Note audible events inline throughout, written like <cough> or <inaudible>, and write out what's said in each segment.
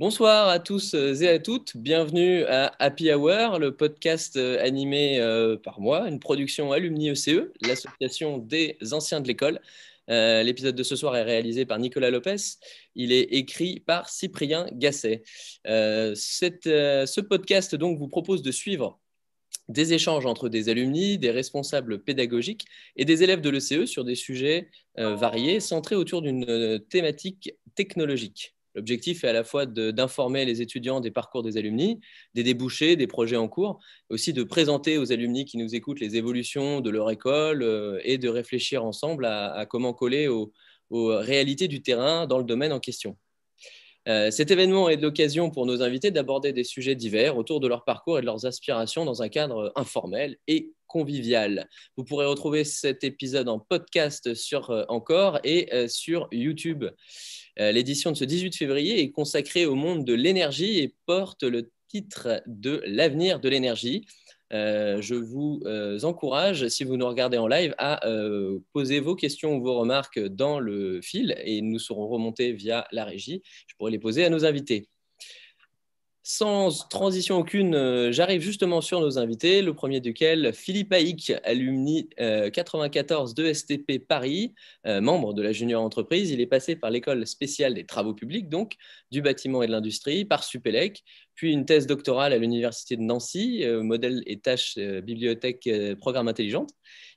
Bonsoir à tous et à toutes, bienvenue à Happy Hour, le podcast animé euh, par moi, une production Alumni ECE, l'association des anciens de l'école. Euh, l'épisode de ce soir est réalisé par Nicolas Lopez, il est écrit par Cyprien Gasset. Euh, ce podcast donc vous propose de suivre des échanges entre des alumni, des responsables pédagogiques et des élèves de l'ECE sur des sujets variés centrés autour d'une thématique technologique. L'objectif est à la fois d'informer les étudiants des parcours des alumni, des débouchés, des projets en cours, aussi de présenter aux alumni qui nous écoutent les évolutions de leur école euh, et de réfléchir ensemble à, comment coller aux, réalités du terrain dans le domaine en question. Euh, cet événement est l'occasion pour nos invités d'aborder des sujets divers autour de leur parcours et de leurs aspirations dans un cadre informel et convivial. Vous pourrez retrouver cet épisode en podcast sur euh, Encore et sur YouTube. Euh, l'édition de ce 18 février est consacrée au monde de l'énergie et porte le titre de L'avenir de l'énergie. Euh, je vous euh, encourage, si vous nous regardez en live, à poser vos questions ou vos remarques dans le fil et nous serons remontés via la régie. Je pourrai les poser à nos invités. Sans transition aucune, euh, j'arrive justement sur nos invités, le premier duquel, Philippe Haïk, alumni 94 de STP Paris, euh, membre de la junior entreprise. Il est passé par l'école spéciale des travaux publics, donc du bâtiment et de l'industrie, par Supélec, puis une thèse doctorale à l'Université de Nancy, euh, modèle et tâches bibliothèque programme intelligente.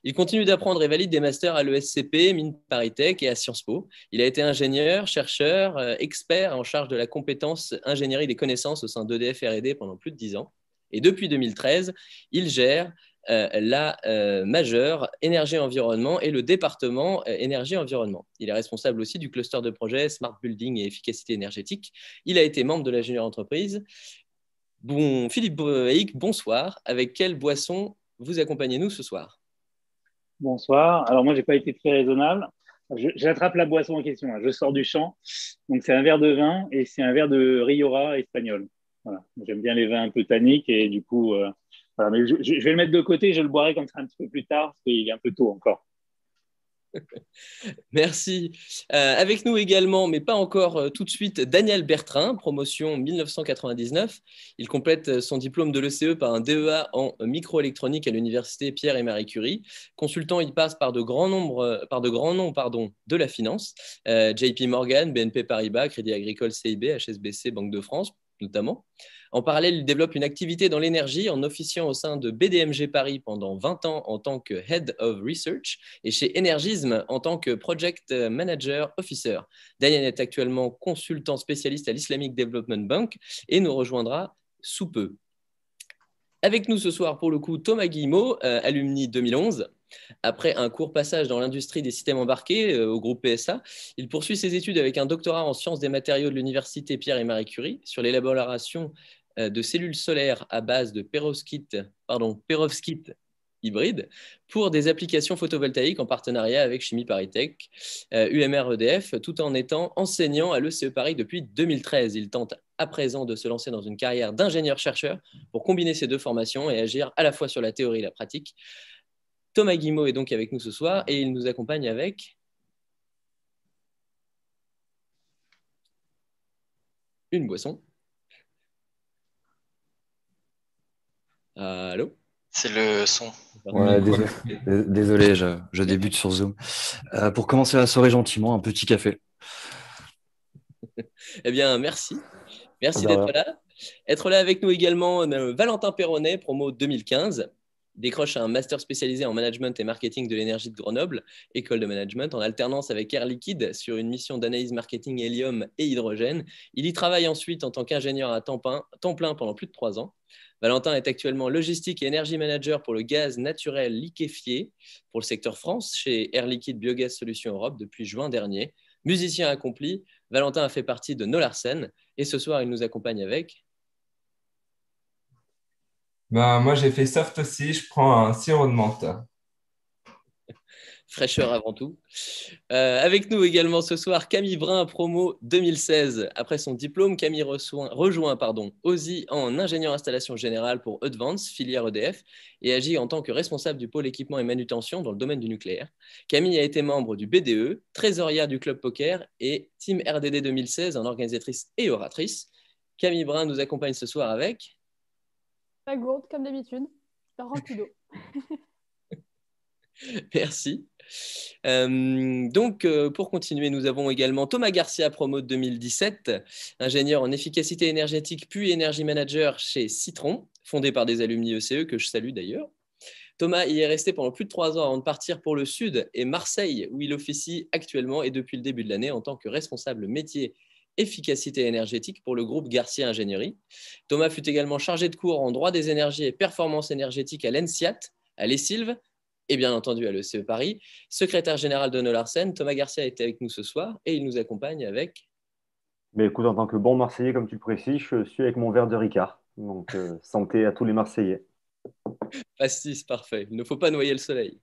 Il continue d'apprendre et valide des masters à l'ESCP, Mine ParisTech et à Sciences Po. Il a été ingénieur, chercheur, euh, expert en charge de la compétence ingénierie des connaissances au sein d'EDF R&D pendant plus de dix ans. Et depuis 2013, il gère euh, la euh, majeure énergie-environnement et le département énergie-environnement. Il est responsable aussi du cluster de projet Smart Building et efficacité énergétique. Il a été membre de la junior entreprise. Bon, Philippe Haïk, bonsoir. Avec quelle boisson vous accompagnez-nous ce soir? Bonsoir. Alors moi, j'ai pas été très raisonnable. J'attrape la boisson en question. Je sors du champ. Donc c'est un verre de vin et c'est un verre de Riora espagnol. J'aime bien les vins un peu tanniques et du coup, euh, Je, vais le mettre de côté. Je le boirai comme ça un petit peu plus tard parce qu'il est un peu tôt encore. <laughs> Merci. Euh, avec nous également, mais pas encore euh, tout de suite, Daniel Bertrin, promotion 1999. Il complète euh, son diplôme de l'ECE par un DEA en microélectronique à l'université Pierre et Marie Curie. Consultant, il passe par de grands, nombres, par de grands noms pardon, de la finance, JP Morgan, BNP Paribas, Crédit Agricole CIB, HSBC, Banque de France notamment. En parallèle, il développe une activité dans l'énergie en officiant au sein de BDMG Paris pendant 20 ans en tant que Head of Research et chez Energism en tant que Project Manager Officer. Daniel est actuellement consultant spécialiste à l'Islamic Development Bank et nous rejoindra sous peu. Avec nous ce soir, pour le coup, Thomas Guillemot, euh, alumni 2011. Après un court passage dans l'industrie des systèmes embarqués euh, au groupe PSA, il poursuit ses études avec un doctorat en sciences des matériaux de l'université Pierre et Marie Curie sur l'élaboration de cellules solaires à base de perovskite, pardon, perovskite hybride pour des applications photovoltaïques en partenariat avec Chimie Paritech, UMR EDF, tout en étant enseignant à l'ECE Paris depuis 2013. Il tente à présent de se lancer dans une carrière d'ingénieur-chercheur pour combiner ces deux formations et agir à la fois sur la théorie et la pratique. Thomas Guimau est donc avec nous ce soir et il nous accompagne avec une boisson. Allô? C'est le son. désolé, je, débute sur Zoom. Euh, pour commencer la soirée gentiment, un petit café. <laughs> eh bien, merci. Merci d'être là. Être là avec nous également, euh, Valentin Perronnet, promo 2015 décroche un master spécialisé en management et marketing de l'énergie de Grenoble, école de management, en alternance avec Air Liquide sur une mission d'analyse marketing hélium et hydrogène. Il y travaille ensuite en tant qu'ingénieur à temps plein, pendant plus de trois ans. Valentin est actuellement logistique et énergie manager pour le gaz naturel liquéfié pour le secteur France chez Air Liquide Biogaz Solutions Europe depuis juin dernier. Musicien accompli, Valentin a fait partie de Nolarsen et ce soir il nous accompagne avec ben, moi, j'ai fait soft aussi. Je prends un sirop de menthe. Fraîcheur avant tout. Euh, avec nous également ce soir, Camille Brun, promo 2016. Après son diplôme, Camille rejoint pardon, OSI en ingénieur installation générale pour Advance, filière EDF, et agit en tant que responsable du pôle équipement et manutention dans le domaine du nucléaire. Camille a été membre du BDE, trésorière du club poker et Team RDD 2016 en organisatrice et oratrice. Camille Brun nous accompagne ce soir avec. Pas gourde, comme d'habitude, rapido. <laughs> Merci. Euh, donc, euh, pour continuer, nous avons également Thomas Garcia, promo de 2017, ingénieur en efficacité énergétique puis énergie manager chez Citron, fondé par des alumni ECE que je salue d'ailleurs. Thomas y est resté pendant plus de trois ans avant de partir pour le Sud et Marseille, où il officie actuellement et depuis le début de l'année en tant que responsable métier efficacité énergétique pour le groupe Garcia Ingénierie. Thomas fut également chargé de cours en droit des énergies et performance énergétique à l'ENSIAT, à l'ESILV et bien entendu à l'ECE Paris. Secrétaire général de Nolarsen, Thomas Garcia est avec nous ce soir et il nous accompagne avec. Mais écoute, en tant que bon Marseillais, comme tu le précises, je suis avec mon verre de Ricard. Donc, euh, santé à tous les Marseillais. Pastis, parfait. Il ne faut pas noyer le soleil.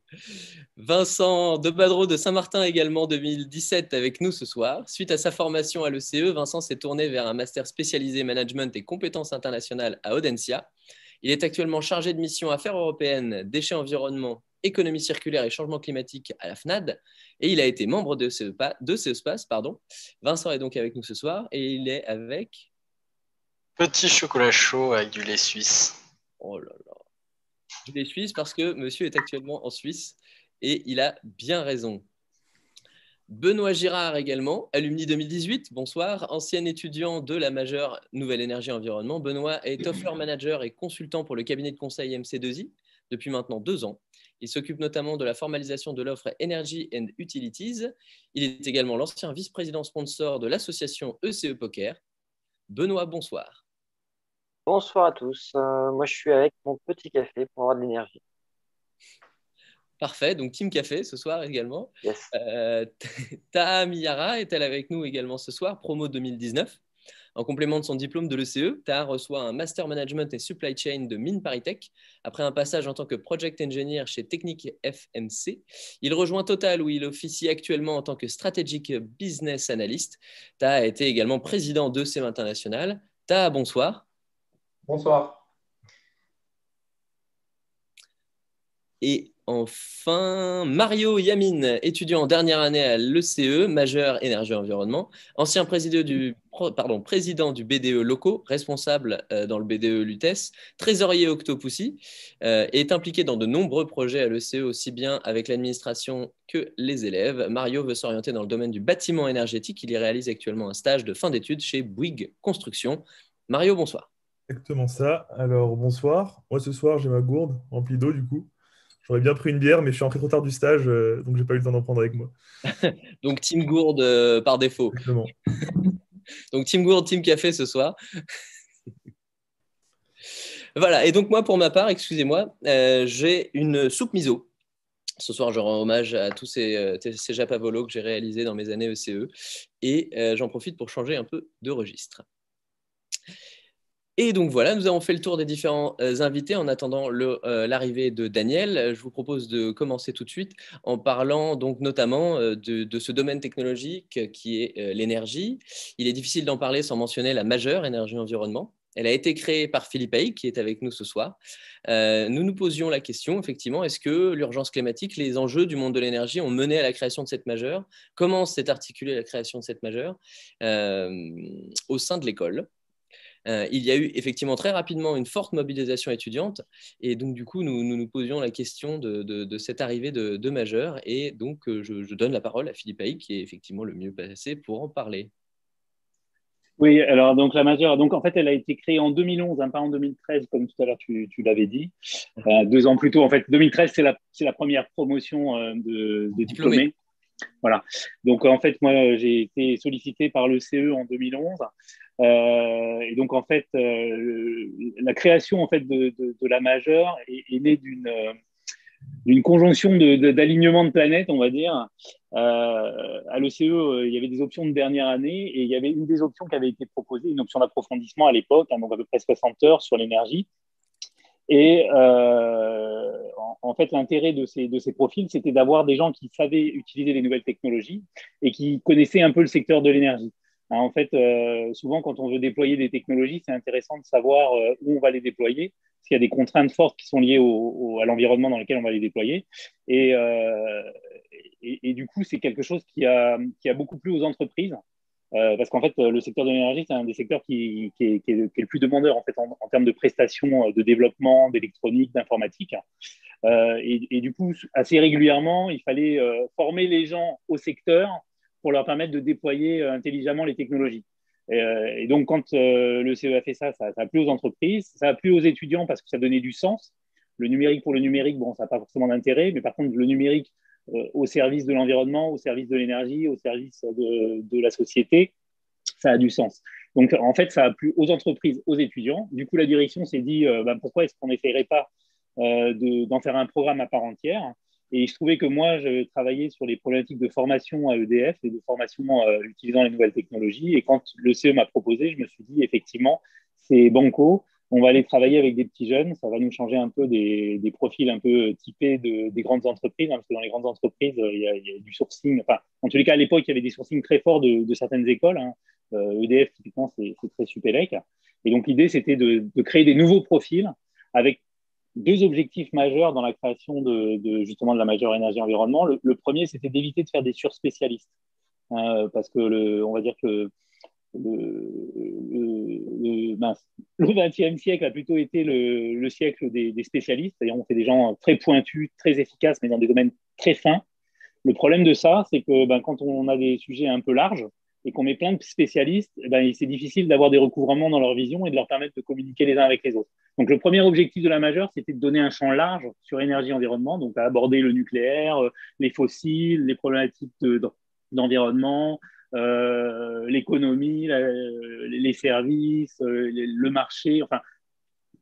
Vincent Debadreau de Saint-Martin également 2017 avec nous ce soir. Suite à sa formation à l'ECE, Vincent s'est tourné vers un master spécialisé management et compétences internationales à Audencia. Il est actuellement chargé de mission affaires européennes, déchets environnement économie circulaire et changement climatique à la FNAD. Et il a été membre de ce, de ce espace. Pardon. Vincent est donc avec nous ce soir et il est avec. Petit chocolat chaud avec du lait suisse. Oh là là. Lait suisse parce que monsieur est actuellement en Suisse et il a bien raison. Benoît Girard également, alumni 2018, bonsoir, ancien étudiant de la majeure Nouvelle Énergie Environnement. Benoît est offer manager et consultant pour le cabinet de conseil MC2I depuis maintenant deux ans. Il s'occupe notamment de la formalisation de l'offre Energy and Utilities. Il est également l'ancien vice-président sponsor de l'association ECE e Poker. Benoît, bonsoir. Bonsoir à tous. Euh, moi, je suis avec mon petit café pour avoir de l'énergie. Parfait, donc Team Café ce soir également. Yes. Euh, <laughs> Taha Miyara est-elle avec nous également ce soir, promo 2019 en complément de son diplôme de l'ECE, Tahar reçoit un Master Management et Supply Chain de Mine Paritech. Après un passage en tant que Project Engineer chez Technique FMC, il rejoint Total où il officie actuellement en tant que Strategic Business Analyst. Tahar a été également président de CEM International. Tahar, bonsoir. Bonsoir. Et Enfin, Mario Yamin, étudiant en dernière année à l'ECE, majeur énergie-environnement, ancien président du, BDE locaux, responsable euh, dans le BDE Lutèce, trésorier Octopussy, euh, est impliqué dans de nombreux projets à l'ECE, aussi bien avec l'administration que les élèves. Mario veut s'orienter dans le domaine du bâtiment énergétique. Il y réalise actuellement un stage de fin d'études chez Bouygues Construction. Mario, bonsoir. Exactement ça. Alors, bonsoir. Moi, ce soir, j'ai ma gourde remplie d'eau, du coup. J'aurais bien pris une bière, mais je suis rentré trop tard du stage, euh, donc j'ai pas eu le temps d'en prendre avec moi. <laughs> donc Team Gourde euh, par défaut. Exactement. <laughs> donc Team Gourde, Team Café ce soir. <laughs> voilà, et donc moi pour ma part, excusez-moi, euh, j'ai une soupe miso. Ce soir, je rends hommage à tous ces, ces japavolos que j'ai réalisés dans mes années ECE et j'en profite pour changer un peu de registre. Et donc voilà, nous avons fait le tour des différents euh, invités en attendant euh, l'arrivée de Daniel. Je vous propose de commencer tout de suite en parlant donc notamment euh, de, ce domaine technologique qui est l'énergie. Il est difficile d'en parler sans mentionner la majeure énergie-environnement. Elle a été créée par Philippe Hay, qui est avec nous ce soir. nous nous posions la question, effectivement, est-ce que l'urgence climatique, les enjeux du monde de l'énergie ont mené à la création de cette majeure? Comment s'est articulée la création de cette majeure au sein de l'école? Euh, il y a eu effectivement très rapidement une forte mobilisation étudiante. Et donc, du coup, nous nous, posions la question de, cette arrivée de, de majeurs. Et donc, euh, je, donne la parole à Philippe Haïk, qui est effectivement le mieux placé pour en parler. Oui, alors donc la majeure, donc en fait, elle a été créée en 2011, hein, pas en 2013, comme tout à l'heure tu, l'avais dit. Euh, deux ans plus tôt, en fait, 2013, c'est la, la, première promotion de, diplômés. Voilà. Donc en fait, moi, j'ai été sollicité par le CE en 2011 euh, et donc, en fait, euh, la création en fait, de, la majeure est, née d'une d'une conjonction d'alignement de, planètes, on va dire. Euh, à l'ECE, il y avait des options de dernière année et il y avait une des options qui avait été proposée, une option d'approfondissement à l'époque, hein, donc à peu près 60 heures sur l'énergie. Et en, fait, l'intérêt de ces, de ces profils, c'était d'avoir des gens qui savaient utiliser les nouvelles technologies et qui connaissaient un peu le secteur de l'énergie. Hein, en fait, euh, souvent, quand on veut déployer des technologies, c'est intéressant de savoir euh, où on va les déployer, parce qu'il y a des contraintes fortes qui sont liées à l'environnement dans lequel on va les déployer. Euh, et, et, du coup, c'est quelque chose qui a, qui a, beaucoup plu aux entreprises. Parce qu'en fait, le secteur de l'énergie, c'est un des secteurs qui, qui, est, le plus demandeur en, fait, en, termes de prestations de développement, d'électronique, d'informatique. Et, et, du coup, assez régulièrement, il fallait former les gens au secteur pour leur permettre de déployer intelligemment les technologies. Et, et donc, quand le CE a fait ça, ça, a plu aux entreprises, ça a plu aux étudiants parce que ça donnait du sens. Le numérique pour le numérique, bon, ça n'a pas forcément d'intérêt, mais par contre, le numérique euh, au service de l'environnement, au service de l'énergie, au service de, la société, ça a du sens. Donc, en fait, ça a plu aux entreprises, aux étudiants. Du coup, la direction s'est dit, euh, ben, pourquoi est-ce qu'on n'essayerait pas euh, d'en faire un programme à part entière? Et je trouvais que moi, je travaillais sur les problématiques de formation à EDF et de formation utilisant les nouvelles technologies. Et quand le CE m'a proposé, je me suis dit, effectivement, c'est banco on va aller travailler avec des petits jeunes. Ça va nous changer un peu des, profils un peu typés des grandes entreprises, hein, parce que dans les grandes entreprises, euh, il y a, du sourcing. Enfin, en tous les cas, à l'époque, il y avait des sourcings très forts de, certaines écoles. Hein. EDF, euh, e typiquement, c'est très Supélec. Et donc, l'idée, c'était de, créer des nouveaux profils avec deux objectifs majeurs dans la création de, justement de la majeure énergie environnement. Le, premier, c'était d'éviter de faire des surspécialistes, hein, parce que le, on va dire que le, le, 20e siècle a plutôt été le, siècle des, spécialistes, c'est-à-dire on fait des gens très pointus, très efficaces, mais dans des domaines très fins. Le problème de ça, c'est que ben, quand on a des sujets un peu larges et qu'on met plein de spécialistes, ben, c'est difficile d'avoir des recouvrements dans leur vision et de leur permettre de communiquer les uns avec les autres. Donc le premier objectif de la majeure, c'était de donner un champ large sur énergie-environnement, donc à aborder le nucléaire, les fossiles, les problématiques d'environnement, euh, l'économie, les services, euh, le marché, enfin,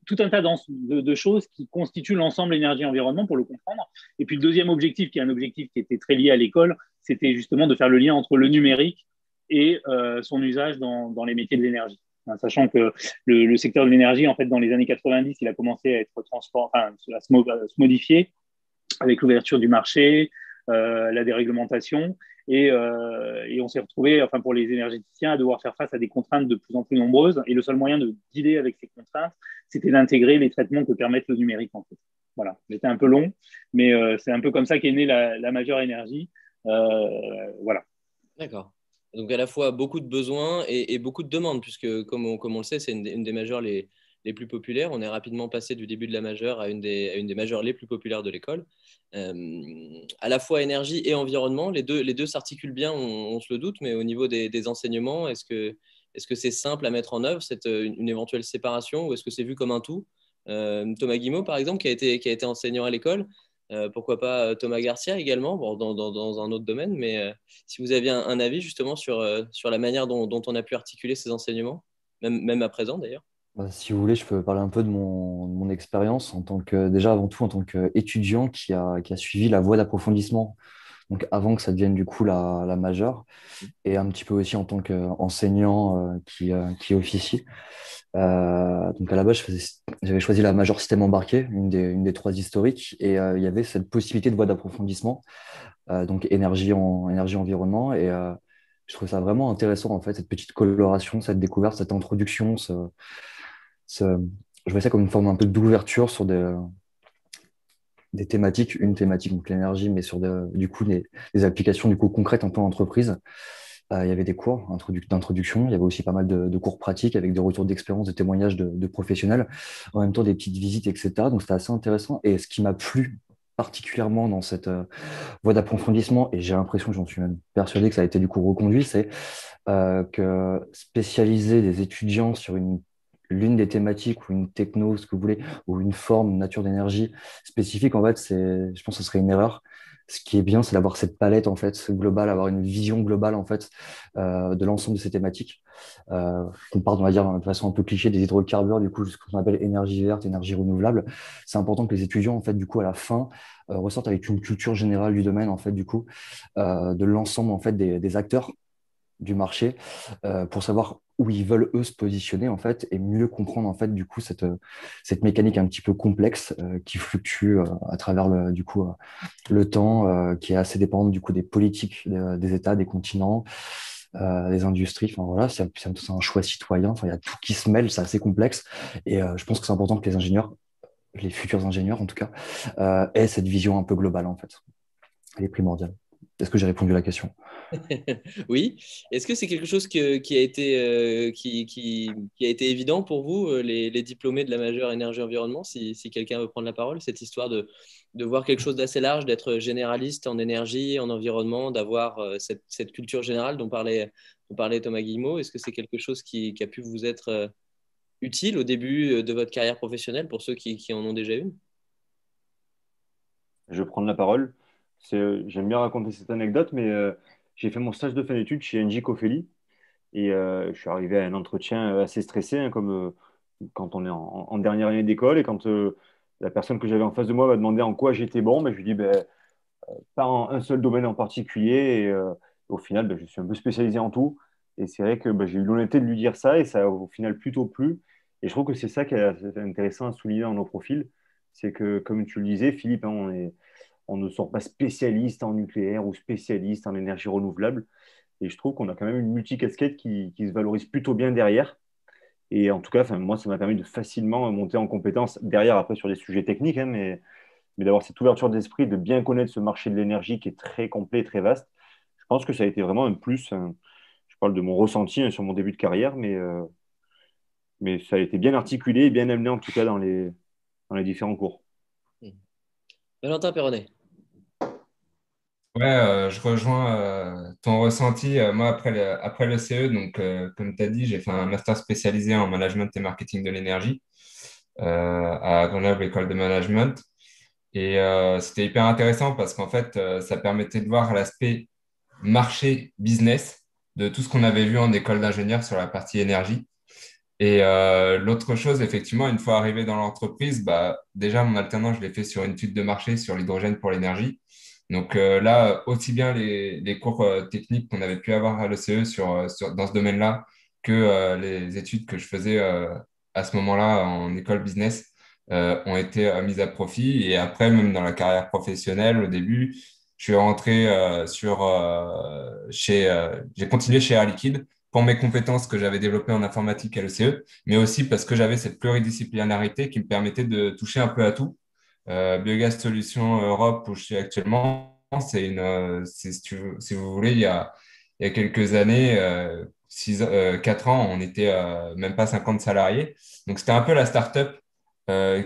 tout un tas de choses qui constituent l'ensemble énergie-environnement pour le comprendre. Et puis le deuxième objectif, qui est un objectif qui était très lié à l'école, c'était justement de faire le lien entre le numérique et euh, son usage dans, dans, les métiers de l'énergie. sachant que le, secteur de l'énergie, en fait, dans les années 90, il a commencé à être transformé, enfin, à se, modifier avec l'ouverture du marché, euh, la déréglementation. Euh, et, on s'est retrouvé, enfin pour les énergéticiens, à devoir faire face à des contraintes de plus en plus nombreuses. Et le seul moyen de dealer avec ces contraintes, c'était d'intégrer les traitements que permettent le numérique en fait. Voilà, j'étais un peu long, mais euh, c'est un peu comme ça qu'est née la, majeure énergie. voilà. D'accord. Donc à la fois beaucoup de besoins et, beaucoup de demandes, puisque comme on, le sait, c'est une, des majeures les, plus populaires. On est rapidement passé du début de la majeure à une des, majeures les plus populaires de l'école. Euh, à la fois énergie et environnement, les deux, s'articulent bien, on, se le doute, mais au niveau des, enseignements, est-ce que c'est simple à mettre en œuvre, cette, une, éventuelle séparation, ou est-ce que c'est vu comme un tout? Euh, Thomas Guimau, par exemple, qui a qui a été enseignant à l'école, euh, pourquoi pas Thomas Garcia également, bon, dans, un autre domaine, mais si vous aviez un, avis justement sur, sur la manière dont, dont, on a pu articuler ces enseignements, même, même à présent d'ailleurs. Bah, si vous voulez, je peux parler un peu de mon, mon expérience en tant que, déjà avant tout en tant qu'étudiant qui a, qui a suivi la voie d'approfondissement, donc avant que ça devienne du coup la, la majeure, et un petit peu aussi en tant qu'enseignant euh, qui, euh, qui officie. Euh, donc à la base, j'avais choisi la majeure système embarqué, une des, une des trois historiques, et il y avait cette possibilité de voie d'approfondissement, donc énergie, en, énergie environnement, et je trouve ça vraiment intéressant en fait, cette petite coloration, cette découverte, cette introduction, ce, je vois ça comme une forme un peu d'ouverture sur des, des thématiques, une thématique, donc l'énergie, mais sur du coup des, applications du coup concrètes en tant qu'entreprise. Euh, il y avait des cours d'introduction, il y avait aussi pas mal de, cours pratiques avec des retours d'expérience, des témoignages de, professionnels, en même temps des petites visites, etc. Donc c'était assez intéressant. Et ce qui m'a plu particulièrement dans cette euh, voie d'approfondissement, et j'ai l'impression, j'en suis même persuadé que ça a été du coup reconduit, c'est euh, que spécialiser des étudiants sur une l'une des thématiques ou une techno, ce que vous voulez, ou une forme, nature d'énergie spécifique, en fait, c'est, je pense que ce serait une erreur. Ce qui est bien, c'est d'avoir cette palette en fait globale, avoir une vision globale en fait euh, de l'ensemble de ces thématiques. Euh, on parle, on va dire, de façon un peu cliché des hydrocarbures, du coup, ce qu'on appelle énergie verte, énergie renouvelable. C'est important que les étudiants, en fait, du coup, à la fin, euh, ressortent avec une culture générale du domaine, en fait, du coup, euh, de l'ensemble en fait des acteurs du marché euh, pour savoir où ils veulent eux se positionner en fait et mieux comprendre en fait du coup cette, cette mécanique un petit peu complexe euh, qui fluctue euh, à travers le, du coup le temps qui est assez dépendante du coup des politiques des États des continents des industries. Enfin voilà c'est un choix citoyen. Enfin il y a tout qui se mêle c'est assez complexe. Et je pense que c'est important que les ingénieurs les futurs ingénieurs en tout cas aient cette vision un peu globale en fait. Elle est primordiale Est-ce que j'ai répondu à la question? <laughs> Oui. Est-ce que c'est quelque chose qui, a été, euh, qui, qui, a été évident pour vous, euh, les, diplômés de la majeure énergie-environnement, si, si quelqu'un veut prendre la parole, cette histoire de, de voir quelque chose d'assez large, d'être généraliste en énergie, en environnement, d'avoir cette, cette, culture générale dont parlait, dont parlait Thomas Guillemot? Est-ce que c'est quelque chose qui, a pu vous être utile au début de votre carrière professionnelle pour ceux qui, qui en ont déjà une? Je vais prendre la parole. Euh, j'aime bien raconter cette anecdote, mais euh, j'ai fait mon stage de fin d'études chez NJ Cofeli et euh, je suis arrivé à un entretien assez stressé, hein, comme quand on est en, dernière année d'école et quand la personne que j'avais en face de moi m'a demandé en quoi j'étais bon, ben, je lui dis ben, pas en un seul domaine en particulier. Et au final, ben, je suis un peu spécialisé en tout. Et c'est vrai que ben, j'ai eu l'honnêteté de lui dire ça et ça a au final plutôt plu. Et je trouve que c'est ça qui est intéressant à souligner dans nos profils. C'est que, comme tu le disais, Philippe, hein, on est, on ne sort pas spécialiste en nucléaire ou spécialiste en énergie renouvelable. Et je trouve qu'on a quand même une multicasquette qui, qui se valorise plutôt bien derrière. Et en tout cas, moi, ça m'a permis de facilement monter en compétence derrière, après sur des sujets techniques, hein, mais, d'avoir cette ouverture d'esprit, de bien connaître ce marché de l'énergie qui est très complet et très vaste. Je pense que ça a été vraiment un plus. Je parle de mon ressenti hein, sur mon début de carrière, mais, euh, mais ça a été bien articulé et bien amené en tout cas dans les, différents cours. Valentin Perronnet. Euh, je rejoins euh, ton ressenti. Euh, moi, après le, CE, donc, comme tu as dit, j'ai fait un master spécialisé en management et marketing de l'énergie à Grenoble École de Management. Et c'était hyper intéressant parce qu'en fait, ça permettait de voir l'aspect marché business de tout ce qu'on avait vu en école d'ingénieur sur la partie énergie. Et l'autre chose, effectivement, une fois arrivé dans l'entreprise, bah, déjà, mon alternance, je l'ai fait sur une étude de marché sur l'hydrogène pour l'énergie. Donc euh, là, aussi bien les, les cours euh, techniques qu'on avait pu avoir à l'ECE sur, euh, sur, dans ce domaine-là que les études que je faisais à ce moment-là en école business ont été mises à profit. Et après, même dans la carrière professionnelle, au début, je suis rentré sur chez, j'ai continué chez Air Liquide pour mes compétences que j'avais développées en informatique à l'ECE, mais aussi parce que j'avais cette pluridisciplinarité qui me permettait de toucher un peu à tout euh, Biogaz Solutions Europe, où je suis actuellement, c'est une, euh, si, vous voulez, il y a, il y a quelques années, euh, 6, 4 euh, ans, on n'était même pas 50 salariés. Donc, c'était un peu la start-up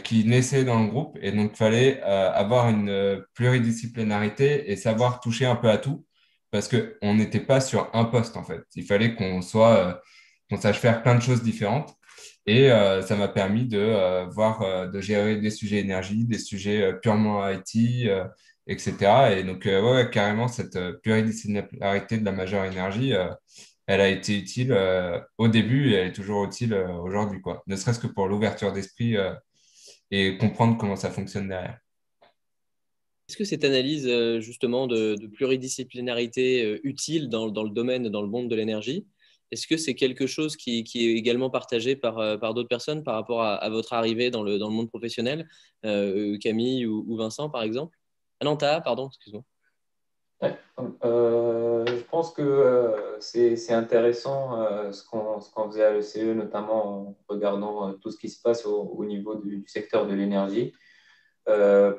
qui naissait dans le groupe. Et donc, il fallait avoir une pluridisciplinarité et savoir toucher un peu à tout parce qu'on n'était pas sur un poste, en fait. Il fallait qu'on soit, qu'on sache faire plein de choses différentes. Et euh, ça m'a permis de euh, voir, euh, de gérer des sujets énergie, des sujets purement IT, etc. Et donc, ouais, carrément, cette pluridisciplinarité de la majeure énergie, elle a été utile au début et elle est toujours utile aujourd'hui, quoi. Ne serait-ce que pour l'ouverture d'esprit et comprendre comment ça fonctionne derrière. Est-ce que cette analyse justement de, pluridisciplinarité utile dans, dans, le domaine, dans le monde de l'énergie, est-ce que c'est quelque chose qui, est également partagé par, euh, par d'autres personnes par rapport à, votre arrivée dans le, monde professionnel, euh, Camille ou, Vincent par exemple? Ah pardon, excuse-moi. Euh, je pense que c'est intéressant ce qu'on faisait à l'ECE, notamment en regardant tout ce qui se passe au, niveau du, secteur de l'énergie.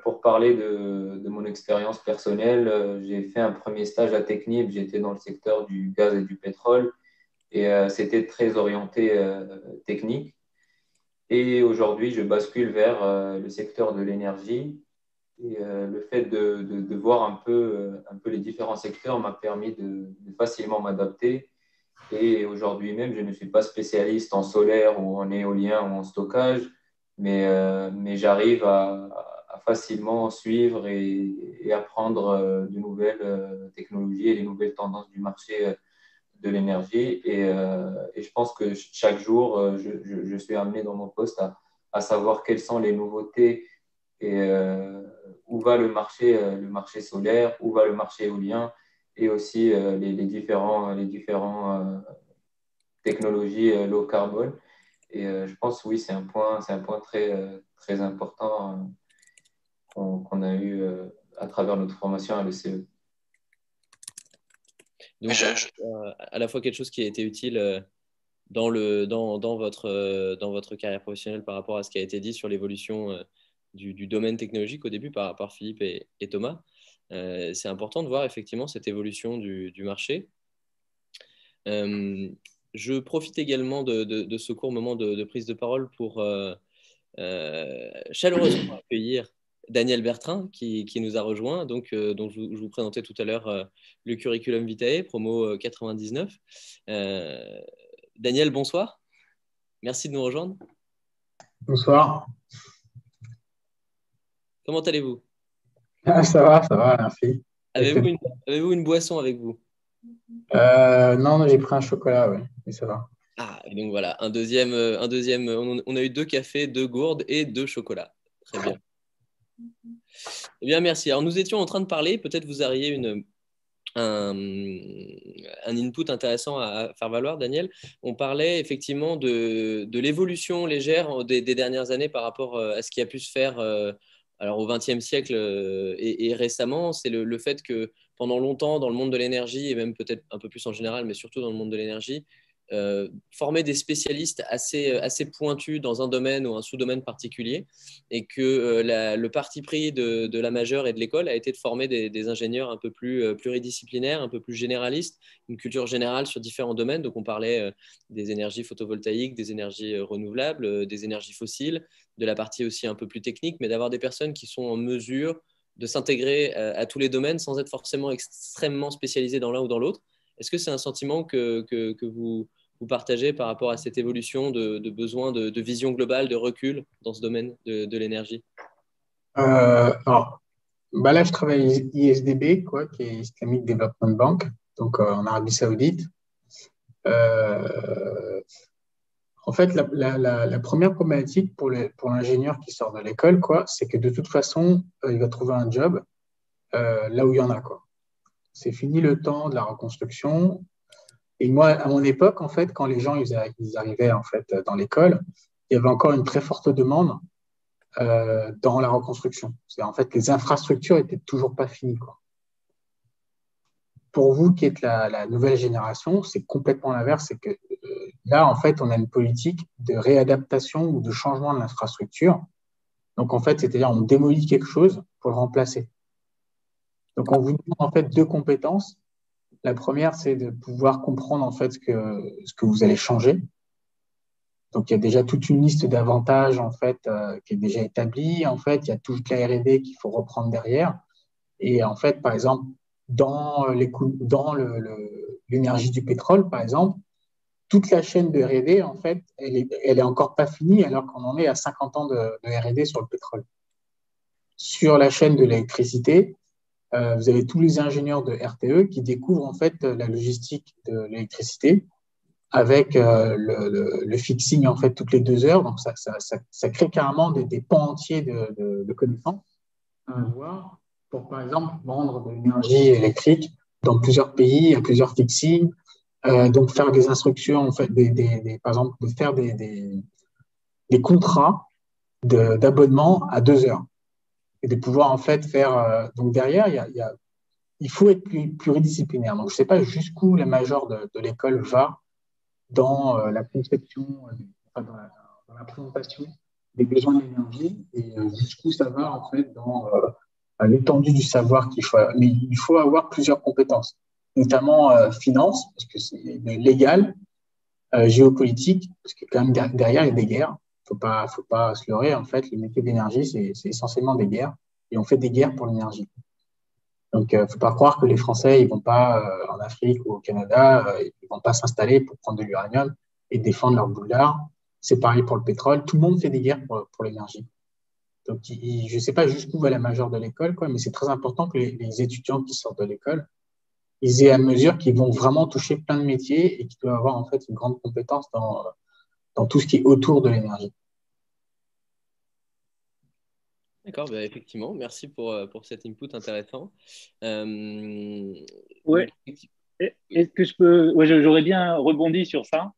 pour parler de, de mon expérience personnelle, j'ai fait un premier stage à Technip, j'étais dans le secteur du gaz et du pétrole. Et euh, c'était très orienté euh, technique. Et aujourd'hui, je bascule vers euh, le secteur de l'énergie. Le fait de, de, voir un peu, les différents secteurs m'a permis de, facilement m'adapter. Et aujourd'hui même, je ne suis pas spécialiste en solaire ou en éolien ou en stockage, mais, j'arrive à, facilement suivre et apprendre de nouvelles technologies et les nouvelles tendances du marché de l'énergie. Et, euh, et, je pense que chaque jour, euh, je, suis amené dans mon poste à, savoir quelles sont les nouveautés et euh, où va le marché, le marché solaire, où va le marché éolien et aussi les, les, différents, les différents technologies low carbone. Et je pense, oui, c'est un point, c'est un point très, très important qu'on a eu à travers notre formation à l'ECE. Donc, euh, à la fois quelque chose qui a été utile euh, dans, le, dans, dans, votre, euh, dans votre carrière professionnelle par rapport à ce qui a été dit sur l'évolution du, du, domaine technologique au début par, par Philippe et, Thomas. c'est important de voir effectivement cette évolution du, marché. je profite également de, ce court moment de, prise de parole pour chaleureusement <coughs> accueillir Daniel Bertrand qui, nous a rejoint, donc, euh, dont je, vous présentais tout à l'heure euh, le curriculum vitae, promo 99. Euh, Daniel, bonsoir. Merci de nous rejoindre. Bonsoir. Comment allez-vous? Ah, Ça va, ça va, merci. Avez-vous une, boisson avec vous? Non, j'ai pris un chocolat, oui, mais ça va. Ah, et donc voilà, un deuxième, un deuxième on a eu deux cafés, deux gourdes et deux chocolats. Très bien. Eh bien, merci. Alors, nous étions en train de parler, peut-être vous auriez une, un, input intéressant à faire valoir, Daniel. On parlait effectivement de, l'évolution légère des, dernières années par rapport euh, à ce qui a pu se faire euh, alors, au XXe siècle euh, et, récemment. C'est le, fait que pendant longtemps, dans le monde de l'énergie, et même peut-être un peu plus en général, mais surtout dans le monde de l'énergie, euh, former des spécialistes assez, euh, assez pointus dans un domaine ou un sous-domaine particulier et que euh, le parti pris de, la majeure et de l'école a été de former des, ingénieurs un peu plus pluridisciplinaires, un peu plus généralistes, une culture générale sur différents domaines. Donc on parlait des énergies photovoltaïques, des énergies renouvelables, des énergies fossiles, de la partie aussi un peu plus technique, mais d'avoir des personnes qui sont en mesure de s'intégrer à, tous les domaines sans être forcément extrêmement spécialisées dans l'un ou dans l'autre. Est-ce que c'est un sentiment que, que, vous, partagez par rapport à cette évolution de, besoin de, vision globale, de recul dans ce domaine de, l'énergie? Euh, bah Là, je travaille ISDB, quoi, qui est Islamic Development Bank, donc euh, en Arabie Saoudite. Euh, en fait, la, première problématique pour l'ingénieur qui sort de l'école, quoi, c'est que de toute façon, il va trouver un job là où il y en a. Quoi c'est fini le temps de la reconstruction. Et moi, à mon époque, en fait, quand les gens ils, arrivaient en fait dans l'école, il y avait encore une très forte demande euh, dans la reconstruction. C'est en fait les infrastructures étaient toujours pas finies. Quoi. Pour vous qui êtes la, nouvelle génération, c'est complètement l'inverse. C'est que euh, là, en fait, on a une politique de réadaptation ou de changement de l'infrastructure. Donc, en fait, c'est-à-dire on démolit quelque chose pour le remplacer. Donc, on vous demande en fait deux compétences. La première, c'est de pouvoir comprendre en fait ce que, vous allez changer. Donc, il y a déjà toute une liste d'avantages en fait euh, qui est déjà établie. En fait, il y a toute la R&D qu'il faut reprendre derrière. Et en fait, par exemple, dans dans l'énergie du pétrole, par exemple, toute la chaîne de R&D, en fait, elle est, encore pas finie alors qu'on en est à 50 ans de, de R&D sur le pétrole. Sur la chaîne de l'électricité, euh, vous avez tous les ingénieurs de RTE qui découvrent en fait la logistique de l'électricité avec euh, le, fixing en fait toutes les deux heures. Donc ça, ça, crée carrément des, pans entiers de, connaissances pour par exemple vendre de l'énergie électrique dans plusieurs pays à plusieurs fixings. Euh, donc faire des instructions en fait, des, par exemple de faire des contrats d'abonnement à deux heures et de pouvoir en fait faire. Euh, donc derrière, il, faut être pluridisciplinaire. Donc je ne sais pas jusqu'où la majeure de, l'école va dans euh, la conception, euh, dans, la, présentation des besoins d'énergie et jusqu'où ça va en fait dans l'étendue du savoir qu'il faut. Mais il faut avoir plusieurs compétences, notamment finance, parce que c'est légal, géopolitique, parce que quand même derrière, il y a des guerres faut pas, faut pas se leurrer. En fait, le métier d'énergie, c'est essentiellement des guerres. Et on fait des guerres pour l'énergie. Donc, il euh, ne faut pas croire que les Français, ils vont pas euh, en Afrique ou au Canada, euh, ils vont pas s'installer pour prendre de l'uranium et défendre leur boulard. C'est pareil pour le pétrole. Tout le monde fait des guerres pour, l'énergie. Donc, je ne sais pas jusqu'où va la majeure de l'école, mais c'est très important que les, les, étudiants qui sortent de l'école, ils aient à mesure qu'ils vont vraiment toucher plein de métiers et qu'ils doivent avoir en fait une grande compétence dans tout ce qui est autour de l'énergie. D'accord, bah, effectivement, merci pour, euh, pour cet input intéressant. Euh... Ouais. Est-ce que je peux. Ouais, J'aurais bien rebondi sur ça.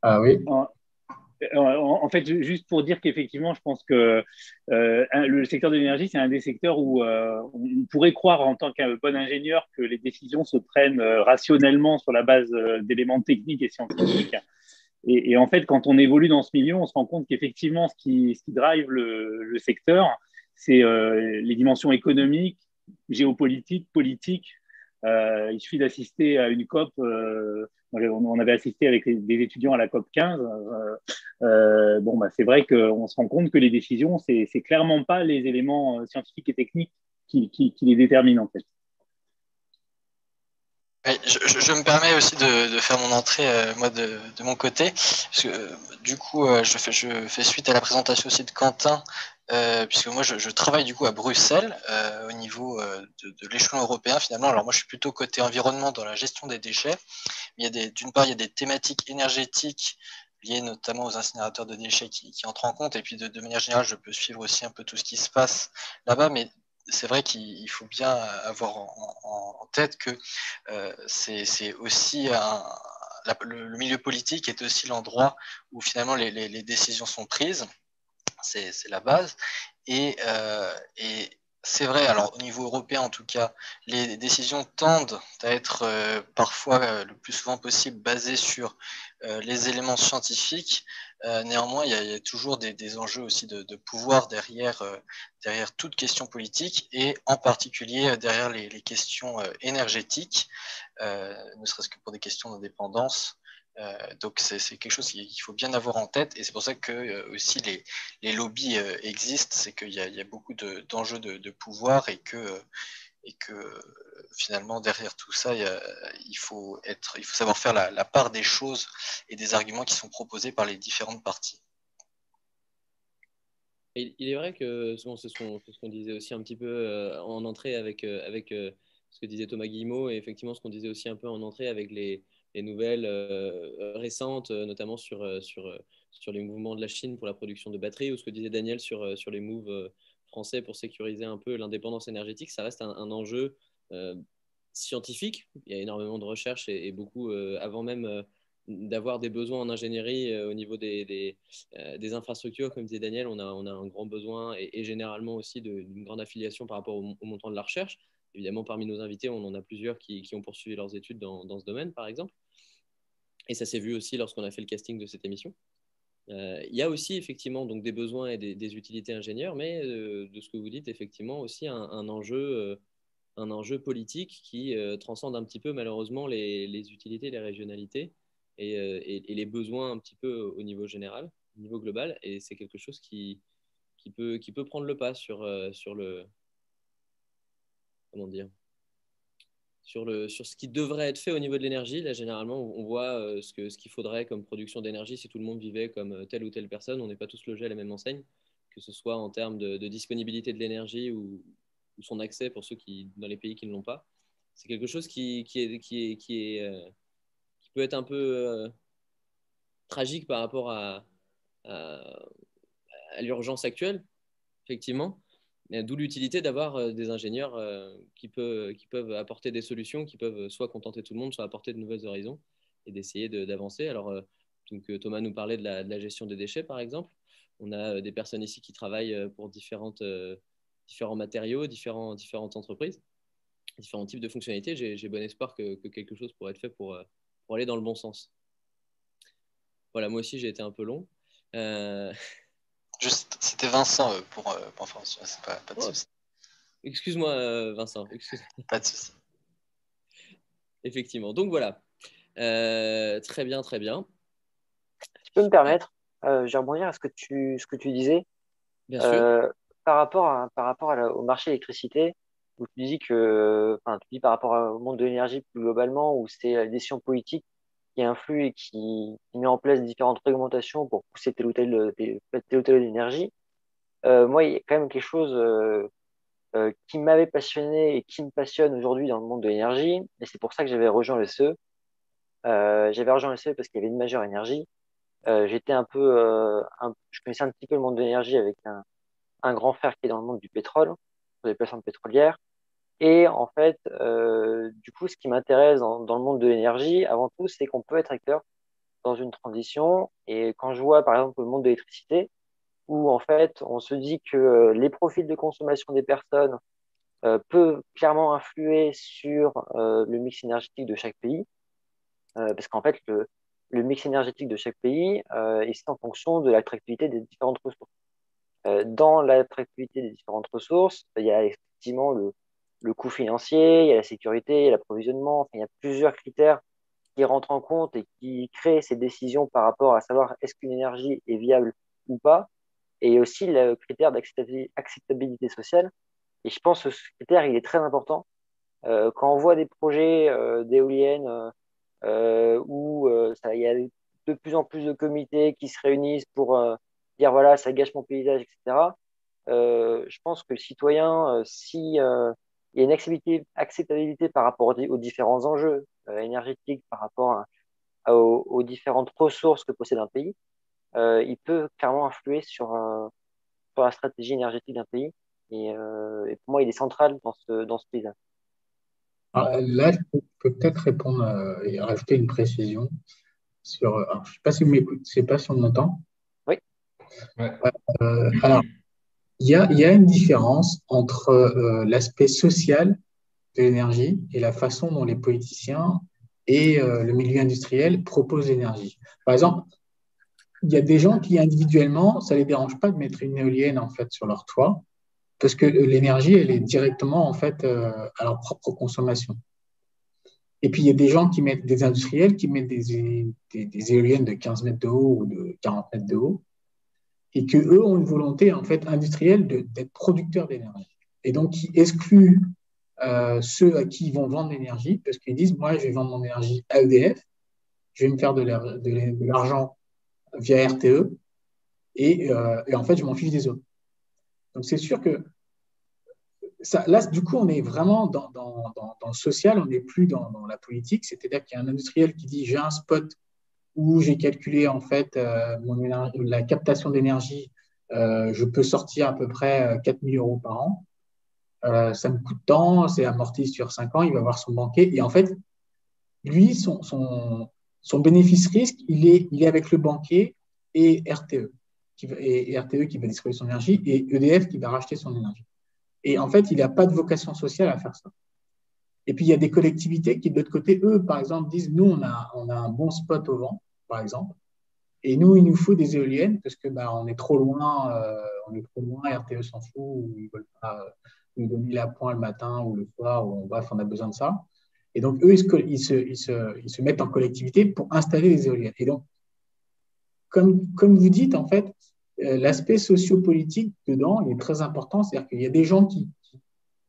Ah oui. En, fait, juste pour dire qu'effectivement, je pense que euh, le secteur de l'énergie, c'est un des secteurs où euh, on pourrait croire en tant qu'un bon ingénieur que les décisions se prennent rationnellement sur la base d'éléments techniques et scientifiques. Et, en fait, quand on évolue dans ce milieu, on se rend compte qu'effectivement, ce qui, drive le, secteur, c'est euh, les dimensions économiques, géopolitique, politique. il suffit d'assister à une COP. on avait assisté avec des étudiants à la COP 15. bon, bah, c'est vrai qu'on se rend compte que les décisions, c'est clairement pas les éléments scientifiques et techniques qui, qui les déterminent en fait je, me permets aussi de, faire mon entrée, euh, moi, de, mon côté. Euh, du coup, euh, je, fais, suite à la présentation aussi de Quentin, puisque moi, je, travaille du coup à Bruxelles, au niveau de, l'échelon européen, finalement. Alors, moi, je suis plutôt côté environnement dans la gestion des déchets. A d'une part, il y a des thématiques énergétiques liées notamment aux incinérateurs de déchets qui, entrent en compte. Et puis, de, de, manière générale, je peux suivre aussi un peu tout ce qui se passe là-bas. Mais c'est vrai qu'il faut bien avoir en, tête que euh, c'est aussi le, milieu politique est aussi l'endroit où finalement les, décisions sont prises. C'est la base. Et, euh, et c'est vrai, alors au niveau européen en tout cas, les décisions tendent à être euh, parfois euh, le plus souvent possible basées sur euh, les éléments scientifiques. Néanmoins, il y, a, toujours des, enjeux aussi de, pouvoir derrière, derrière toute question politique et en particulier derrière les, les questions énergétiques, ne serait-ce que pour des questions d'indépendance. Euh, donc c'est quelque chose qu'il faut bien avoir en tête et c'est pour ça que euh, aussi les, les lobbies euh, existent, c'est qu'il y, y, a beaucoup d'enjeux de, de, pouvoir et que, et que finalement derrière tout ça, il, faut, savoir faire la, part des choses et des arguments qui sont proposés par les différentes parties. il est vrai que c'est ce qu'on disait aussi un petit peu en entrée avec, avec ce que disait Thomas Guillemot et effectivement ce qu'on disait aussi un peu en entrée avec les, les nouvelles euh, récentes, euh, notamment euh, sur les mouvements de la Chine pour la production de batteries, ou ce que disait Daniel sur, sur les moves pour sécuriser un peu l'indépendance énergétique, ça reste un, enjeu scientifique. Il y a énormément de recherches et, beaucoup, avant même d'avoir des besoins en ingénierie au niveau des, infrastructures, comme disait Daniel, on a, un grand besoin et, généralement aussi d'une grande affiliation par rapport au, montant de la recherche. Évidemment, parmi nos invités, on en a plusieurs qui, ont poursuivi leurs études dans, ce domaine, par exemple. Et ça s'est vu aussi lorsqu'on a fait le casting de cette émission. Euh, il y a aussi effectivement donc des besoins et des, utilités ingénieurs, mais euh, de ce que vous dites, effectivement aussi un, enjeu, euh, un enjeu politique qui transcende un petit peu malheureusement les, utilités, les régionalités et, les besoins un petit peu au niveau général, au niveau global. Et c'est quelque chose qui, qui, peut, qui peut prendre le pas sur, sur le comment dire sur, le, sur ce qui devrait être fait au niveau de l'énergie. Là, généralement, on voit euh, ce qu'il ce faudrait comme production d'énergie si tout le monde vivait comme euh, telle ou telle personne. On n'est pas tous logés à la même enseigne, que ce soit en termes de, disponibilité de l'énergie ou, son accès pour ceux qui, dans les pays qui ne l'ont pas. C'est quelque chose qui, qui, est, qui, est, qui, est, euh, qui peut être un peu tragique par rapport à, à l'urgence actuelle, effectivement. D'où l'utilité d'avoir euh, des ingénieurs euh, qui, peuvent, apporter des solutions, qui peuvent soit contenter tout le monde, soit apporter de nouvelles horizons et d'essayer d'avancer. Alors, euh, donc, Thomas nous parlait de la, gestion des déchets, par exemple. On a des personnes ici qui travaillent pour différentes, différents matériaux, différents, différentes entreprises, différents types de fonctionnalités. J'ai bon espoir que, que, quelque chose pourrait être fait pour, pour aller dans le bon sens. Voilà, moi aussi, j'ai été un peu long. <laughs> Juste, c'était Vincent euh, pour, euh, pour information, c'est pas, pas de oh. souci. Excuse-moi, euh, Vincent. <laughs> Pas de souci. Effectivement. Donc voilà. très bien, très bien. Tu peux me permettre, je vais rebondir à ce que tu, ce que tu disais. Bien sûr. Par rapport, à, par rapport au marché de l'électricité, où tu dis que, enfin, tu dis par rapport au monde de l'énergie plus globalement, où c'est la décision politique qui influe et qui, met en place différentes réglementations pour pousser telle ou telle, euh, telle, ou telle énergie. Euh, moi, il y a quand même quelque chose euh, euh, qui m'avait passionné et qui me passionne aujourd'hui dans le monde de l'énergie, et c'est pour ça que j'avais rejoint le CE. J'avais rejoint le CE parce qu'il y avait une majeure énergie. J'étais un peu, je connaissais un petit peu le monde de l'énergie avec un, un grand frère qui est dans le monde du pétrole, des plateformes pétrolières. Et en fait, euh, du coup, ce qui m'intéresse dans, le monde de l'énergie, avant tout, c'est qu'on peut être acteur dans une transition. Et quand je vois, par exemple, le monde de l'électricité, où en fait, on se dit que euh, les profils de consommation des personnes euh, peuvent clairement influer sur euh, le mix énergétique de chaque pays, parce qu'en fait, le, le, mix énergétique de chaque pays est en fonction de l'attractivité des différentes ressources. dans l'attractivité des différentes ressources, il y a effectivement le, le coût financier, il y a la sécurité, il y a l'approvisionnement, il y a plusieurs critères qui rentrent en compte et qui créent ces décisions par rapport à savoir est-ce qu'une énergie est viable ou pas, et aussi le critère d'acceptabilité sociale. Et je pense que ce critère, il est très important. Euh, quand on voit des projets euh, d'éoliennes euh, où il y a de plus en plus de comités qui se réunissent pour dire voilà, ça gâche mon paysage, etc. je pense que le citoyen, si il y a une acceptabilité par rapport aux différents enjeux euh, énergétiques, par rapport aux, différentes ressources que possède un pays. Euh, il peut clairement influer sur, euh, sur la stratégie énergétique d'un pays. Et, pour moi, il est central dans ce, dans ce pays-là. Ah, là, je peux peut-être répondre et rajouter une précision. Sur, je ne sais pas si vous m'écoutez, je sais pas si on m'entend. Oui. alors, il y a, une différence entre euh, l'aspect social de l'énergie et la façon dont les politiciens et euh, le milieu industriel proposent l'énergie. Par exemple, il y a des gens qui individuellement, ça ne les dérange pas de mettre une éolienne en fait sur leur toit parce que l'énergie, elle est directement en fait euh, à leur propre consommation. Et puis, il y a des gens qui mettent, des industriels qui mettent des, des éoliennes de 15 mètres de haut ou de 40 mètres de haut et que eux ont une volonté en fait industrielle d'être producteurs d'énergie. Et donc, qui excluent euh, ceux à qui ils vont vendre l'énergie parce qu'ils disent moi, je vais vendre mon énergie à EDF, je vais me faire de l'argent via RTE et, euh, et, en fait, je m'en fiche des autres. Donc, c'est sûr que là, du coup, on est vraiment dans, dans le social, on n'est plus dans, la politique. C'est-à-dire qu'il y a un industriel qui dit j'ai un spot où j'ai calculé en fait euh, la captation d'énergie. Euh, je peux sortir à peu près 4000 euh, euros par an. ça me coûte tant, c'est amorti sur 5 ans, il va avoir son banquier. Et en fait, lui, son, son, son bénéfice risque, il est, il est avec le banquier et RTE, qui et, RTE qui va distribuer son énergie, et EDF qui va racheter son énergie. Et en fait, il n'a pas de vocation sociale à faire ça. Et puis, il y a des collectivités qui, de l'autre côté, eux, par exemple, disent, nous, on a, on a un bon spot au vent, par exemple. Et nous, il nous faut des éoliennes parce que bah, on est trop loin, euh, on est trop loin, RTE s'en fout, ou ils ne veulent pas euh, nous donner la pointe le matin ou le soir, ou bref, on a besoin de ça. Et donc, eux, ils se, ils se, ils se, mettent en collectivité pour installer les éoliennes. Et donc, comme, comme vous dites, en fait, euh, l'aspect sociopolitique dedans, il est très important. C'est-à-dire qu'il y a des gens qui,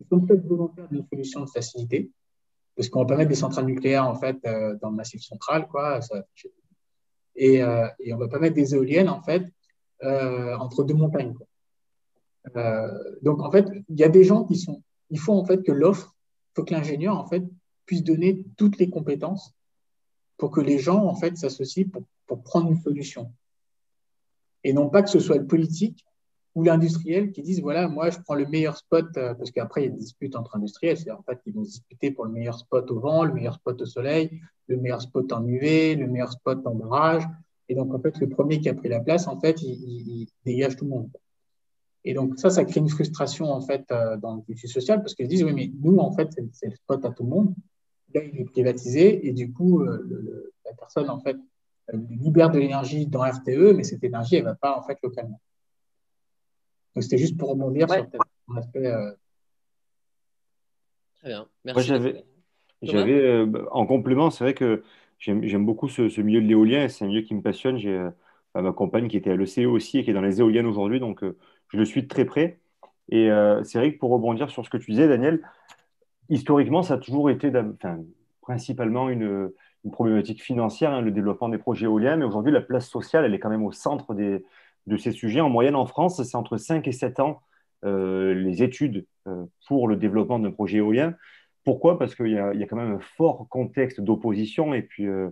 sont peut-être volontaires d'une solution de facilité, parce qu'on va pas mettre des centrales nucléaires, en fait, dans le massif central, quoi. Ça, et, euh, et on ne va pas mettre des éoliennes en fait euh, entre deux montagnes. Euh, donc en fait, il y a des gens qui sont. Il faut en fait que l'offre, faut que l'ingénieur en fait puisse donner toutes les compétences pour que les gens en fait s'associent pour, pour prendre une solution. Et non pas que ce soit le politique ou l'industriel qui disent voilà, moi je prends le meilleur spot, parce qu'après il y a des disputes entre industriels, c'est en fait ils vont disputer pour le meilleur spot au vent, le meilleur spot au soleil, le meilleur spot en UV, le meilleur spot en barrage. Et donc, en fait, le premier qui a pris la place, en fait, il, dégage tout le monde. Et donc, ça, ça crée une frustration, en fait, euh, dans le tissu social, parce qu'ils disent, oui, mais nous, en fait, c'est le spot à tout le monde. Là, il est privatisé, et du coup, euh, la personne, en fait, libère de l'énergie dans RTE, mais cette énergie, elle ne va pas, en fait, localement. Donc, c'était juste pour rebondir sur cet aspect. Euh, Très bien. Merci. J'avais, euh, en complément, c'est vrai que j'aime beaucoup ce, milieu de l'éolien, c'est un milieu qui me passionne. J'ai euh, ma compagne qui était à l'ECE aussi et qui est dans les éoliennes aujourd'hui, donc euh, je le suis de très près. Et c'est vrai que pour rebondir sur ce que tu disais, Daniel, historiquement, ça a toujours été principalement une, problématique financière, hein, le développement des projets éoliens, mais aujourd'hui, la place sociale, elle est quand même au centre des, de ces sujets. En moyenne, en France, c'est entre 5 et 7 ans les études pour le développement d'un projet éolien. Pourquoi? Parce qu'il y, a quand même un fort contexte d'opposition. Et puis, euh,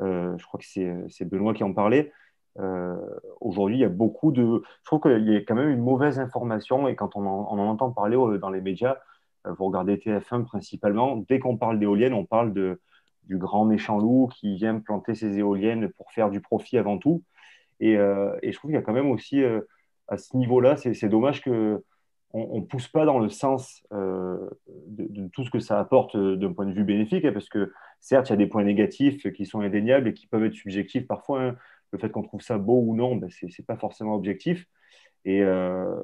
euh, je crois que c'est Benoît qui en parlait. Euh, aujourd'hui, il y a beaucoup de. Je trouve qu'il y a quand même une mauvaise information. Et quand on en, entend parler dans les médias, vous regardez TF1 principalement, dès qu'on parle d'éoliennes, on parle de, du grand méchant loup qui vient planter ses éoliennes pour faire du profit avant tout. Et, et je trouve qu'il y a quand même aussi, à ce niveau-là, c'est dommage que on ne pousse pas dans le sens euh, de, tout ce que ça apporte euh, d'un point de vue bénéfique, hein, parce que certes, il y a des points négatifs qui sont indéniables et qui peuvent être subjectifs parfois. Hein. Le fait qu'on trouve ça beau ou non, ben, ce n'est pas forcément objectif. Et euh,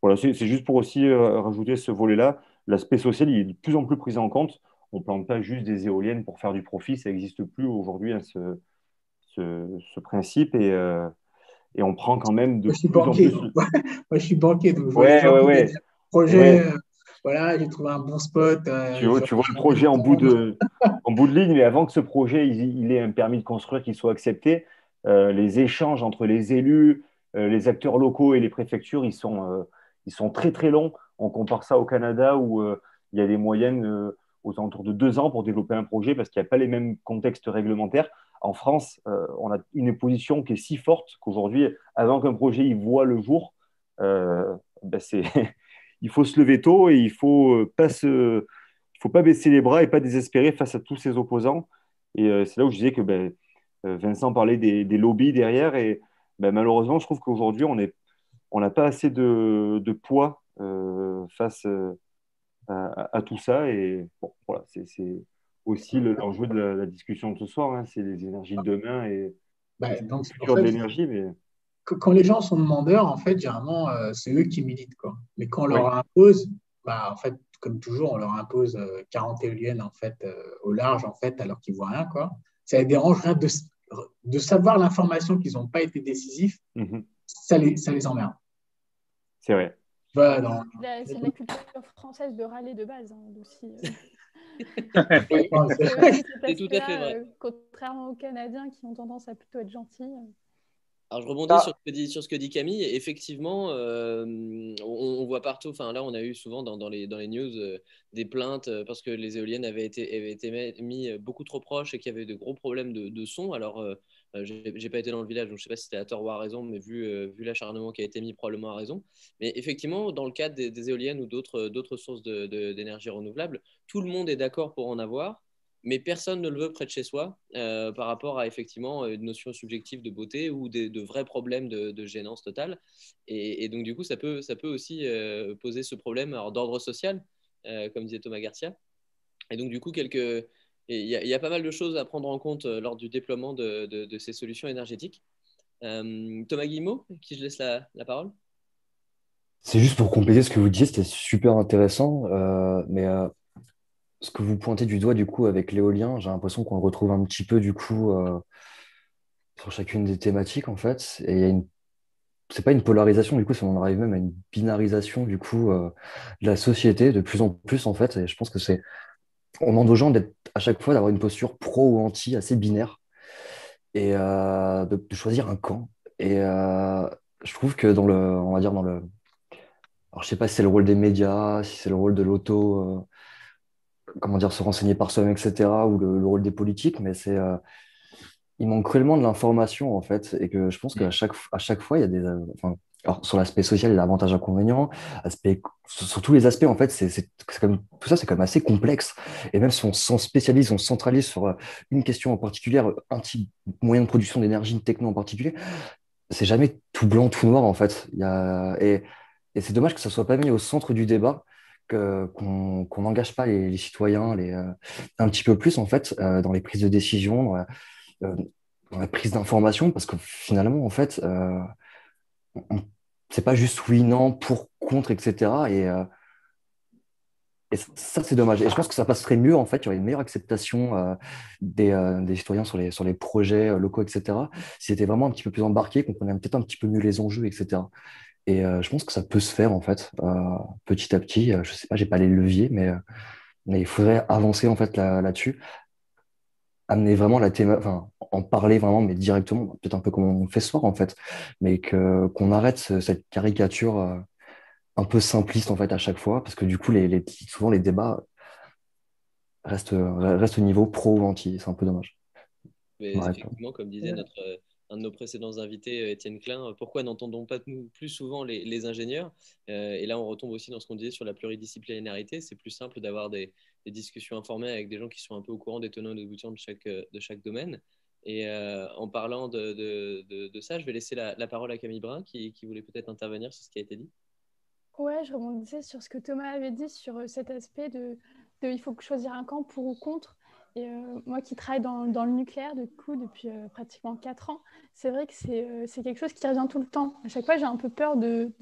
voilà, c'est juste pour aussi rajouter ce volet-là. l'aspect social il est de plus en plus pris en compte. On ne plante pas juste des éoliennes pour faire du profit, ça n'existe plus aujourd'hui, hein, ce, principe. Et, euh, et on prend quand même de plus en plus. <laughs> Moi, je suis banquier, donc je vois ouais, ouais, projet. Euh, voilà, j'ai trouvé un bon spot. tu, vois, tu vois le projet en bout, de, <laughs> en bout de ligne, mais avant que ce projet il, ait un permis de construire qui soit accepté, les échanges entre les élus, les acteurs locaux et les préfectures, ils sont, ils sont très très longs. On compare ça au Canada où euh, il y a des moyennes euh, aux alentours de deux ans pour développer un projet parce qu'il n'y a pas les mêmes contextes réglementaires. En France, euh, on a une position qui est si forte qu'aujourd'hui, avant qu'un projet il voit le jour, ben <laughs> il faut se lever tôt et il faut pas se, il faut pas baisser les bras et pas désespérer face à tous ces opposants. Et c'est là où je disais que ben, Vincent parlait des, lobbies derrière et ben, malheureusement, je trouve qu'aujourd'hui, on n'a pas assez de, poids euh, face euh, à, tout ça. Et bon, voilà, c'est aussi l'enjeu de la, discussion de ce soir. Hein. c'est les énergies de demain et bah, le futur de l'énergie. Mais... Quand les gens sont demandeurs, en fait, généralement, euh, c'est eux qui militent. Quoi. Mais quand on leur impose, bah, en fait, comme toujours, on leur impose 40 éoliennes en fait, au large, en fait, alors qu'ils ne voient rien. Quoi. Ça les dérange rien de, de savoir l'information qu'ils n'ont pas été décisifs. Mm-hmm ça les, ça les emmerde. C'est vrai. C'est la culture française de râler de base hein, aussi. <laughs> Euh. c'est tout à fait vrai. Euh, contrairement aux Canadiens qui ont tendance à plutôt être gentils. Alors je rebondis sur, ce que dit, sur, ce que dit, Camille. Effectivement, euh, on, voit partout, enfin là on a eu souvent dans, dans, les, dans les, news des plaintes parce que les éoliennes avaient été, avaient été mis beaucoup trop proches et qu'il y avait de gros problèmes de, de son. Alors euh, j'ai pas été dans le village, donc je sais pas si c'était à tort ou à raison, mais vu, euh, l'acharnement qui a été mis, probablement à raison. Mais effectivement, dans le cadre des, éoliennes ou d'autres sources d'énergie renouvelable, tout le monde est d'accord pour en avoir, mais personne ne le veut près de chez soi euh, par rapport à effectivement une notion subjective de beauté ou de, vrais problèmes de, gênance totale. Et, donc, du coup, ça peut, ça peut aussi poser ce problème d'ordre social, comme disait Thomas Garcia. Et donc, du coup, quelques, il y, a pas mal de choses à prendre en compte euh, lors du déploiement de, ces solutions énergétiques. Euh, Thomas Guillemot, qui je laisse la, parole? C'est juste pour compléter ce que vous disiez, c'était super intéressant. Euh, mais ce que vous pointez du doigt, du coup, avec l'éolien, j'ai l'impression qu'on le retrouve un petit peu, du coup, sur chacune des thématiques, en fait. Et c'est pas une polarisation, du coup, on arrive même à une binarisation, du coup, de la société de plus en plus, en fait. Et je pense que c'est on demande aux gens d'être à chaque fois d'avoir une posture pro ou anti assez binaire et euh, de, choisir un camp. Et euh, je trouve que dans le, on va dire dans le, alors je sais pas si c'est le rôle des médias, si c'est le rôle de l'auto, euh, comment dire, se renseigner par soi-même, etc., ou le, rôle des politiques, mais c'est, il manque cruellement de l'information en fait, et que je pense qu'à chaque, à chaque fois il y a des, enfin, alors, sur l'aspect social, a avantages inconvénients. Aspect, sur, tous les aspects, en fait, c'est, tout ça, c'est quand même assez complexe. Et même si on s'en spécialise, on se centralise sur euh, une question en particulier, un type moyen de production d'énergie, une techno en particulier, c'est jamais tout blanc, tout noir, en fait. Il y a, et, et c'est dommage que ça soit pas mis au centre du débat, qu'on n'engage pas les, citoyens les, euh, un petit peu plus, en fait, euh, dans les prises de décision, dans la, dans la prise d'information, parce que finalement, en fait, c'est pas juste oui, non, pour, contre, etc. Et, euh, et ça, c'est dommage. Et je pense que ça passerait mieux, en fait, il y aurait une meilleure acceptation euh, des, euh, des, citoyens sur les, sur les projets locaux, etc. Si c'était vraiment un petit peu plus embarqué, qu'on comprenait peut-être un petit peu mieux les enjeux, etc. Et je pense que ça peut se faire, en fait, petit à petit. je sais pas, j'ai pas les leviers, mais, mais il faudrait avancer, en fait, là-dessus amener vraiment la thématique, enfin, en parler vraiment, mais directement, peut-être un peu comme on fait ce soir en fait, mais que qu'on arrête cette caricature euh, un peu simpliste en fait à chaque fois, parce que du coup, les, souvent les débats restent, restent au niveau pro ou anti, c'est un peu dommage. Mais effectivement, comme disait notre, un de nos précédents invités, euh, Étienne Klein, pourquoi n'entendons pas nous plus souvent les, ingénieurs? Euh, Et là, on retombe aussi dans ce qu'on disait sur la pluridisciplinarité. C'est plus simple d'avoir des, discussions informelles avec des gens qui sont un peu au courant des tenants et des aboutissants de chaque, euh, de chaque domaine. Et en parlant de, de, ça, je vais laisser la, parole à Camille Brun qui, qui voulait peut-être intervenir sur ce qui a été dit. Ouais, je rebondissais sur ce que Thomas avait dit sur cet aspect de, il faut choisir un camp pour ou contre. Et euh, moi qui travaille dans, dans, le nucléaire du coup, depuis euh, pratiquement 4 ans, c'est vrai que euh, c'est quelque chose qui revient tout le temps. À chaque fois, j'ai un peu peur de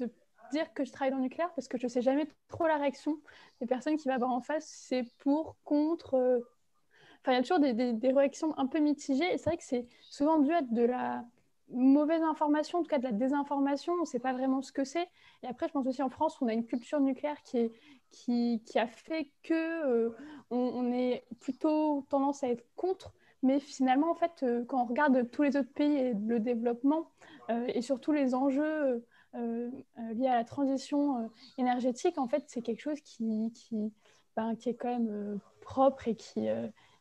dire que je travaille dans le nucléaire parce que je ne sais jamais trop la réaction des personnes qui vont avoir en face. C'est pour, contre. euh, Enfin, il y a toujours des, des- réactions un peu mitigées. Et c'est vrai que c'est souvent dû à de la mauvaise information, en tout cas de la désinformation. On ne sait pas vraiment ce que c'est. Et après, je pense aussi en France, on a une culture nucléaire qui, qui, qui a fait que euh, on est plutôt tendance à être contre. Mais finalement, en fait, euh, quand on regarde tous les autres pays et le développement, euh, et surtout les enjeux euh, euh, liés à la transition euh, énergétique, en fait, c'est quelque chose qui, qui, ben, est quand même propre et qui,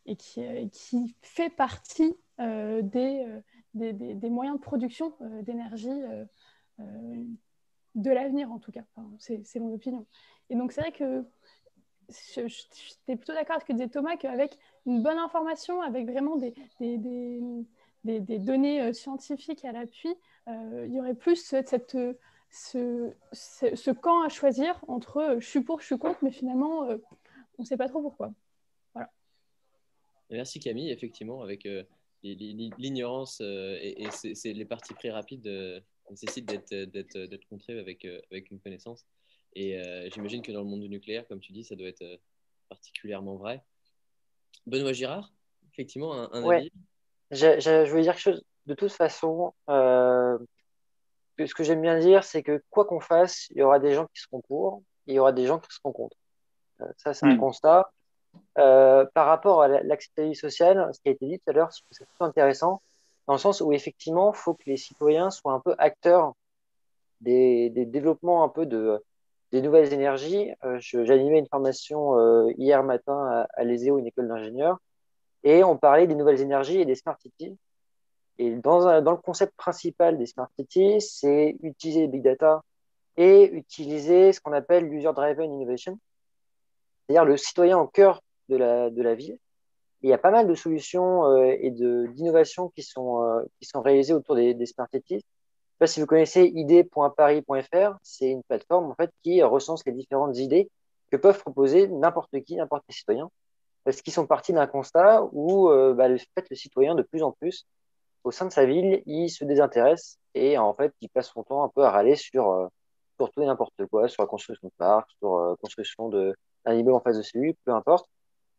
et qui, qui fait partie des, des, des- moyens de production d'énergie de l'avenir, en tout cas. C'est mon opinion. Et donc, c'est vrai que je- je- j'étais plutôt d'accord avec ce que disait Thomas, qu'avec une bonne information, avec vraiment des, des, des, données scientifiques à l'appui, il y aurait plus cette, cette, euh, ce, ce, ce camp à choisir entre euh, je suis pour, je suis contre, mais finalement, euh, on ne sait pas trop pourquoi. Merci Camille, effectivement, avec euh, li- li- l'ignorance euh, et, et les parties pris rapides euh, nécessitent d'être d'être d'être contrées avec euh, avec une connaissance. Et euh, j'imagine que dans le monde du nucléaire, comme tu dis, ça doit être euh, particulièrement vrai. Benoît Girard, effectivement, un, un Ouais. avis? Je, je, je voulais dire quelque chose. De toute façon, euh, ce que j'aime bien dire, c'est que quoi qu'on fasse, il y aura des gens qui seront pour, et il y aura des gens qui seront contre. Euh, ça, c'est un Mm. constat. Euh, par rapport à la- l'acceptabilité sociale, ce qui a été dit tout à l'heure, plutôt intéressant, dans le sens où effectivement, il faut que les citoyens soient un peu acteurs des, des développements un peu de, des nouvelles énergies. Euh, J'animais une formation euh, hier matin à, à l'ESEO, une école d'ingénieurs, et on parlait des nouvelles énergies et des smart cities. Et dans, le concept principal des smart cities, c'est utiliser les big data et utiliser ce qu'on appelle l'user-driven innovation, c'est-à-dire le citoyen au cœur de la, ville. Il y a pas mal de solutions euh, et d'innovations qui, sont euh, qui sont réalisées autour des, smart cities. Je sais pas si vous connaissez id.paris.fr, c'est une plateforme en fait qui recense les différentes idées que peuvent proposer n'importe qui, n'importe quel citoyen, parce qu'ils sont partis d'un constat où euh, bah, fait le citoyen de plus en plus au sein de sa ville, il se désintéresse et en fait, il passe son temps un peu à râler sur, euh, sur tout et n'importe quoi, sur la construction de parcs, sur la construction de- d'un immeuble en face de celui, peu importe.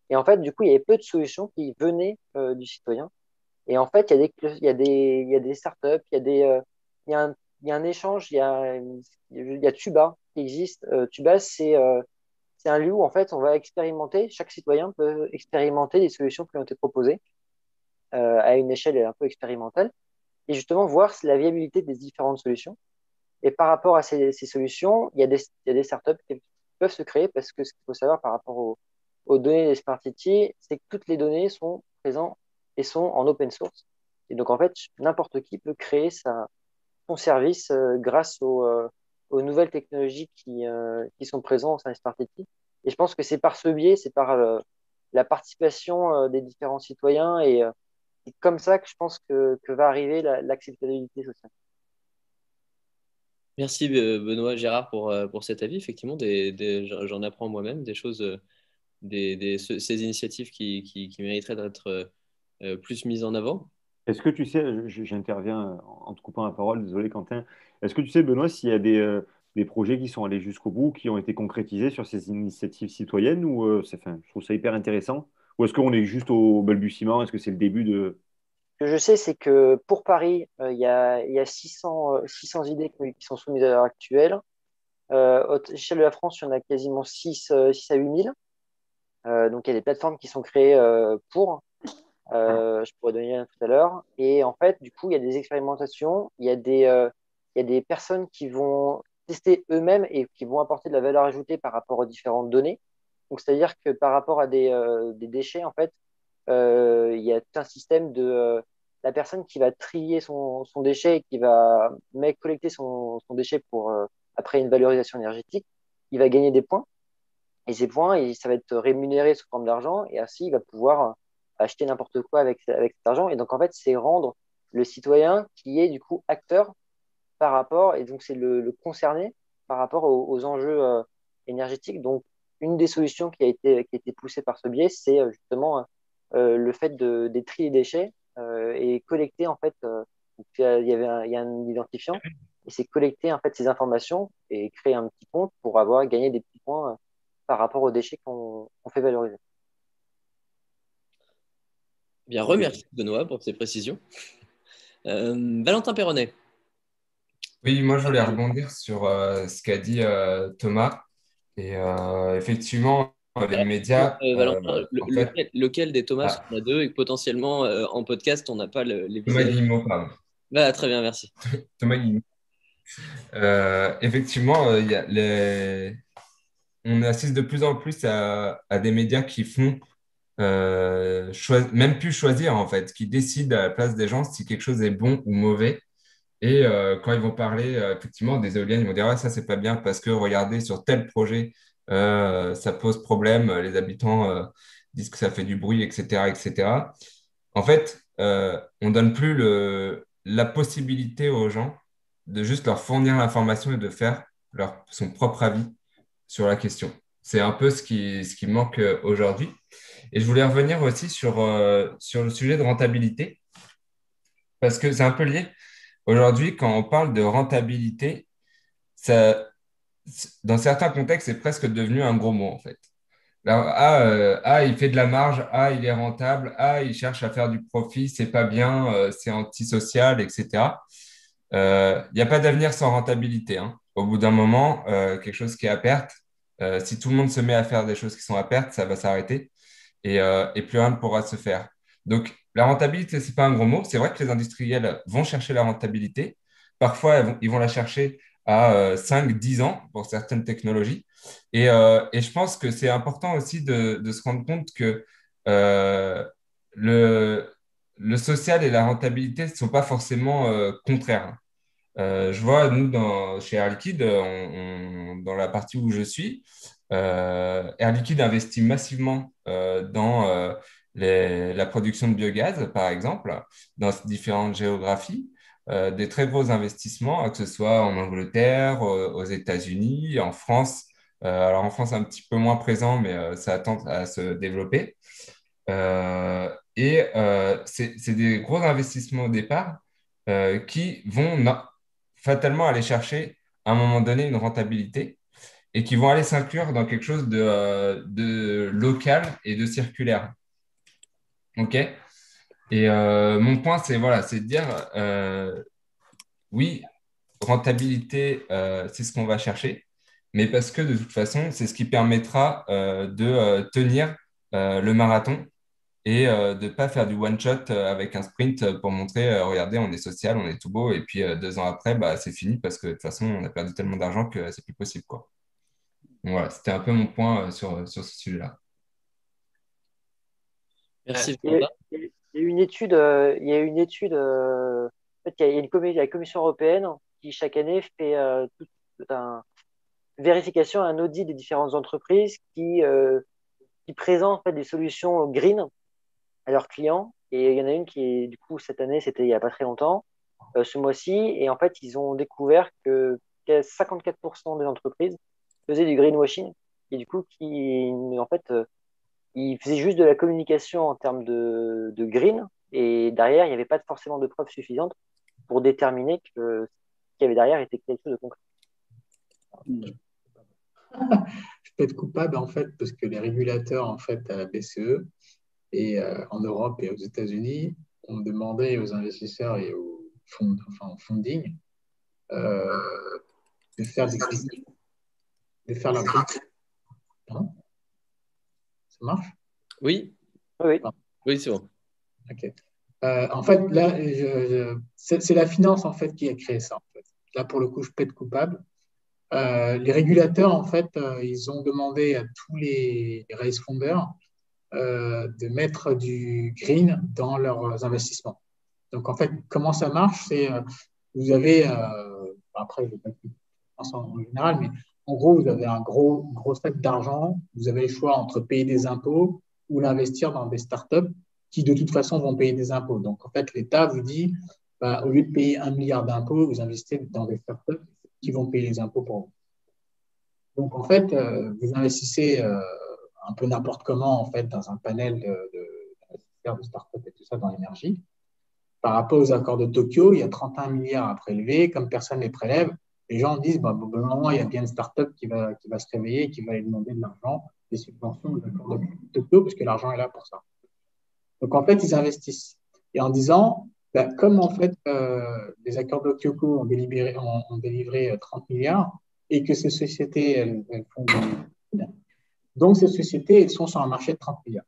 Et en fait, du coup, il y avait peu de solutions qui venaient euh, du citoyen. Et en fait, il y a des, il y a des, il y a des startups, il y a des, euh, il y a un, il y a un échange, il y a, il y a Tuba qui existe. Euh, Tuba, c'est euh, c'est un lieu où en fait, on va expérimenter, chaque citoyen peut expérimenter des solutions qui ont été proposées euh, à une échelle un peu expérimentale et justement voir la viabilité des différentes solutions. Et par rapport à ces, solutions, il y, a des, startups qui peuvent se créer parce que ce qu'il faut savoir par rapport aux, données des Smart City, c'est que toutes les données sont présentes et sont en open source. Et donc, en fait, n'importe qui peut créer son service euh, grâce aux, euh, aux nouvelles technologies qui, qui sont présentes au sein des Smart City. Et je pense que c'est par ce biais, c'est par la participation des différents citoyens et c'est comme ça que je pense que, que va arriver la- l'acceptabilité sociale. Merci Be- Benoît Gérard pour, euh, pour cet avis. Effectivement, des, des- j'en apprends moi-même des choses, euh, des, des- ce- ces initiatives qui, qui, qui mériteraient d'être euh, plus mises en avant. Est-ce que tu sais, j'interviens en te coupant la parole, désolé Quentin, est-ce que tu sais, Benoît, s'il y a des, des projets qui sont allés jusqu'au bout, qui ont été concrétisés sur ces initiatives citoyennes, ou enfin, je trouve ça hyper intéressant, ou est-ce qu'on est juste au balbutiement, est-ce que c'est le début de... Ce que je sais, c'est que pour Paris, euh, il y a, y a 600, euh, 600 idées qui sont soumises à l'heure actuelle. Euh, à l'échelle de la France, il y en a quasiment 6, euh, 6 à 8 000. Euh, donc, il y a des plateformes qui sont créées pour. Je pourrais donner un tout à l'heure. Et en fait, du coup, il y a des expérimentations, il y a des, il y a des personnes qui vont tester eux-mêmes et qui vont apporter de la valeur ajoutée par rapport aux différentes données. Donc, c'est-à-dire que par rapport à des, euh, des déchets, en fait, euh, il y a tout un système de euh, la personne qui va trier son, son déchet et qui va mais, collecter son, son déchet pour après une valorisation énergétique, il va gagner des points. Et ces points, et ça va être rémunéré sous forme d'argent et ainsi il va pouvoir acheter n'importe quoi avec, avec cet argent. Et donc en fait, c'est rendre le citoyen qui est du coup acteur par rapport, et donc c'est le, concerné par rapport aux, aux enjeux énergétiques. Donc une des solutions qui a été, qui a été poussée par ce biais, c'est euh, justement euh, le fait de, des tri et déchets euh, et collecter en fait. euh, il y avait un, il y a un identifiant et c'est collecter en fait ces informations et créer un petit compte pour avoir gagné des petits points euh, par rapport aux déchets qu'on fait valoriser. Bien, remercie Benoît pour ces précisions. Euh, Valentin Perronnet. Oui, moi je voulais rebondir sur euh, ce qu'a dit Thomas. Et effectivement, les médias. Valentin, lequel, des Thomas ah. on a deux et potentiellement en podcast on n'a pas les Thomas Guillemot, pardon. Bah, très bien, merci. <laughs> Thomas Guillemot. Euh, effectivement, euh, y a les... on assiste de plus en plus à, des médias qui font euh, même plus choisir, en fait, qui décident à la place des gens si quelque chose est bon ou mauvais. Et quand ils vont parler effectivement des éoliennes, ils vont dire ça, c'est pas bien parce que regardez, sur tel projet, ça pose problème, les habitants disent que ça fait du bruit, etc. etc. En fait, on donne plus le, la possibilité aux gens de juste leur fournir l'information et de faire leur, son propre avis sur la question. C'est un peu ce qui, ce qui manque euh, aujourd'hui. Et je voulais revenir aussi sur, euh, sur le sujet de rentabilité, parce que c'est un peu lié. Aujourd'hui, quand on parle de rentabilité, ça, dans certains contextes, c'est presque devenu un gros mot, en fait. ah, euh, ah, il fait de la marge, ah, il est rentable, ah, il cherche à faire du profit, c'est pas bien, c'est antisocial, etc. Il euh, n'y a pas d'avenir sans rentabilité. Hein. Au bout d'un moment, euh, quelque chose qui est à perte, euh, si tout le monde se met à faire des choses qui sont à perte, ça va s'arrêter et, plus rien ne pourra se faire. Donc, la rentabilité, ce n'est pas un gros mot. C'est vrai que les industriels vont chercher la rentabilité. Parfois, ils vont, la chercher à 5-10 ans pour certaines technologies. Et, je pense que c'est important aussi de, se rendre compte que le, le social et la rentabilité ne sont pas forcément euh, contraires. Euh, je vois, nous, chez Air Liquide, dans la partie où je suis, euh, Air Liquide investit massivement dans la production de biogaz, par exemple, dans différentes géographies. des très gros investissements, que ce soit en Angleterre, aux États-Unis, en France. alors en France, un petit peu moins présent, mais ça tend à se développer. Et euh, c'est des gros investissements au départ euh, qui vont fatalement aller chercher à un moment donné une rentabilité et qui vont aller s'inclure dans quelque chose euh, de, local et de circulaire. OK Et mon point, c'est voilà, de dire oui, rentabilité, c'est ce qu'on va chercher, mais parce que de toute façon, c'est ce qui permettra de tenir le marathon et euh, de ne pas faire du one-shot euh, avec un sprint euh, pour montrer, regardez, on est social, on est tout beau, et puis deux ans après, bah, c'est fini parce que de toute façon, on a perdu tellement d'argent que c'est plus possible. Quoi. voilà, c'était un peu mon point sur, sur ce sujet-là. Merci. Il y, a, il y a une étude, il y a une étude, en fait, il y a, une la Commission européenne qui chaque année fait toute un vérification, un audit des différentes entreprises qui, qui présentent en fait, des solutions green à leurs clients. Et il y en a une qui est, du coup, cette année, c'était il n'y a pas très longtemps, euh, ce mois-ci. Et en fait, ils ont découvert que 54% des entreprises faisaient du greenwashing. Et du coup, qui, en fait, ils faisaient juste de la communication en termes de, de green. Et derrière, il n'y avait pas forcément de preuves suffisantes pour déterminer que ce qu'il y avait derrière était quelque chose de concret. <laughs> Je peux être coupable en fait parce que les régulateurs en fait à la BCE et euh, en Europe et aux États-Unis, on demandait aux investisseurs et aux fonds, enfin, au funding euh, de faire des de faire leur hein Ça marche? Oui. Oui. Oui, c'est bon. Ok. Euh, en fait, là, c'est la finance en fait qui a créé ça. En fait. Là, pour le coup, je peux être coupable. les régulateurs, en fait, ils ont demandé à tous les race fondeurs euh, de mettre du green dans leurs investissements. Donc, en fait, comment ça marche C'est euh, vous avez, euh, après, je ne vais pas en général, mais en gros, vous avez un gros, gros sac d'argent, vous avez le choix entre payer des impôts ou l'investir dans des startups qui, de toute façon, vont payer des impôts. Donc, en fait, l'État vous dit, bah, au lieu de payer un milliard d'impôts, vous investissez dans des startups qui vont payer les impôts pour vous. Donc, en fait, vous investissez un peu n'importe comment, en fait, dans un panel de, de, de start-up et tout ça dans l'énergie. par rapport aux accords de Tokyo, il y a 31 milliards à prélever. Comme personne ne les prélève, les gens disent bah, bon, moment, il y a bien une start-up qui va, qui va se réveiller, qui va aller demander de l'argent, des subventions aux accords de Tokyo, parce que l'argent est là pour ça. Donc en fait, ils investissent. Et en disant, bah, comme en fait euh, les accords de Tokyo ont, ont, délivré 30 milliards et que ces sociétés, elles, font des... Donc ces sociétés, elles sont sur un marché de 30 milliards.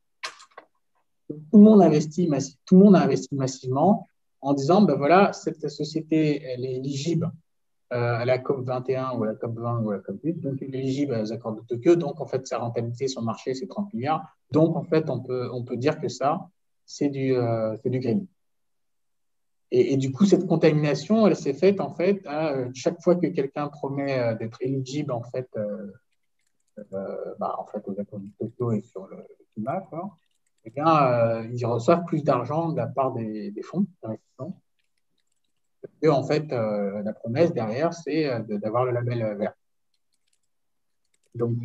tout le monde investit tout le monde a investi massivement en disant, ben voilà, cette société, elle est éligible euh, à la COP 21 ou à la COP 20 ou à la COP 8, donc elle est éligible aux accords de Tokyo, donc en fait sa rentabilité le marché c'est 30 milliards, donc en fait on peut, on peut dire que ça c'est du, euh, du green. Et, du coup, cette contamination, elle s'est faite en fait à euh, chaque fois que quelqu'un promet d'être éligible en fait, bah, en fait aux accords de Tokyo et sur le, climat, quoi, eh bien, ils reçoivent plus d'argent de la part des, des fonds d'investissement en fait, euh, la promesse derrière, c'est euh, d'avoir le label euh, vert. Donc,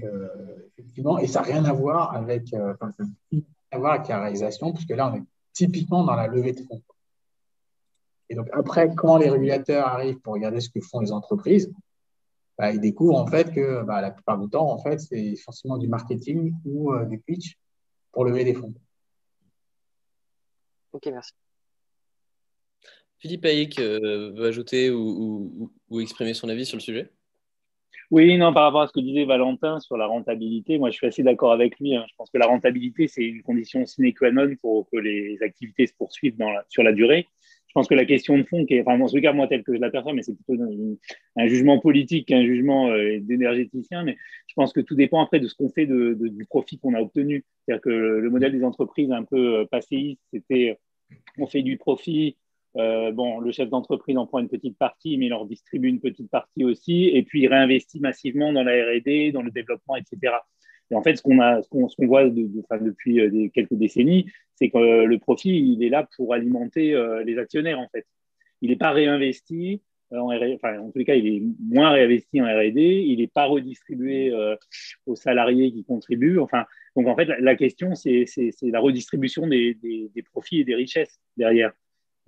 effectivement, et ça n'a rien à voir avec, enfin, à voir avec la réalisation, puisque là, on est typiquement dans la levée de fonds. Et donc, après, quand les régulateurs arrivent pour regarder ce que font les entreprises, bah, ils découvrent en fait que bah, la plupart du temps, en fait, c'est forcément du marketing ou du pitch pour lever des fonds. Ok, merci. Philippe Hayek euh, veut ajouter ou, exprimer son avis sur le sujet? Oui, non, par rapport à ce que disait Valentin sur la rentabilité, moi je suis assez d'accord avec lui. Hein. Je pense que la rentabilité, c'est une condition sine qua non pour que les activités se poursuivent sur la durée. Je pense que la question de fond, qui est, enfin, en tout cas, moi, tel que je l'aperçois, mais c'est plutôt un, jugement politique qu'un jugement euh, d'énergéticien, mais je pense que tout dépend après de ce qu'on fait du profit qu'on a obtenu. C'est-à-dire que le modèle des entreprises un peu euh, passéiste, c'était on fait du profit, euh, bon, le chef d'entreprise en prend une petite partie, mais il leur distribue une petite partie aussi, et puis il réinvestit massivement dans la R&D, dans le développement, etc. Et en fait, ce qu'on voit depuis euh, quelques décennies, c'est que euh, le profit, il est là pour alimenter les actionnaires, en fait. Il n'est pas réinvesti. En, enfin, en tous les cas, il est moins réinvesti en R&D. Il n'est pas redistribué aux salariés qui contribuent. Enfin, donc en fait, la, question, c'est, la redistribution des profits et des richesses derrière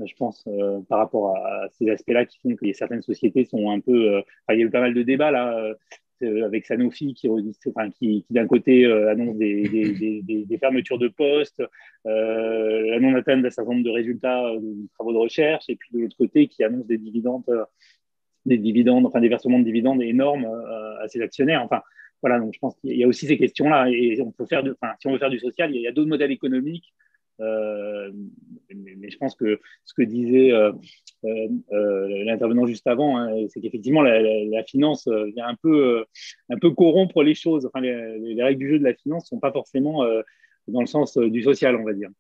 je pense, euh, par rapport à, ces aspects-là qui font que certaines sociétés sont un peu. Euh, il y a eu pas mal de débats là, euh, avec Sanofi qui, enfin, qui, qui d'un côté annonce <laughs> des, des, des, fermetures de postes, la non-atteinte d'un certain nombre de résultats de travaux de recherche, et puis de l'autre côté qui annonce des dividendes, des dividendes, enfin des versements de dividendes énormes à ses actionnaires. Enfin, voilà, donc je pense qu'il y a aussi ces questions-là. Et on peut faire de, enfin, si on veut faire du social, il y a, a d'autres modèles économiques euh, mais, je pense que ce que disait euh, euh, l'intervenant juste avant, hein, c'est qu'effectivement la, finance vient un peu, corrompre les choses. Enfin, les, règles du jeu de la finance ne sont pas forcément dans le sens du social, on va dire.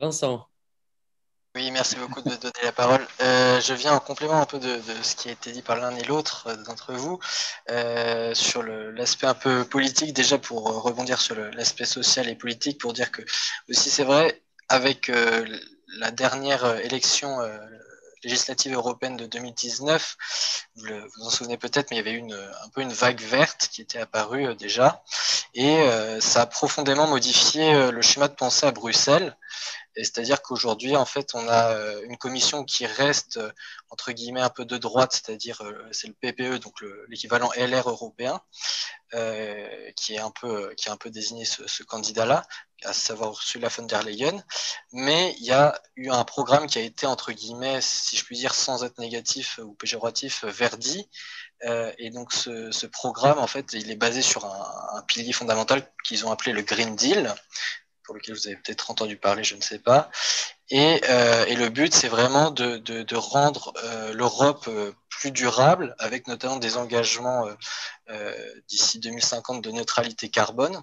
Vincent. Oui, merci beaucoup de donner la parole. Euh, je viens en complément un peu de, ce qui a été dit par l'un et l'autre euh, d'entre vous euh, sur l'aspect un peu politique, déjà pour rebondir sur l'aspect social et politique, pour dire que aussi c'est vrai, avec la dernière élection législative européenne de 2019, vous, vous en souvenez peut-être, mais il y avait une, un peu une vague verte qui était apparue déjà, et ça a profondément modifié le schéma de pensée à Bruxelles c'est-à-dire qu'aujourd'hui, en fait, on a euh, une commission qui reste euh, entre guillemets un peu de droite, c'est-à-dire euh, c'est le PPE, donc l'équivalent LR européen, qui est un peu qui a un peu désigné ce, candidat-là, à savoir Ursula von der Leyen. Mais il y a eu un programme qui a été entre guillemets, si je puis dire, sans être négatif ou péjoratif, verdi. et donc ce, programme, en fait, il est basé sur un pilier fondamental qu'ils ont appelé le Green Deal, pour lequel vous avez peut-être entendu parler, je ne sais pas. Et, euh, et le but, c'est vraiment de, de, de rendre euh, l'Europe euh, plus durable, avec notamment des engagements euh, euh, d'ici 2050 de neutralité carbone.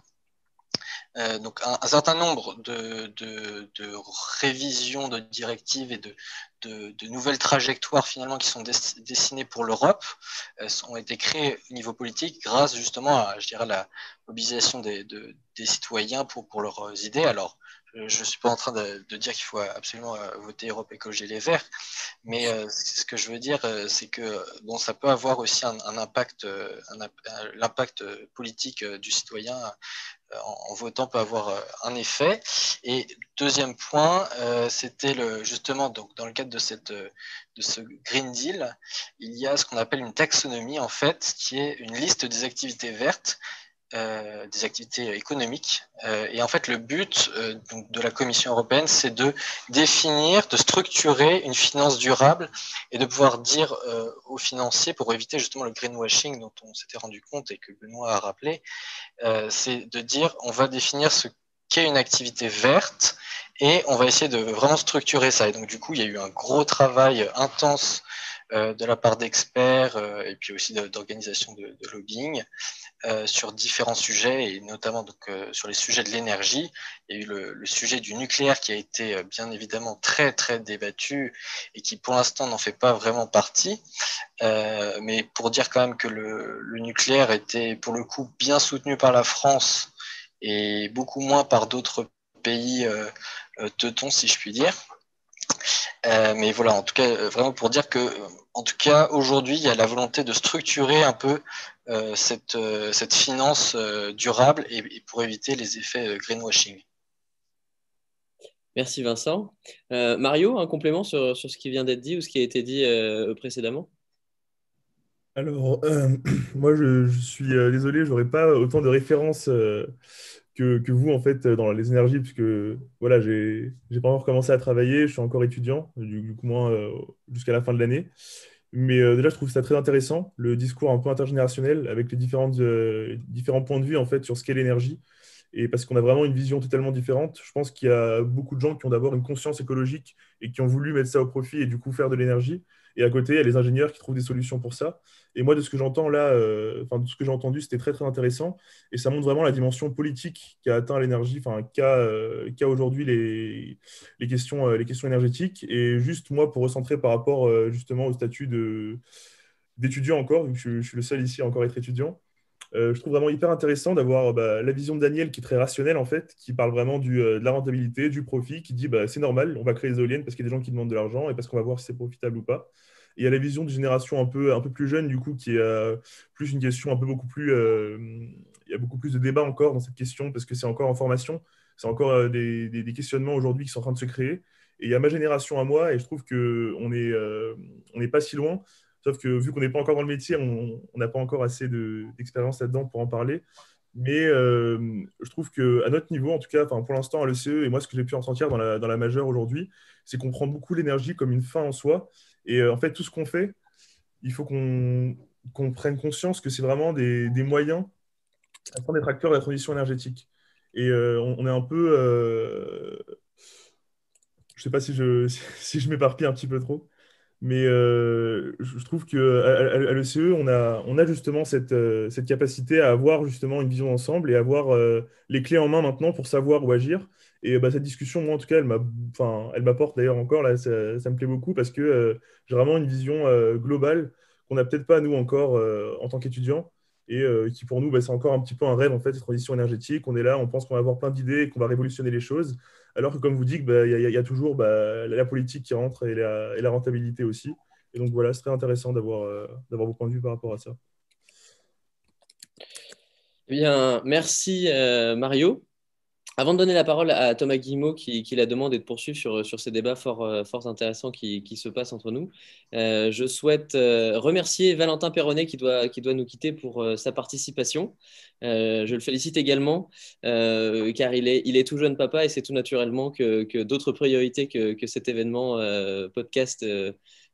Euh, donc un, un, certain nombre de, révisions de directives et de, nouvelles trajectoires finalement qui sont dessinées pour l'Europe euh, ont été créées au niveau politique grâce justement à, je dirais, la mobilisation des, citoyens pour, leurs idées. Alors, je ne suis pas en train de, dire qu'il faut absolument voter Europe Écologie Les Verts, mais ce que je veux dire, c'est que bon, ça peut avoir aussi un, impact, l'impact politique du citoyen en, votant peut avoir un effet. Et deuxième point, c'était le, justement donc dans le cadre de cette de ce Green Deal, il y a ce qu'on appelle une taxonomie en fait, qui est une liste des activités vertes euh, des activités économiques. Euh, et en fait, le but euh, de la Commission européenne, c'est de définir, de structurer une finance durable et de pouvoir dire aux financiers, pour éviter justement le greenwashing dont on s'était rendu compte et que Benoît a rappelé, c'est de dire on va définir ce qu'est une activité verte et on va essayer de vraiment structurer ça. Et donc, du coup, il y a eu un gros travail intense euh, de la part d'experts euh, et puis aussi d'organisations de, lobbying euh, sur différents sujets et notamment donc, sur les sujets de l'énergie. Il y a eu le, sujet du nucléaire qui a été bien évidemment très très débattu et qui pour l'instant n'en fait pas vraiment partie. mais pour dire quand même que le, nucléaire était pour le coup bien soutenu par la France et beaucoup moins par d'autres pays teutons si je puis dire. Euh, mais voilà, en tout cas, euh, vraiment pour dire que, en tout cas, aujourd'hui, il y a la volonté de structurer un peu euh, cette, cette finance durable et, pour éviter les effets greenwashing. Merci Vincent. Mario, un complément sur, sur, ce qui vient d'être dit ou ce qui a été dit précédemment? Alors, <clears throat> moi, je, je suis désolé, je n'aurai pas autant de références que, vous, en fait, dans les énergies, puisque voilà, j'ai pas encore commencé à travailler, je suis encore étudiant, du, coup, moins euh, jusqu'à la fin de l'année. Mais euh, déjà, je trouve ça très intéressant, le discours un peu intergénérationnel, avec les différentes, euh, différents points de vue, en fait, sur ce qu'est l'énergie. Et parce qu'on a vraiment une vision totalement différente. Je pense qu'il y a beaucoup de gens qui ont d'abord une conscience écologique et qui ont voulu mettre ça au profit et du coup faire de l'énergie. Et à côté, il y a les ingénieurs qui trouvent des solutions pour ça. Et moi, de ce que j'entends là, euh, enfin, de ce que j'ai entendu, c'était très, très intéressant. Et ça montre vraiment la dimension politique qu'a atteint l'énergie, enfin, qu'a euh, aujourd'hui euh, les questions énergétiques. Et juste, moi, pour recentrer par rapport justement au statut d'étudiant encore, vu que je, suis le seul ici à encore être étudiant, je trouve vraiment hyper intéressant d'avoir bah, la vision de Daniel qui est très rationnelle en fait, qui parle vraiment du, de la rentabilité, du profit, qui dit bah, c'est normal, on va créer des éoliennes parce qu'il y a des gens qui demandent de l'argent et parce qu'on va voir si c'est profitable ou pas il y a la vision de génération un peu, un peu plus jeune, du coup, qui est euh, plus une question un peu beaucoup plus. Euh, il y a beaucoup plus de débats encore dans cette question parce que c'est encore en formation. C'est encore euh, des, des, questionnements aujourd'hui qui sont en train de se créer. Et il y a ma génération à moi, et je trouve qu'on n'est on n'est pas si loin. Sauf que vu qu'on n'est pas encore dans le métier, on n'a pas encore assez d'expérience là-dedans pour en parler. Mais je trouve qu'à notre niveau, en tout cas, pour l'instant à l'ECE, et moi ce que j'ai pu ressentir dans la, dans la majeure aujourd'hui, c'est qu'on prend beaucoup l'énergie comme une fin en soi. Et euh, en fait, tout ce qu'on fait, il faut qu'on prenne conscience que c'est vraiment des, des moyens afin d'être acteur de la transition énergétique. Et euh, on, est un peu. Euh, je ne sais pas si je, <laughs> si je m'éparpille un petit peu trop, mais je trouve qu'à à, l'ECE, on a, justement cette, cette, capacité à avoir justement une vision d'ensemble et avoir les clés en main maintenant pour savoir où agir. Et bah, cette discussion, moi en tout cas, elle m'apporte d'ailleurs encore, là, ça, me plaît beaucoup parce que euh, j'ai vraiment une vision euh, globale qu'on n'a peut-être pas nous encore euh, en tant qu'étudiants et qui pour nous, bah, c'est encore un petit peu un rêve en fait, cette transition énergétique. On est là, on pense qu'on va avoir plein d'idées et qu'on va révolutionner les choses. Alors que comme vous dites, bah, il y, a toujours la politique qui rentre et la, et la, rentabilité aussi. Et donc voilà, c'est très intéressant d'avoir vos points de vue par rapport à ça. Eh bien, merci Mario. Avant de donner la parole à Thomas Guillemot qui, la demande et de poursuivre sur, sur ces débats fort, euh, fort intéressants qui, qui, se passent entre nous, euh, je souhaite euh, remercier Valentin Perronnet qui doit, qui doit nous quitter pour sa participation. je le félicite également car il est, il est tout jeune papa et c'est tout naturellement que, que d'autres priorités que, que, cet événement podcast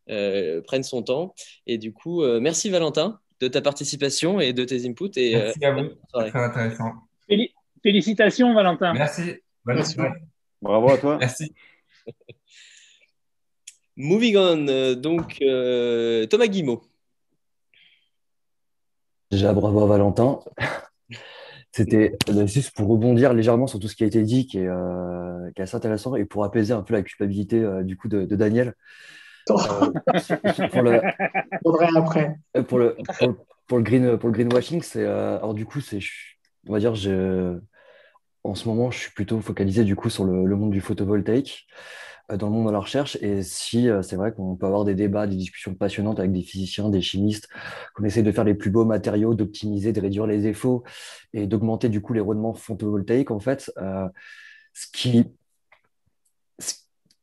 prennent son temps. Et du coup, merci Valentin de ta participation et de tes inputs. Et, merci à vous, très intéressant. Félicitations, Valentin. Merci. Bravo à toi. <laughs> Merci. Moving on, euh, donc euh, Thomas Guimau. Déjà, bravo à Valentin. C'était euh, juste pour rebondir légèrement sur tout ce qui a été dit, qui est, assez intéressant, et pour apaiser un peu la culpabilité du coup de, Daniel. <laughs> pour le, après. Pour le, pour, le green, pour le greenwashing, c'est alors du coup, c'est on va dire, je... en ce moment, je suis plutôt focalisé du coup sur le, monde du photovoltaïque, euh, dans le monde de la recherche. Et si c'est vrai qu'on peut avoir des débats, des discussions passionnantes avec des physiciens, des chimistes, qu'on essaie de faire les plus beaux matériaux, d'optimiser, de réduire les défauts et d'augmenter du coup les rendements photovoltaïques, en fait, ce qui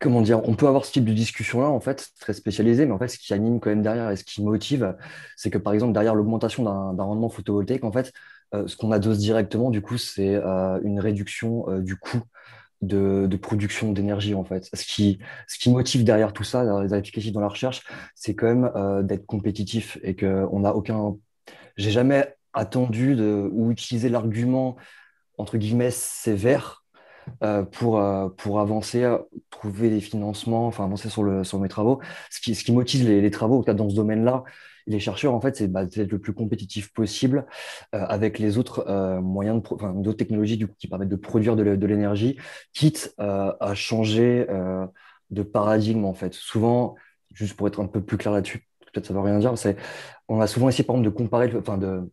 comment dire, on peut avoir ce type de discussion-là, en fait, très spécialisé, mais en fait, ce qui anime quand même derrière et ce qui motive, c'est que par exemple, derrière l'augmentation d'un rendement photovoltaïque, en fait, euh, ce qu'on adosse directement, du coup, c'est euh, une réduction euh, du coût de, production d'énergie, en fait. Ce qui, ce qui motive derrière tout ça, les applicatifs dans la recherche, c'est quand même d'être compétitif et qu'on n'a aucun. J'ai jamais attendu ou utilisé l'argument, entre guillemets, sévère euh, pour, euh, pour avancer, trouver des financements, enfin avancer sur, le, sur mes travaux. Ce qui, ce qui motive les, les travaux, dans ce domaine-là, les chercheurs, en fait, c'est bah, d'être le plus compétitif possible euh, avec les autres moyens, de d'autres technologies du coup, qui permettent de produire de, l'énergie, quitte à changer de paradigme, en fait. Souvent, juste pour être un peu plus clair là-dessus, peut-être ça ne veut rien dire, on a souvent essayé, par exemple, de comparer, enfin, de,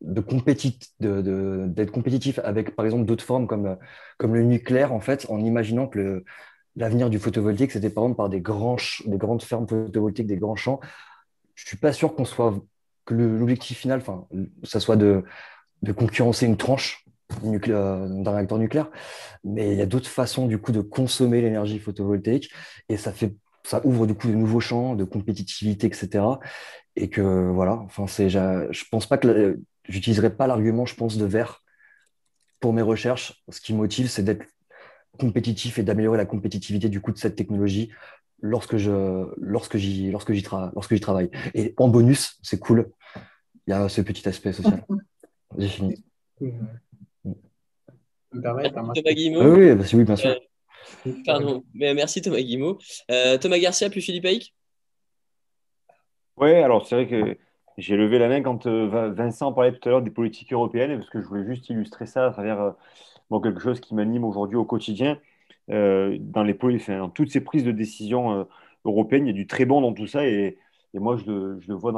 d'être compétitif avec, par exemple, d'autres formes comme, comme le nucléaire, en fait, en imaginant que l'avenir du photovoltaïque, c'était par exemple par des grandes fermes photovoltaïques, des grands champs. Je suis pas sûr qu'on soit que l'objectif final, enfin, ça soit de, de concurrencer une tranche d'un réacteur nucléaire, mais il y a d'autres façons du coup de consommer l'énergie photovoltaïque et ça fait ça ouvre du coup de nouveaux champs de compétitivité, etc. Et que voilà, enfin c'est, je pense pas que j'utiliserai pas l'argument, je pense, de verre pour mes recherches. Ce qui motive, c'est d'être compétitif et d'améliorer la compétitivité du coup de cette technologie lorsque je lorsque j'y lorsque j'y lorsque j'y travaille. Et en bonus, c'est cool. Il y a ce petit aspect social. J'ai fini. Thomas oui, bah, oui, bien sûr. Euh, pardon, mais merci Thomas Guimau. Euh, Thomas Garcia puis Philippe Haïk? Oui, alors c'est vrai que j'ai levé la main quand euh, Vincent parlait tout à l'heure des politiques européennes, parce que je voulais juste illustrer ça à travers euh, quelque chose qui m'anime aujourd'hui au quotidien. Euh, dans, les, dans toutes ces prises de décision européennes, il y a du très bon dans tout ça, et, moi, je le, vois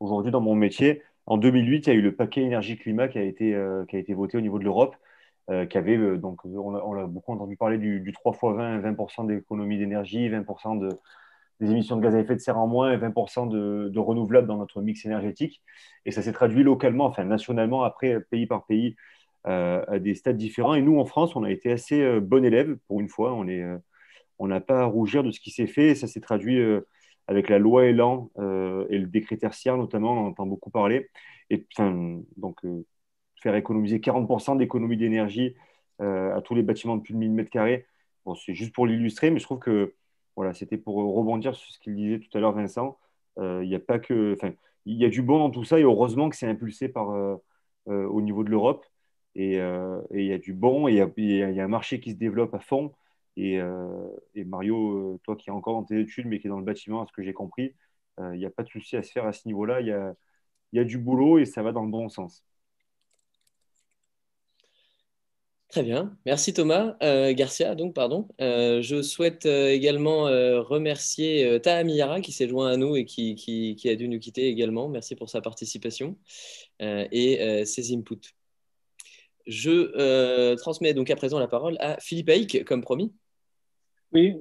aujourd'hui dans mon métier. En 2008, il y a eu le paquet énergie-climat qui, a été, été voté au niveau de l'Europe, qui avait, donc, on a, beaucoup entendu parler du, du 3 x 20, 20% d'économie d'énergie, 20% de, des émissions de gaz à effet de serre en moins et 20% de, renouvelables dans notre mix énergétique. Et ça s'est traduit localement, enfin nationalement, après, pays par pays, euh, à des stades différents. Et nous, en France, on a été assez euh, bon élève pour une fois. On euh, on n'a pas à rougir de ce qui s'est fait. Ça s'est traduit avec la loi Elan et le décret tertiaire, notamment, on entend beaucoup parler. Et donc, faire économiser 40% d'économie d'énergie à tous les bâtiments de plus de 1000 m2. Bon, c'est juste pour l'illustrer, mais je trouve que voilà, c'était pour rebondir sur ce qu'il disait tout à l'heure, Vincent. Euh, il y a pas que, il y a du bon dans tout ça et heureusement que c'est impulsé par euh, euh, au niveau de l'Europe et, il y a du bon il y a, un marché qui se développe à fond. Et, Mario, toi qui es encore dans tes études mais qui est dans le bâtiment, à ce que j'ai compris, il n'y a pas de souci à se faire à ce niveau-là. Il y a, du boulot et ça va dans le bon sens. Très bien, merci Thomas. Euh, Garcia, donc, pardon. Euh, je souhaite euh, également remercier Taha Miyara qui s'est joint à nous et qui, a dû nous quitter également. Merci pour sa participation et ses inputs. Je transmets donc à présent la parole à Philippe Haïk, comme promis. Oui,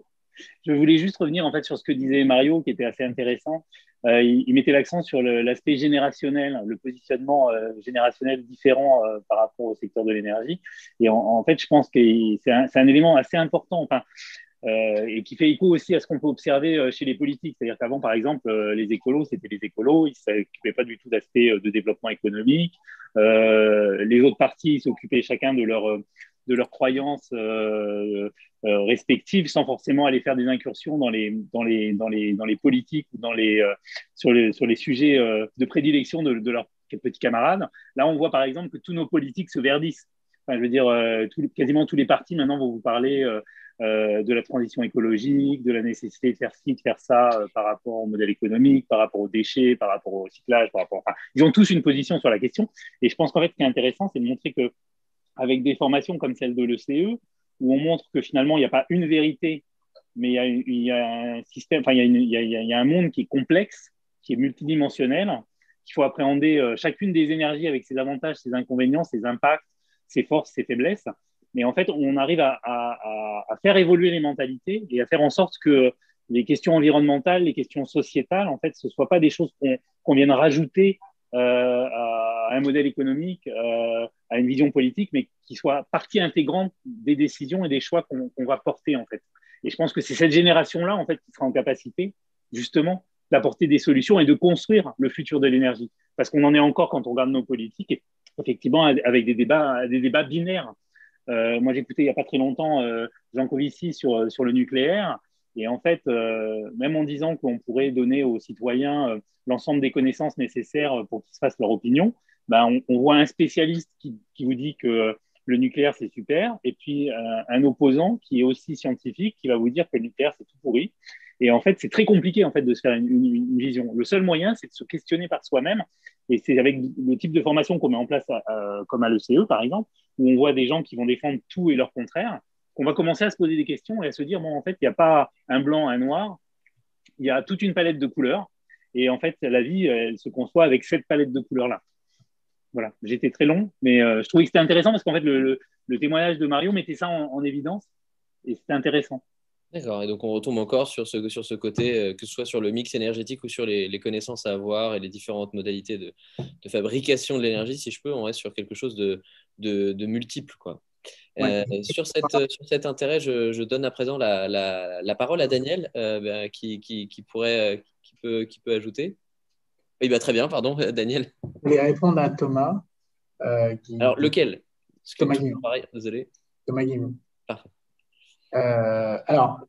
je voulais juste revenir en fait sur ce que disait Mario, qui était assez intéressant. Euh, il, mettait l'accent sur l'aspect générationnel, le positionnement euh, générationnel différent euh, par rapport au secteur de l'énergie. Et en, fait, je pense que c'est un, élément assez important. Et qui fait écho aussi à ce qu'on peut observer chez les politiques. C'est-à-dire qu'avant, par exemple, les écolos, c'était les écolos, ils ne s'occupaient pas du tout d'aspect de développement économique. les autres partis s'occupaient chacun de leur de leurs croyances euh, euh, respectives sans forcément aller faire des incursions dans les, dans les, dans les, dans les politiques ou dans les, euh, sur, les, sur les sujets de prédilection de, leurs petits camarades. Là, on voit par exemple que tous nos politiques se verdissent. Je veux dire, quasiment tous les partis maintenant vont vous parler de la transition écologique, de la nécessité de faire ci, de faire ça par rapport au modèle économique, par rapport aux déchets, par rapport au recyclage, par rapport. Enfin, ils ont tous une position sur la question. Et je pense qu'en fait, ce qui est intéressant, c'est de montrer que avec des formations comme celle de l'ECE, où on montre que finalement, il n'y a pas une vérité, mais il y a, un système, enfin, il y, a un monde qui est complexe, qui est multidimensionnel, qu'il faut appréhender euh, chacune des énergies avec ses avantages, ses inconvénients, ses impacts, ses forces, ses faiblesses. mais en fait, on arrive à, faire évoluer les mentalités et à faire en sorte que les questions environnementales, les questions sociétales, en fait, ce ne soient pas des choses qu'on qu vienne rajouter euh, à un modèle économique, euh, à une vision politique, mais qui soient partie intégrante des décisions et des choix qu'on qu va porter, en fait. Et je pense que c'est cette génération-là, en fait, qui sera en capacité, justement, d'apporter des solutions et de construire le futur de l'énergie. Parce qu'on en est encore quand on regarde nos politiques, effectivement, avec des débats, des débats binaires. Euh, moi, j'écoutais il n'y a pas très longtemps euh, Jean Covici sur, sur le nucléaire. Et en fait, euh, même en disant qu'on pourrait donner aux citoyens euh, l'ensemble des connaissances nécessaires pour qu'ils se fassent leur opinion, ben, on, on, voit un spécialiste qui, qui, vous dit que le nucléaire, c'est super, et puis euh, un opposant qui est aussi scientifique qui va vous dire que le nucléaire, c'est tout pourri. Et en fait, c'est très compliqué en fait de se faire une, vision. Le seul moyen, c'est de se questionner par soi-même. Et c'est avec le type de formation qu'on met en place, euh, comme à l'ECE par exemple, où on voit des gens qui vont défendre tout et leur contraire, qu'on va commencer à se poser des questions et à se dire bon, en fait, il n'y a pas un blanc, un noir, il y a toute une palette de couleurs. Et en fait, la vie, elle se conçoit avec cette palette de couleurs-là. Voilà, j'étais très long, mais euh, je trouvais que c'était intéressant parce qu'en fait, le, témoignage de Mario mettait ça en évidence et c'était intéressant. D'accord, et donc on retombe encore sur ce, sur ce côté, euh, que ce soit sur le mix énergétique ou sur les, les connaissances à avoir et les différentes modalités de, de fabrication de l'énergie, si je peux, on reste sur quelque chose de, de, de multiple. Quoi. Ouais. Euh, sur, cette, sur cet intérêt, je, je donne à présent la, la, la parole à Daniel, euh, bah, qui, qui, qui, pourrait, qui, peut, qui peut ajouter. Oui, bah, très bien, pardon, Daniel. Je vais répondre à Thomas. Euh, qui... Alors, lequel? Thomas Guimau. Désolé. Thomas. Euh, alors,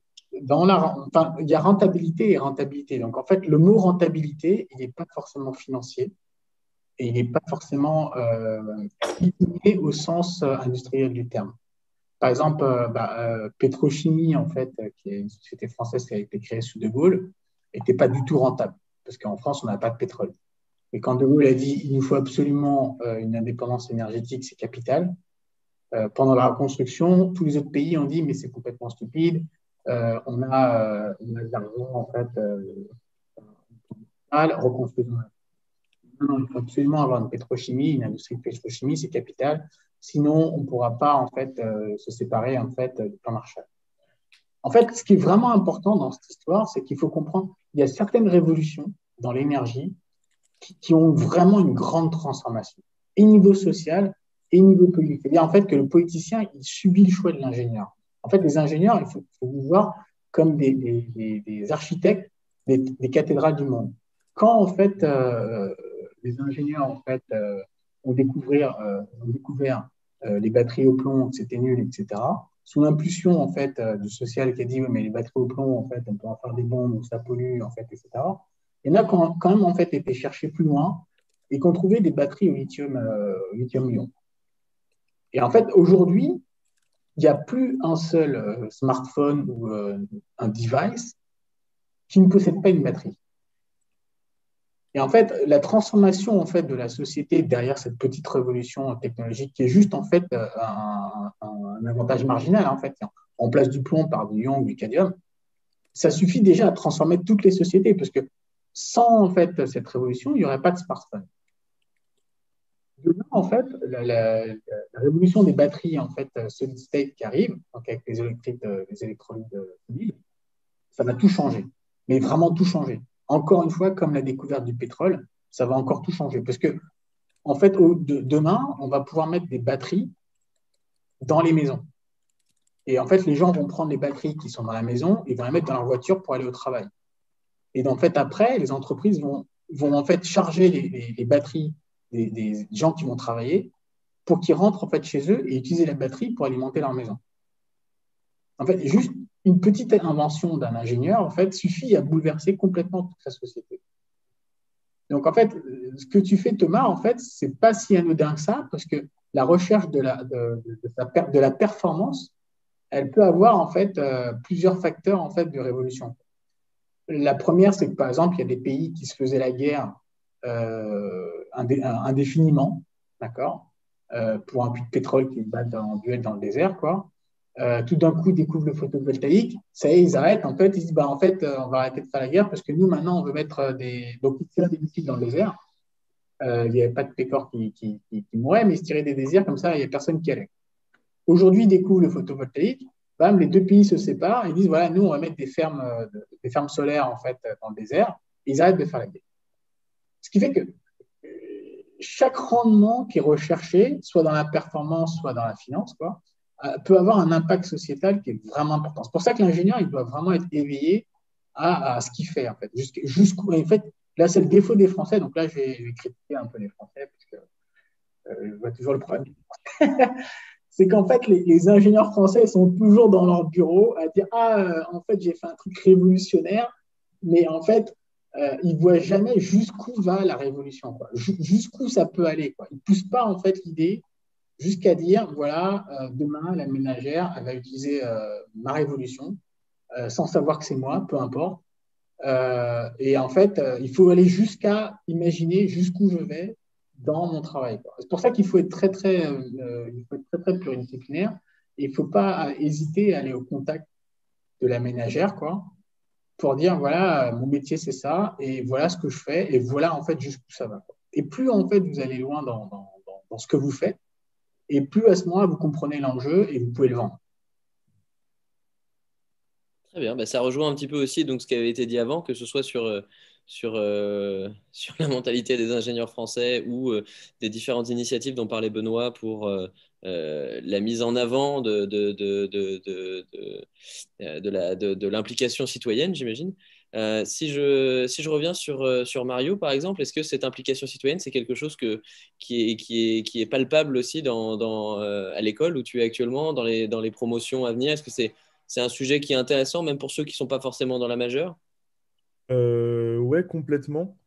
enfin, il y a rentabilité et rentabilité. Donc, en fait, le mot rentabilité, il n'est pas forcément financier et il n'est pas forcément euh, au sens euh, industriel du terme. Par exemple, euh, bah, euh, Pétrochimie, en fait, qui est une société française qui a été créée sous De Gaulle, n'était pas du tout rentable parce qu'en France, on n'a pas de pétrole. Et quand De Gaulle a dit il nous faut absolument une indépendance énergétique, c'est capital, euh, pendant la reconstruction, tous les autres pays ont dit mais c'est complètement stupide, euh, on, a, on a de l'argent en fait, reconstruisons. Non, il faut absolument avoir une pétrochimie, une industrie de pétrochimie, c'est capital. Sinon, on ne pourra pas en fait se séparer en fait du plan Marshall. En fait, ce qui est vraiment important dans cette histoire, c'est qu'il faut comprendre il y a certaines révolutions dans l'énergie qui, ont vraiment une grande transformation, et niveau social et niveau politique. C'est-à-dire en fait que le politicien, il subit le choix de l'ingénieur. En fait, les ingénieurs, il faut, faut vous voir comme des, des, des architectes des, des, cathédrales du monde. Quand en fait euh, les ingénieurs en fait euh, ont découvert, euh, ont découvert les batteries au plomb, c'était nul, etc sous l'impulsion en fait euh, du social qui a dit mais les batteries au plomb en fait on peut en faire des bombes ça pollue en fait etc. Il y en a quand, quand même en fait été chercher plus loin et qu'on trouvait des batteries au lithium euh, lithium ion. Et en fait aujourd'hui il n'y a plus un seul euh, smartphone ou euh, un device qui ne possède pas une batterie. Et en fait, la transformation en fait de la société derrière cette petite révolution technologique qui est juste en fait un, un, avantage marginal en fait, on place du plomb par du ion ou du cadmium, ça suffit déjà à transformer toutes les sociétés parce que sans en fait cette révolution, il n'y aurait pas de smartphone. Demain, en fait, la, la, révolution des batteries en fait solid state qui arrive, donc avec les électriques, les ça va tout changer, mais vraiment tout changer encore une fois, comme la découverte du pétrole, ça va encore tout changer. Parce que, en fait, demain, on va pouvoir mettre des batteries dans les maisons. Et en fait, les gens vont prendre les batteries qui sont dans la maison et vont les mettre dans leur voiture pour aller au travail. Et en fait, après, les entreprises vont, vont en fait charger les batteries des, gens qui vont travailler pour qu'ils rentrent en fait chez eux et utiliser la batterie pour alimenter leur maison. En fait, juste une petite invention d'un ingénieur, en fait, suffit à bouleverser complètement toute sa société. Donc, en fait, ce que tu fais, Thomas, en fait, c'est pas si anodin que ça, parce que la recherche de la, de, la performance, elle peut avoir, en fait, euh, plusieurs facteurs, en fait, de révolution. La première, c'est que, par exemple, il y a des pays qui se faisaient la guerre indé, indéfiniment, d'accord, euh, pour un puits de pétrole qui battent en duel dans le désert, quoi euh, tout d'un coup découvrent le photovoltaïque, ça y est, ils arrêtent. En fait, ils disent bah, en fait, euh, on va arrêter de faire la guerre parce que nous, maintenant, on veut mettre euh, des. Donc, ils tirent des missiles dans le désert. Euh, il n'y avait pas de pécor qui, qui, mais ils se tiraient des désirs comme ça, il n'y a personne qui allait. aujourd'hui découvrent le photovoltaïque, bam, les deux pays se séparent et disent voilà, nous, on va mettre des fermes, euh, des fermes solaires en fait, dans le désert, ils arrêtent de faire la guerre. Ce qui fait que euh, chaque rendement qui est recherché, soit dans la performance, soit dans la finance, quoi, euh, peut avoir un impact sociétal qui est vraiment important. C'est pour ça que l'ingénieur, il doit vraiment être éveillé à, ce qu'il fait, en fait. Jusqu'où, en fait, là, c'est le défaut des Français. Donc là, je vais, critiquer un peu les Français, parce que je vois toujours le problème. <laughs> c'est qu'en fait, les, ingénieurs français sont toujours dans leur bureau à dire Ah, euh, en fait, j'ai fait un truc révolutionnaire, mais en fait, euh, ils ne voient jamais jusqu'où va la révolution, jusqu'où ça peut aller. Quoi. Ils ne poussent pas, en fait, l'idée jusqu'à dire Voilà, euh, demain, la ménagère, va utiliser ma révolution, sans savoir que c'est moi, peu importe. et en fait, il faut aller jusqu'à imaginer jusqu'où je vais dans mon travail. C'est pour ça qu'il faut être très, très, euh, il faut être très, très pluridisciplinaire et il ne faut pas hésiter à aller au contact de la ménagère, pour dire, voilà, mon métier, c'est ça, et voilà ce que je fais, et voilà, en fait, jusqu'où ça va. Et plus, en fait, vous allez loin dans, ce que vous faites, et plus à ce moment-là, vous comprenez l'enjeu et vous pouvez le vendre. Très bien, bah, ça rejoint un petit peu aussi ce qui avait été dit avant, que ce soit sur, euh, euh, <laughs> la mentalité des ingénieurs français ou euh, des différentes initiatives dont parlait Benoît pour la mise en avant de, de, de, de l'implication citoyenne, j'imagine. si, je, si je reviens sur, sur Mario, par exemple, est-ce que cette implication citoyenne, c'est quelque chose que, qui, est, qui, est, qui est palpable aussi dans, à l'école où tu es actuellement, dans les, dans les promotions à venir? Est-ce que c'est c'est un sujet qui est intéressant, même pour ceux qui ne sont pas forcément dans la majeure? Euh, ouais, complètement.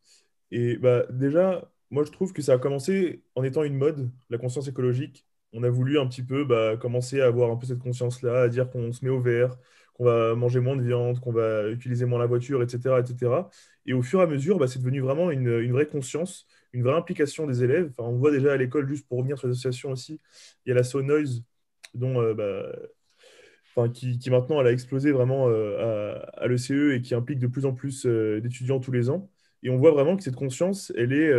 Et bah, déjà, moi, je trouve que ça a commencé en étant une mode, la conscience écologique. On a voulu un petit peu bah, commencer à avoir un peu cette conscience-là, à dire qu'on se met au vert, qu'on va manger moins de viande, qu'on va utiliser moins la voiture, etc. etc. Et au fur et à mesure, bah, c'est devenu vraiment une, vraie conscience, une vraie implication des élèves. Enfin, on voit déjà à l'école, juste pour revenir sur l'association aussi, il y a la So Noise, dont euh, bah, qui, maintenant a explosé vraiment euh, à, l'ECE et qui implique de plus en plus euh, d'étudiants tous les ans. Et on voit vraiment que cette conscience, elle est,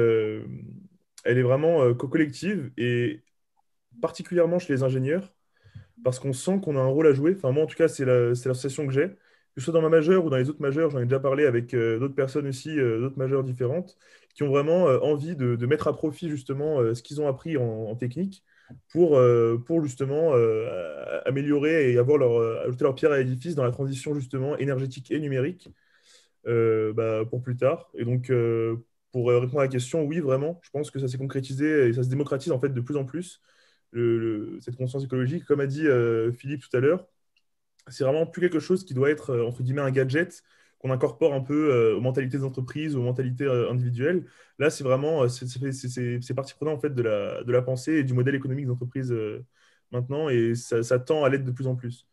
elle est vraiment collective et particulièrement chez les ingénieurs, parce qu'on sent qu'on a un rôle à jouer. Enfin, moi, en tout cas, c'est l'association que j'ai. Que ce soit dans ma majeure ou dans les autres majeures, j'en ai déjà parlé avec d'autres personnes aussi, d'autres majeures différentes, qui ont vraiment envie de, mettre à profit justement ce qu'ils ont appris en technique pour, euh, pour justement euh, améliorer et avoir leur, euh, ajouter leur pierre à l'édifice dans la transition justement énergétique et numérique bah, pour plus tard. Et donc, pour répondre à la question, oui, vraiment, je pense que ça s'est concrétisé et ça se démocratise en fait de plus en plus, cette conscience écologique. Comme a dit Philippe tout à l'heure, c'est vraiment plus quelque chose qui doit être, entre guillemets, un gadget qu'on incorpore un peu euh, aux mentalités des entreprises, aux mentalités euh, individuelles. Là, c'est vraiment, euh, c'est partie prenante en fait de la, de la pensée et du modèle économique d'entreprise maintenant, et ça, tend à l'être de plus en plus.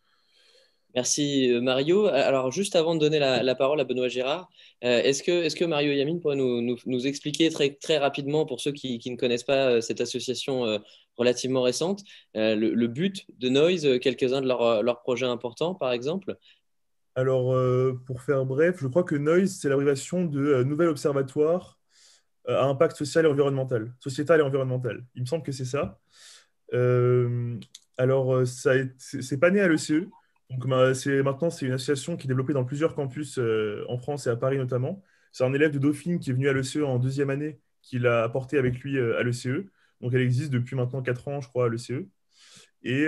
Merci Mario. Alors juste avant de donner la, parole à Benoît Gérard, est-ce que, est que, Mario Yamine pourrait nous, nous, nous, expliquer très, très rapidement, pour ceux qui, qui ne connaissent pas cette association relativement récente, le, but de Noise, quelques-uns de leurs, leurs projets importants par exemple? Alors, euh, pour faire bref, je crois que Noise, c'est l'abréviation de euh, Nouvel Observatoire euh, à impact social et environnemental, sociétal et environnemental. Il me semble que c'est ça. alors, ça c'est pas né à l'ECE. Donc, maintenant, c'est une association qui est développée dans plusieurs campus en France et à Paris notamment. C'est un élève de Dauphine qui est venu à l'ECE en deuxième année, qui l'a apporté avec lui à l'ECE. Donc, elle existe depuis maintenant 4 ans, je crois, à l'ECE. Et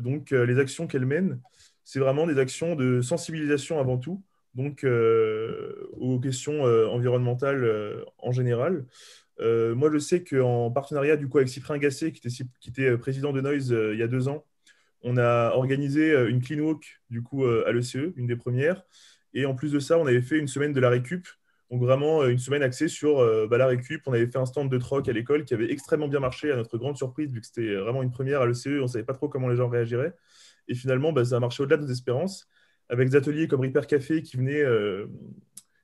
donc, les actions qu'elle mène, c'est vraiment des actions de sensibilisation avant tout, donc euh, aux questions euh, environnementales euh, en général. moi, je sais qu'en partenariat du coup, avec Cyprien Gassé, qui était, qui était président de Noise il y a deux ans, on a organisé une clean walk du coup, à l'ECE, une des premières. Et en plus de ça, on avait fait une semaine de la récup, donc vraiment une semaine axée sur bah, la récup. On avait fait un stand de troc à l'école qui avait extrêmement bien marché, à notre grande surprise, vu que c'était vraiment une première à l'ECE, on ne savait pas trop comment les gens réagiraient. Et finalement, bah, ça a marché au-delà de nos espérances, avec des ateliers comme Repair Café qui venaient euh,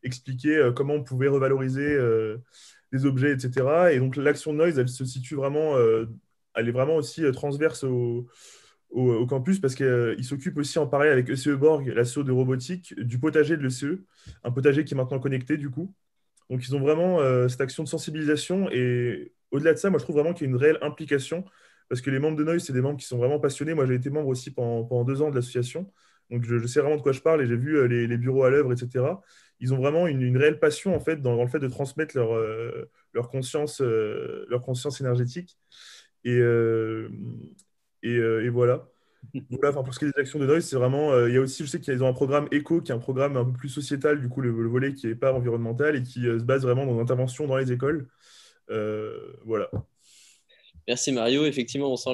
expliquer euh, comment on pouvait revaloriser euh, des objets, etc. Et donc l'action Noise, elle se situe vraiment, elle est vraiment aussi transverse au, au, campus parce qu'il s'occupe aussi en parallèle avec ECE Borg, l'assaut de robotique, du potager de l'ECE, un potager qui est maintenant connecté du coup. Donc ils ont vraiment cette action de sensibilisation et au-delà de ça, moi je trouve vraiment qu'il y a une réelle implication parce que les membres de Noise, c'est des membres qui sont vraiment passionnés. Moi, j'ai été membre aussi pendant, deux ans de l'association. Donc, je, sais vraiment de quoi je parle et j'ai vu les, bureaux à l'œuvre, etc. Ils ont vraiment une, réelle passion, en fait, dans, le fait de transmettre leur, leur, conscience, leur conscience énergétique. Et, et, voilà. Voilà, pour ce qui est des actions de Noise, c'est vraiment. Euh, il y a aussi, je sais qu'ils ont un programme ECO, qui est un programme un peu plus sociétal, du coup, le, volet qui n'est pas environnemental et qui euh, se base vraiment dans l'intervention dans les écoles. Euh, voilà. Merci Mario, effectivement on sent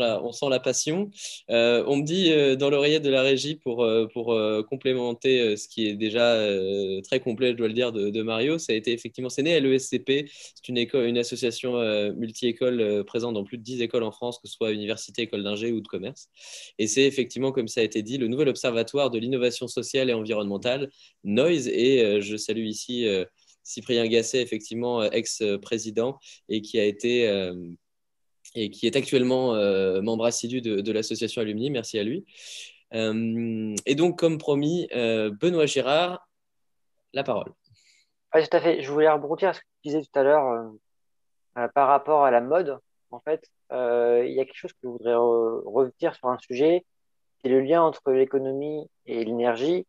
la, passion. Euh, on me dit euh, dans l'oreillette de la régie pour, euh, complémenter ce qui est déjà très complet, je dois le dire, de, Mario, ça a été effectivement, c'est né à l'ESCP, c'est une, une association multi-école présente dans plus de 10 écoles en France, que ce soit université, école d'ingé ou de commerce. Et c'est effectivement, comme ça a été dit, le nouvel observatoire de l'innovation sociale et environnementale, NOISE, et je salue ici Cyprien Gasset, effectivement ex-président, et qui a été et qui est actuellement euh, membre assidu de, l'association Alumni. Merci à lui. Euh, et donc, comme promis, euh, Benoît Gérard, la parole. Oui, tout à fait. Je voulais rebondir à ce que tu disais tout à l'heure par rapport à la mode. En fait, il y a quelque chose que je voudrais revenir sur un sujet, c'est le lien entre l'économie et l'énergie.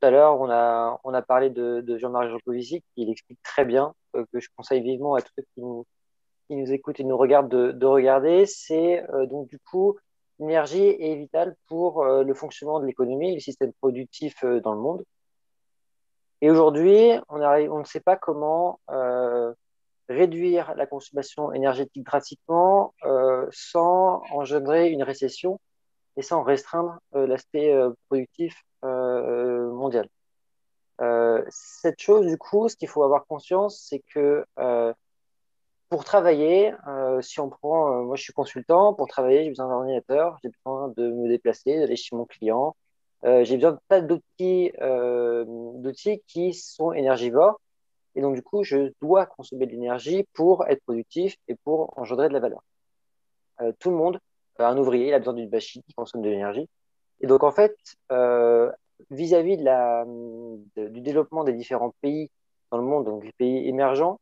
Tout à l'heure, on a, on a parlé de, Jean-Marie Jancovici, qui il explique très bien, que je conseille vivement à tous ceux qui nous, qui nous écoutent et nous regardent de, regarder, c'est euh, donc du coup l'énergie est vitale pour euh, le fonctionnement de l'économie et le système productif euh, dans le monde. Et aujourd'hui, on, on ne sait pas comment réduire la consommation énergétique drastiquement sans engendrer une récession et sans restreindre l'aspect productif mondial. cette chose, du coup, ce qu'il faut avoir conscience, c'est que pour travailler, euh, si on prend, euh, moi je suis consultant, pour travailler, j'ai besoin d'un ordinateur, j'ai besoin de me déplacer, d'aller chez mon client, euh, j'ai besoin de tas d'outils, d'outils qui sont énergivores. Et donc, du coup, je dois consommer de l'énergie pour être productif et pour engendrer de la valeur. tout le monde, un ouvrier, il a besoin d'une machine qui consomme de l'énergie. Et donc, en fait, vis-à-vis du développement des différents pays dans le monde, donc les pays émergents,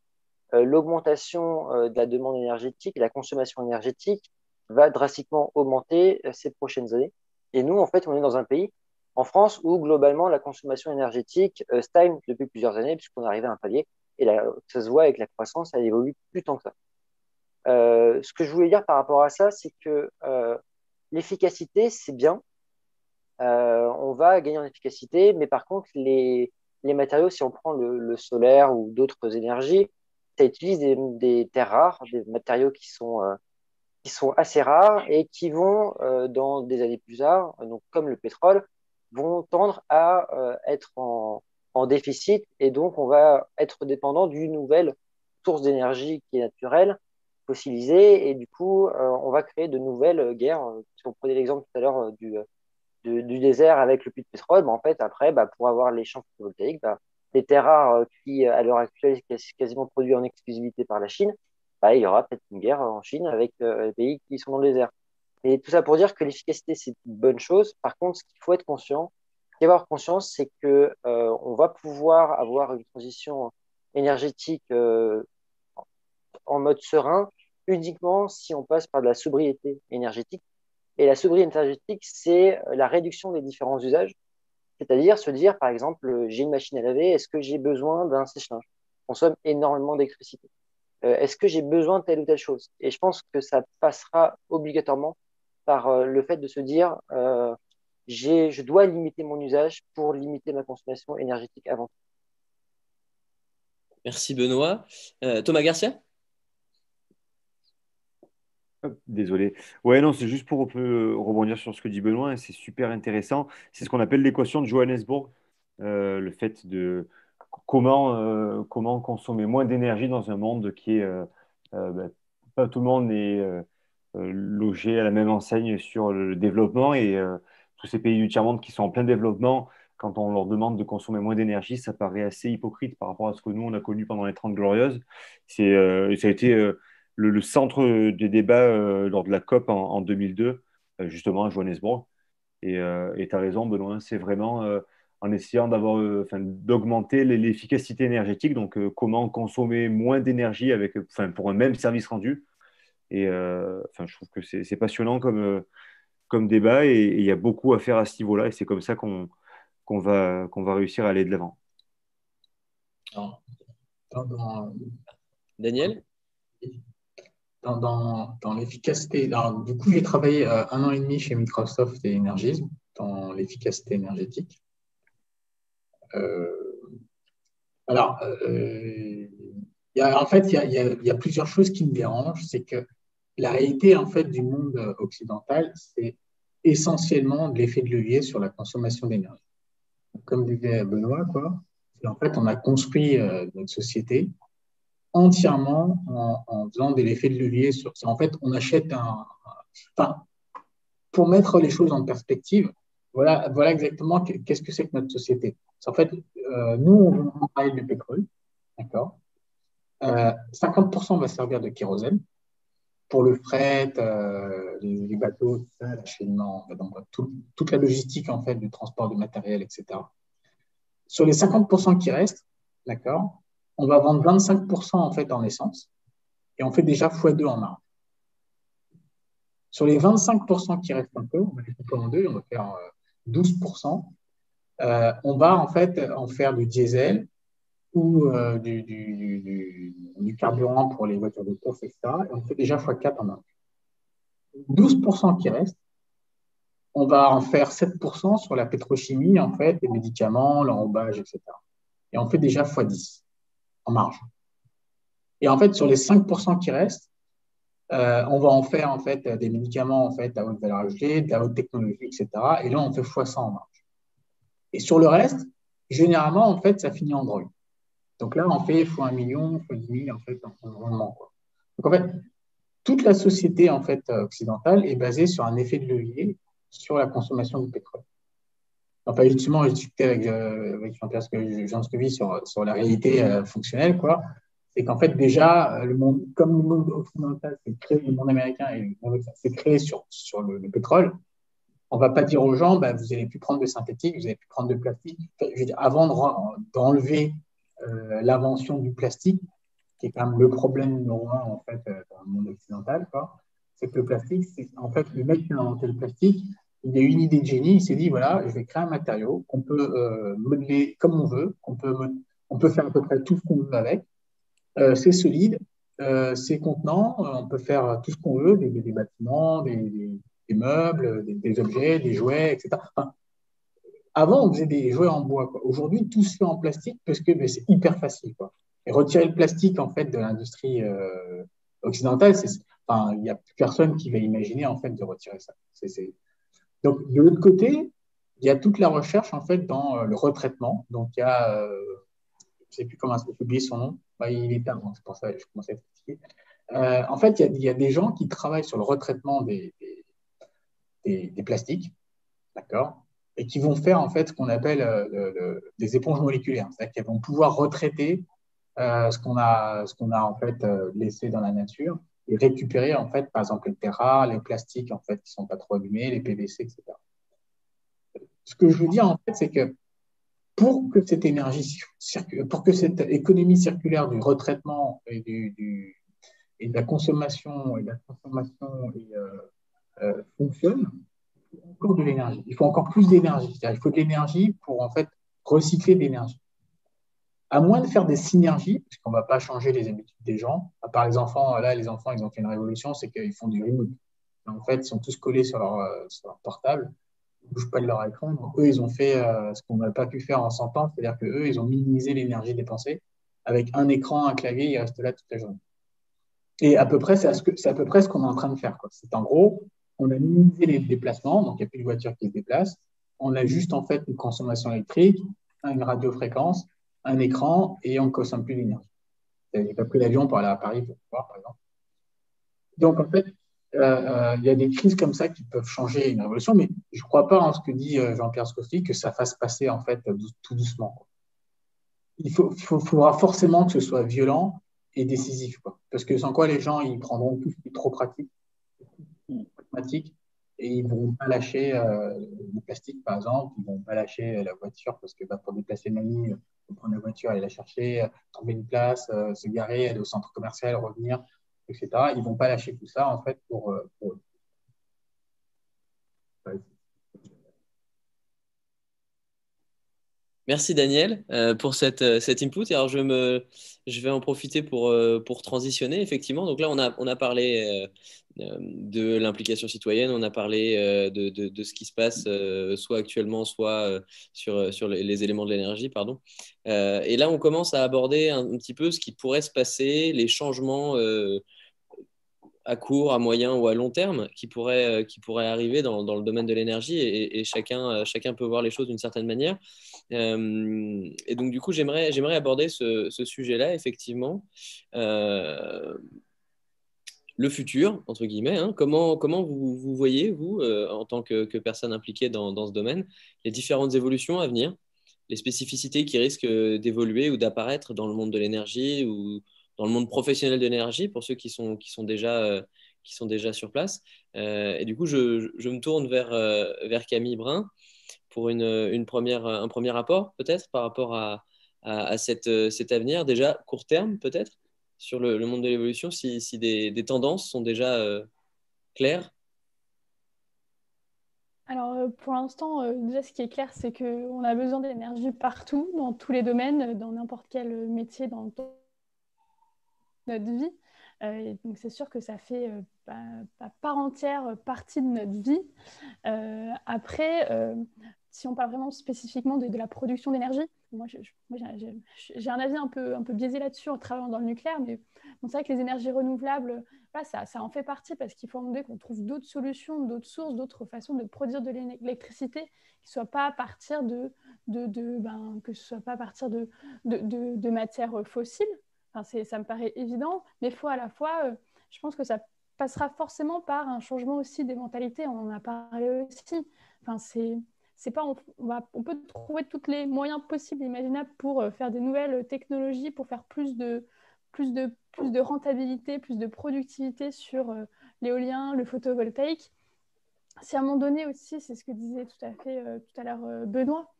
l'augmentation euh, de la demande énergétique, la consommation énergétique va drastiquement augmenter euh, ces prochaines années. Et nous, en fait, on est dans un pays, en France, où globalement la consommation énergétique stagne depuis plusieurs années, puisqu'on est arrivé à un palier. Et ça se voit avec la croissance, elle évolue plus tant que ça. ce que je voulais dire par rapport à ça, c'est que l'efficacité, c'est bien. on va gagner en efficacité, mais par contre, les, matériaux, si on prend le solaire ou d'autres énergies, ça utilise des, terres rares, des matériaux qui sont, euh, qui sont assez rares et qui vont, euh, dans des années plus tard, donc comme le pétrole, vont tendre à euh, être en, en, déficit et donc on va être dépendant d'une nouvelle source d'énergie qui est naturelle, fossilisée, et du coup, on va créer de nouvelles guerres. Si on prenait l'exemple tout à l'heure du, du, désert avec le puits de pétrole, bah, en fait, après, bah, pour avoir les champs photovoltaïques, bah, des terres rares euh, qui, à l'heure actuelle, sont quasiment produits en exclusivité par la Chine, bah, il y aura peut-être une guerre en Chine avec euh, les pays qui sont dans le désert. Et tout ça pour dire que l'efficacité, c'est une bonne chose. Par contre, ce qu'il faut être conscient, ce avoir conscience, c'est que euh, on va pouvoir avoir une transition énergétique en mode serein uniquement si on passe par de la sobriété énergétique. Et la sobriété énergétique, c'est la réduction des différents usages c'est-à-dire se dire, par exemple, j'ai une machine à laver, est-ce que j'ai besoin d'un sèche-linge? Consomme énormément d'électricité. Euh, est-ce que j'ai besoin de telle ou telle chose? Et je pense que ça passera obligatoirement par euh, le fait de se dire, euh, je dois limiter mon usage pour limiter ma consommation énergétique avant tout. Merci Benoît. Thomas Garcia? Désolé. Ouais, non, c'est juste pour rebondir sur ce que dit Benoît, c'est super intéressant. C'est ce qu'on appelle l'équation de Johannesburg, euh, le fait de comment, euh, comment consommer moins d'énergie dans un monde qui est. Euh, ben, pas tout le monde est logé à la même enseigne sur le développement et tous ces pays du tiers-monde qui sont en plein développement, quand on leur demande de consommer moins d'énergie, ça paraît assez hypocrite par rapport à ce que nous, on a connu pendant les 30 glorieuses. C'est, ça a été le, centre des débats euh, lors de la COP en, 2002, euh, justement à Johannesburg. Et euh, tu as raison, Benoît, c'est vraiment en essayant d'avoir, d'augmenter l'efficacité énergétique, donc comment consommer moins d'énergie pour un même service rendu. Et enfin, je trouve que c'est passionnant comme, comme débat et il y a beaucoup à faire à ce niveau-là. Et c'est comme ça qu'on qu'on va, qu'on va réussir à aller de l'avant. Daniel? Dans, dans, dans l'efficacité. Du coup, j'ai travaillé euh, un an et demi chez Microsoft et Energism dans l'efficacité énergétique. Euh, alors, euh, en fait, il y a, plusieurs choses qui me dérangent. C'est que la réalité en fait, du monde occidental, c'est essentiellement l'effet de levier sur la consommation d'énergie. Comme disait Benoît, quoi, en fait, on a construit notre société entièrement en, faisant des effets de levier sur ça. En fait, on achète un. Enfin, pour mettre les choses en perspective, voilà, voilà exactement qu'est-ce que c'est que notre société. En fait, euh, nous, on parle du pétrole, d'accord? Euh, 50% va servir de kérosène pour le fret, euh, les, bateaux, l'acheminement, toute la logistique en fait du transport du matériel, etc. Sur les 50% qui restent, d'accord, on va vendre 25% en fait en essence et on fait déjà x2 en marge. Sur les 25% qui restent un peu, on va les couper en deux, on va faire 12%. Euh, euh, on va en fait en faire du diesel ou euh, du, carburant pour les voitures de course, etc. Et on fait déjà x4 en marge. 12% qui restent, on va en faire 7% sur la pétrochimie, en fait, les médicaments, l'enrobage, etc. Et on fait déjà x10 en marge. Et en fait, sur les 5% qui restent, euh, on va en faire en fait des médicaments en fait à haute valeur ajoutée, de la haute technologie, etc. Et là, on fait x100 en marge. Et sur le reste, généralement, en fait, ça finit en drogue. Donc là, on fait x1 million, x10 000 en fait en rendement. Donc en fait, toute la société en fait occidentale est basée sur un effet de levier sur la consommation du pétrole. Enfin, justement, j'ai discuté avec, euh, Jean sur, sur la réalité euh, fonctionnelle, quoi. C'est qu'en fait, déjà, euh, le monde, comme le monde occidental s'est créé, le monde américain s'est créé sur, le, pétrole, on ne va pas dire aux gens, bah, vous n'allez plus prendre de synthétique, vous n'allez plus prendre de plastique. avant d'enlever l'invention du plastique, qui est quand même le problème numéro un en fait, dans le monde occidental, c'est que le plastique, c'est en fait le mec qui a inventé le plastique, il a eu une idée de génie, il s'est dit, voilà, je vais créer un matériau qu'on peut euh, modeler comme on veut, qu'on peut, on peut faire à peu près tout ce qu'on veut avec. Euh, c'est solide, euh, c'est contenant, on peut faire tout ce qu'on veut, des, bâtiments, des, meubles, des, objets, des jouets, etc. avant, on faisait des jouets en bois. Aujourd'hui, tout se fait en plastique parce que ben, c'est hyper facile. Et retirer le plastique en fait de l'industrie occidentale, il n'y a plus personne qui va imaginer en fait de retirer ça. Donc, de l'autre côté, il y a toute la recherche en fait dans euh, le retraitement. Donc, il y a, euh, je ne sais plus comment j'ai oublié son nom, bah, il est tard, c'est pour ça que je commence à expliquer. Euh, en fait, il y, a, des gens qui travaillent sur le retraitement des, plastiques, d'accord, et qui vont faire en fait ce qu'on appelle des éponges moléculaires, c'est-à-dire qu'elles vont pouvoir retraiter ce qu'on a, ce qu'on a en fait laissé dans la nature et récupérer en fait, par exemple, les terres rares, les plastiques en fait qui sont pas trop abîmés, les PVC, etc. Ce que je veux dire en fait, c'est que pour que cette énergie, pour que cette économie circulaire du retraitement et, de la consommation et de la transformation euh, euh, fonctionne, il faut encore de l'énergie. Il faut encore plus d'énergie. Il faut de l'énergie pour en fait recycler de l'énergie à moins de faire des synergies, puisqu'on ne va pas changer les habitudes des gens. À part les enfants, là, les enfants, ils ont fait une révolution, c'est qu'ils font du remote. En fait, ils sont tous collés sur leur, euh, portable, ils ne bougent pas de leur écran. Eux, ils ont fait euh, ce qu'on n'a pas pu faire en 100 ans, c'est-à-dire qu'eux, ils ont minimisé l'énergie dépensée. Avec un écran, un clavier, ils restent là toute la journée. Et à peu près, c'est à, peu près ce qu'on est en train de faire. C'est en gros, on a minimisé les déplacements, donc il n'y a plus de voitures qui se déplacent. On a juste en fait une consommation électrique, une radiofréquence, un écran et on ne consomme plus d'énergie. n'avez pas pris l'avion pour aller à Paris pour voir, par exemple. Donc, en fait, euh, euh, il y a des crises comme ça qui peuvent changer une révolution, mais je ne crois pas en ce que dit euh, Jean-Pierre Scoffi, que ça fasse passer en fait tout doucement. Il faut, faudra forcément que ce soit violent et décisif, parce que sans quoi les gens ils prendront tout ce qui est trop pratique, pragmatique, et ils ne vont pas lâcher le plastique, par exemple, ils ne vont pas lâcher la voiture, parce que bah, pour déplacer mamie, prendre la voiture, aller la chercher, trouver une place, euh, se garer, aller au centre commercial, revenir. etc. Ils ne vont pas lâcher tout ça, en fait, pour, pour Merci Daniel euh, pour cette, euh, cet input. Alors je, me, je vais en profiter pour, euh, pour transitionner, effectivement. Donc là, on a, on a parlé de l'implication citoyenne, on a parlé de, de, ce qui se passe soit actuellement, soit sur, sur les, éléments de l'énergie. pardon. et là, on commence à aborder un, petit peu ce qui pourrait se passer, les changements à court, à moyen ou à long terme qui pourraient, euh, qui pourraient arriver dans, dans le domaine de l'énergie et, chacun, euh, chacun peut voir les choses d'une certaine manière. Euh, et donc, du coup, j'aimerais, j'aimerais aborder ce, sujet-là, effectivement. le futur, entre guillemets, hein. comment, comment vous, vous voyez, vous, en tant que, que, personne impliquée dans, dans, ce domaine, les différentes évolutions à venir, les spécificités qui risquent d'évoluer ou d'apparaître dans le monde de l'énergie ou dans le monde professionnel de l'énergie pour ceux qui sont, qui sont, déjà, euh, qui sont déjà sur place. Euh, et du coup, je, me tourne vers, euh, vers Camille Brun pour un premier rapport, peut-être, par rapport à, cet avenir, déjà court terme, peut-être, sur le, monde de l'évolution, si, si des, des, tendances sont déjà claires. Alors, pour l'instant, déjà, ce qui est clair, c'est qu'on a besoin d'énergie partout, dans tous les domaines, dans n'importe quel métier, dans notre vie. Euh, donc c'est sûr que ça fait euh, pas, part entière partie de notre vie. Euh, après, si on parle vraiment spécifiquement de, la production d'énergie, moi, j'ai un avis un peu, un peu biaisé là-dessus en travaillant dans le nucléaire, mais c'est vrai que les énergies renouvelables, ça, en fait partie parce qu'il faut demander qu'on trouve d'autres solutions, d'autres sources, d'autres façons de produire de l'électricité qui ne soient pas à partir de, ben, que ce soit pas à partir de, de matières fossiles ça me paraît évident, mais faut à la fois, euh, je pense que ça passera forcément par un changement aussi des mentalités. On en a parlé aussi. Enfin, c'est pas, on, va, on, peut trouver tous les moyens possibles, imaginables pour euh, faire des nouvelles technologies, pour faire plus de, plus de, plus de rentabilité, plus de productivité sur euh, l'éolien, le photovoltaïque. Si à un moment donné aussi, c'est ce que disait tout à fait tout à l'heure Benoît,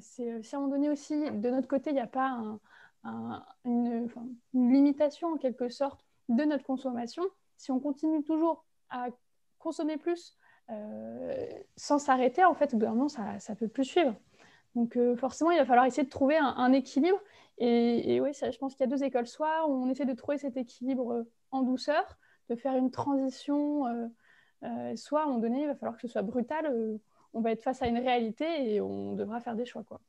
c'est si à un moment donné aussi, de notre côté, il n'y a pas un, une, limitation en quelque sorte de notre consommation, si on continue toujours à consommer plus euh, sans s'arrêter, en fait, au bout d'un moment, ça ne peut plus suivre. Donc euh, forcément, il va falloir essayer de trouver un, équilibre. Et, oui, je pense qu'il y a deux écoles. Soit on essaie de trouver cet équilibre en douceur, de faire une transition, euh, soit à un moment donné, il va falloir que ce soit brutal. on va être face à une réalité et on devra faire des choix. Quoi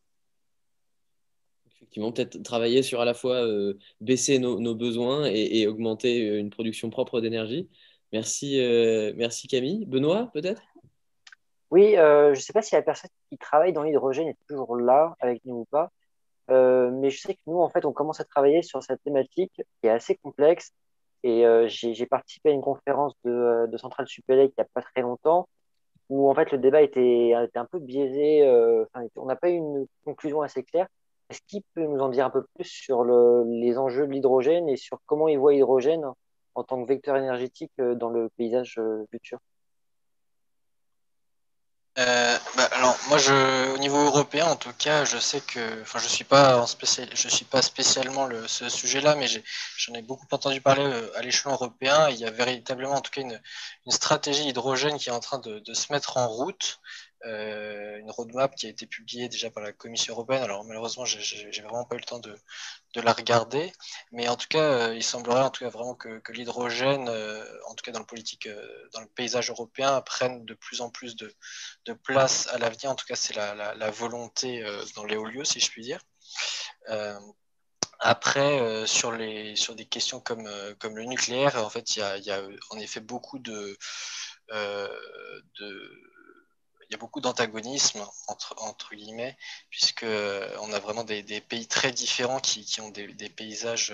effectivement, peut-être travailler sur à la fois euh, baisser nos, besoins et, augmenter euh, une production propre d'énergie. Merci, euh, merci Camille. Benoît, peut-être? Oui, je ne sais pas si la personne qui travaille dans l'hydrogène est toujours là avec nous ou pas, mais je sais que nous, en fait, on commence à travailler sur cette thématique qui est assez complexe. Et j'ai participé à une conférence de, de Centrale Supélec il n'y a pas très longtemps où en fait le débat était, était un peu biaisé. on n'a pas eu une conclusion assez claire. Est-ce qu'il peut nous en dire un peu plus sur les enjeux de l'hydrogène et sur comment il voit l'hydrogène en tant que vecteur énergétique euh, dans le paysage euh, futur? Euh, bah, alors moi je, au niveau européen en tout cas je sais que enfin je suis pas en suis pas spécialement le, ce sujet-là mais j'en ai, beaucoup entendu parler à l'échelon européen. Il y a véritablement en tout cas une, stratégie hydrogène qui est en train de se mettre en route euh, une roadmap qui a été publiée déjà par la Commission européenne. Alors malheureusement, j'ai vraiment pas eu le temps de, la regarder, mais en tout cas, euh, il semblerait en tout cas vraiment que, l'hydrogène, euh, en tout cas dans le paysage européen, prenne de plus en plus de, place à l'avenir. En tout cas, c'est la, volonté dans l'éolio, si je puis dire. Après, sur, les, des questions comme, le nucléaire, en fait, il y a, en effet beaucoup de, y a beaucoup d'antagonisme entre, entre guillemets, puisque euh, on a vraiment des, pays très différents qui, qui ont des, paysages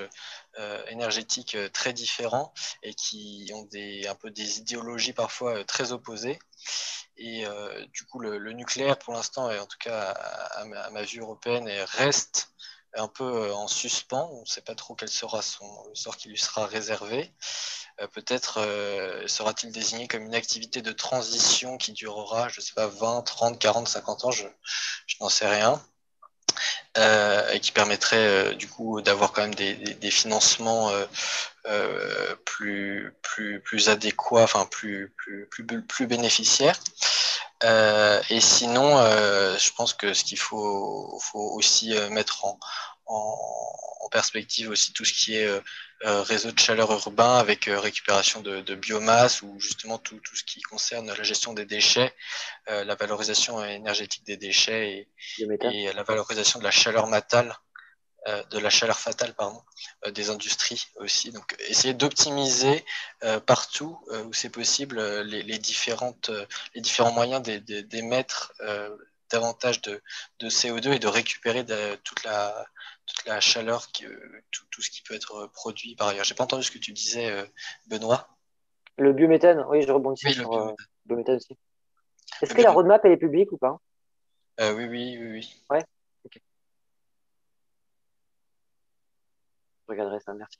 euh, énergétiques euh, très différents et qui ont des, un peu des idéologies parfois très opposées. Et du coup, le, nucléaire, pour l'instant, et en tout cas à ma vue européenne, reste un peu en suspens. On ne sait pas trop quel sera son, le sort qui lui sera réservé. Euh, peut-être euh, sera-t-il désigné comme une activité de transition qui durera, je ne sais pas, 20, 30, 40, 50 ans, je, n'en sais rien. Euh, et qui permettrait euh, du coup d'avoir quand même des financements euh, plus, plus, plus adéquat, enfin plus, plus, plus, plus bénéficiaire. et sinon, je pense que ce qu'il faut, faut aussi mettre en, en, perspective aussi tout ce qui est réseau de chaleur urbain avec récupération de, biomasse ou justement tout, tout, ce qui concerne la gestion des déchets, la valorisation énergétique des déchets et, et, la valorisation de la chaleur matale euh, de la chaleur fatale pardon, euh, des industries aussi. Donc, essayer d'optimiser euh, partout où c'est possible les, différentes, les différents moyens d'émettre davantage de, CO2 et de récupérer toute, la, toute la chaleur, tout, tout, ce qui peut être produit par ailleurs. J'ai pas entendu ce que tu disais, Benoît. Le biométhane, oui, je rebondis sur le biométhane aussi. Est-ce que la roadmap elle est publique ou pas? Oui, oui, oui, oui. Ouais. Regarderai ça, merci.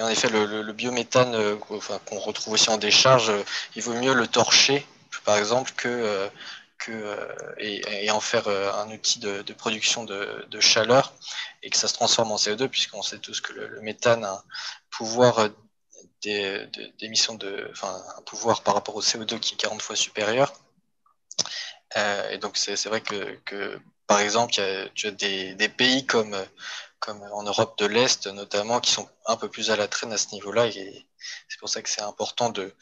En effet, le, biométhane euh, qu'on retrouve aussi en décharge, euh, il vaut mieux le torcher, par exemple, que, euh, et, en faire un outil de, production de, chaleur et que ça se transforme en CO2, puisqu'on sait tous que le, méthane a un pouvoir d'émission de, enfin, un pouvoir par rapport au CO2 qui est 40 fois supérieur. et donc, c'est vrai que par exemple, tu as des, pays comme, comme en Europe de l'Est notamment qui sont un peu plus à la traîne à ce niveau-là. Et c'est pour ça que c'est important de,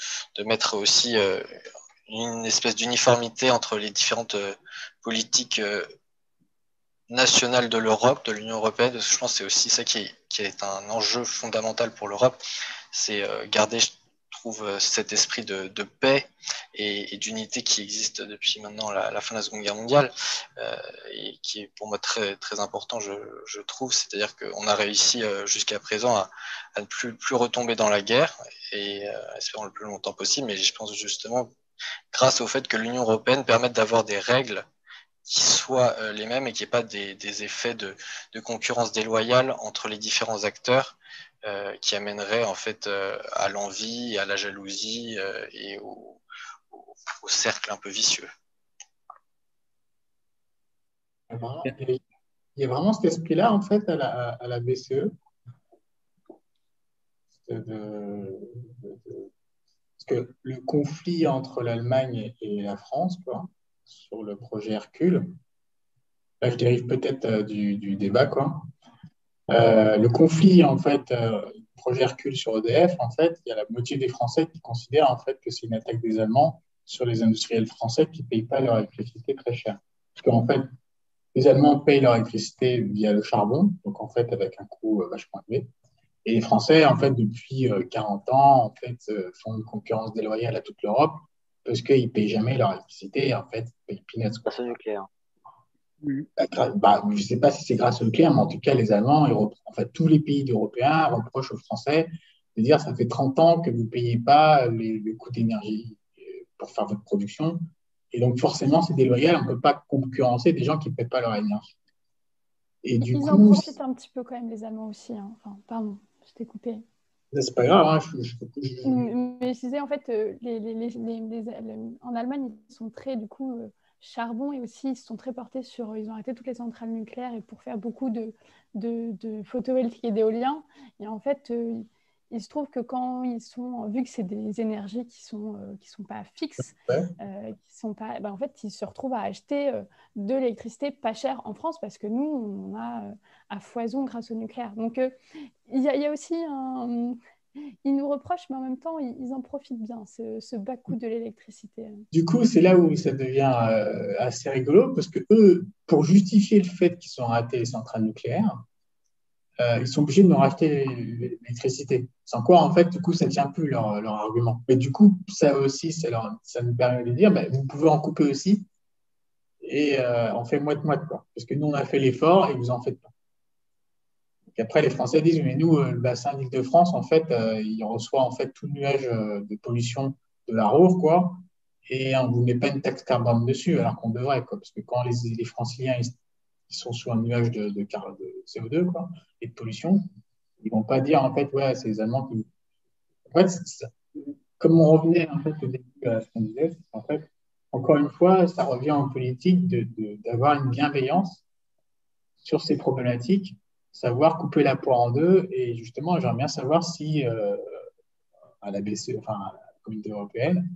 mettre aussi euh, une espèce d'uniformité entre les différentes euh, politiques euh, nationales de l'Europe, de l'Union européenne. je pense que c'est aussi ça qui est, qui est, un enjeu fondamental pour l'Europe. C'est garder trouve euh, cet esprit de, paix et, d'unité qui existe depuis maintenant la, fin de la Seconde Guerre mondiale euh, et qui est pour moi très, très important, je, trouve. C'est-à-dire qu'on a réussi euh, jusqu'à présent à, ne plus, plus retomber dans la guerre et espérons le plus longtemps possible. Mais je pense justement grâce au fait que l'Union européenne permette d'avoir des règles qui soient les mêmes et qu'il n'y ait pas des, effets de, de, concurrence déloyale entre les différents acteurs euh, qui amènerait en fait euh, à l'envie, à la jalousie euh, et au, cercle un peu vicieux. Il y a vraiment cet esprit-là en fait à la, BCE. parce que le conflit entre l'Allemagne et la France, quoi, sur le projet Hercule, là je dérive peut-être du, du, débat, quoi. Euh, le conflit, en fait, euh, projet Hercule sur EDF, en fait, il y a la moitié des Français qui considèrent en fait que c'est une attaque des Allemands sur les industriels français qui ne payent pas leur électricité très cher. Parce qu'en fait, les Allemands payent leur électricité via le charbon, donc en fait avec un coût euh, vachement élevé. Et les Français, en fait, depuis 40 ans, en fait, font une concurrence déloyale à toute l'Europe parce qu'ils ne payent jamais leur électricité en fait, ils payent peanuts. C'est nucléaire. Bah, bah, je ne sais pas si c'est grâce au nucléaire, mais en tout cas, les Allemands, en fait, tous les pays européens reprochent aux Français de dire ça fait 30 ans que vous ne payez pas les, coûts d'énergie euh, pour faire votre production. Et donc, forcément, c'est déloyal. On ne peut pas concurrencer des gens qui ne paient pas leur énergie. Et du Ils en profitent un petit peu quand même, les Allemands aussi. Hein. Enfin, pardon, je t'ai coupé. C'est pas grave. Hein. Mais je disais, en fait, euh, les, les, en Allemagne, ils sont très, du coup, euh, charbon et aussi ils sont très portés sur, ils ont arrêté toutes les centrales nucléaires et pour faire beaucoup de, de, de photovoltaïque et d'éolien. Et en fait, euh, il se trouve que quand ils sont, vu que c'est des énergies qui sont euh, qui sont pas fixes, euh, qui sont pas, ben, en fait, ils se retrouvent à acheter de l'électricité pas chère en France parce que nous, on a à foison grâce au nucléaire. Donc, il y, y, a aussi un ils nous reprochent, mais en même temps, ils, en profitent bien, ce, bas coût de l'électricité. Du coup, c'est là où ça devient euh, assez rigolo, parce que eux, pour justifier le fait qu'ils sont ratés les centrales nucléaires, euh, ils sont obligés de nous racheter l'électricité. Sans quoi, en fait, du coup, ça ne tient plus leur, argument. Mais du coup, ça aussi, ça, nous permet de dire, ben, vous pouvez en couper aussi, et euh, on fait moite-moite, quoi. Parce que nous, on a fait l'effort et vous en faites pas après, les Français disent, mais nous, euh, le bassin d'Île-de-France, en fait, euh, il reçoit en fait tout le nuage euh, de pollution de la Roure, quoi, et on ne vous met pas une taxe carbone dessus, alors qu'on devrait, quoi, parce que quand les, les franciliens sont sous un nuage de, de, CO2, quoi, et de pollution, ils ne vont pas dire, en fait, ouais, c'est les Allemands qui. En fait, comme on revenait en fait, au début à ce qu'on disait, en fait, encore une fois, ça revient en politique d'avoir une bienveillance sur ces problématiques savoir couper la poire en deux. Et justement, j'aimerais bien savoir si à la BCE, enfin à la communauté européenne,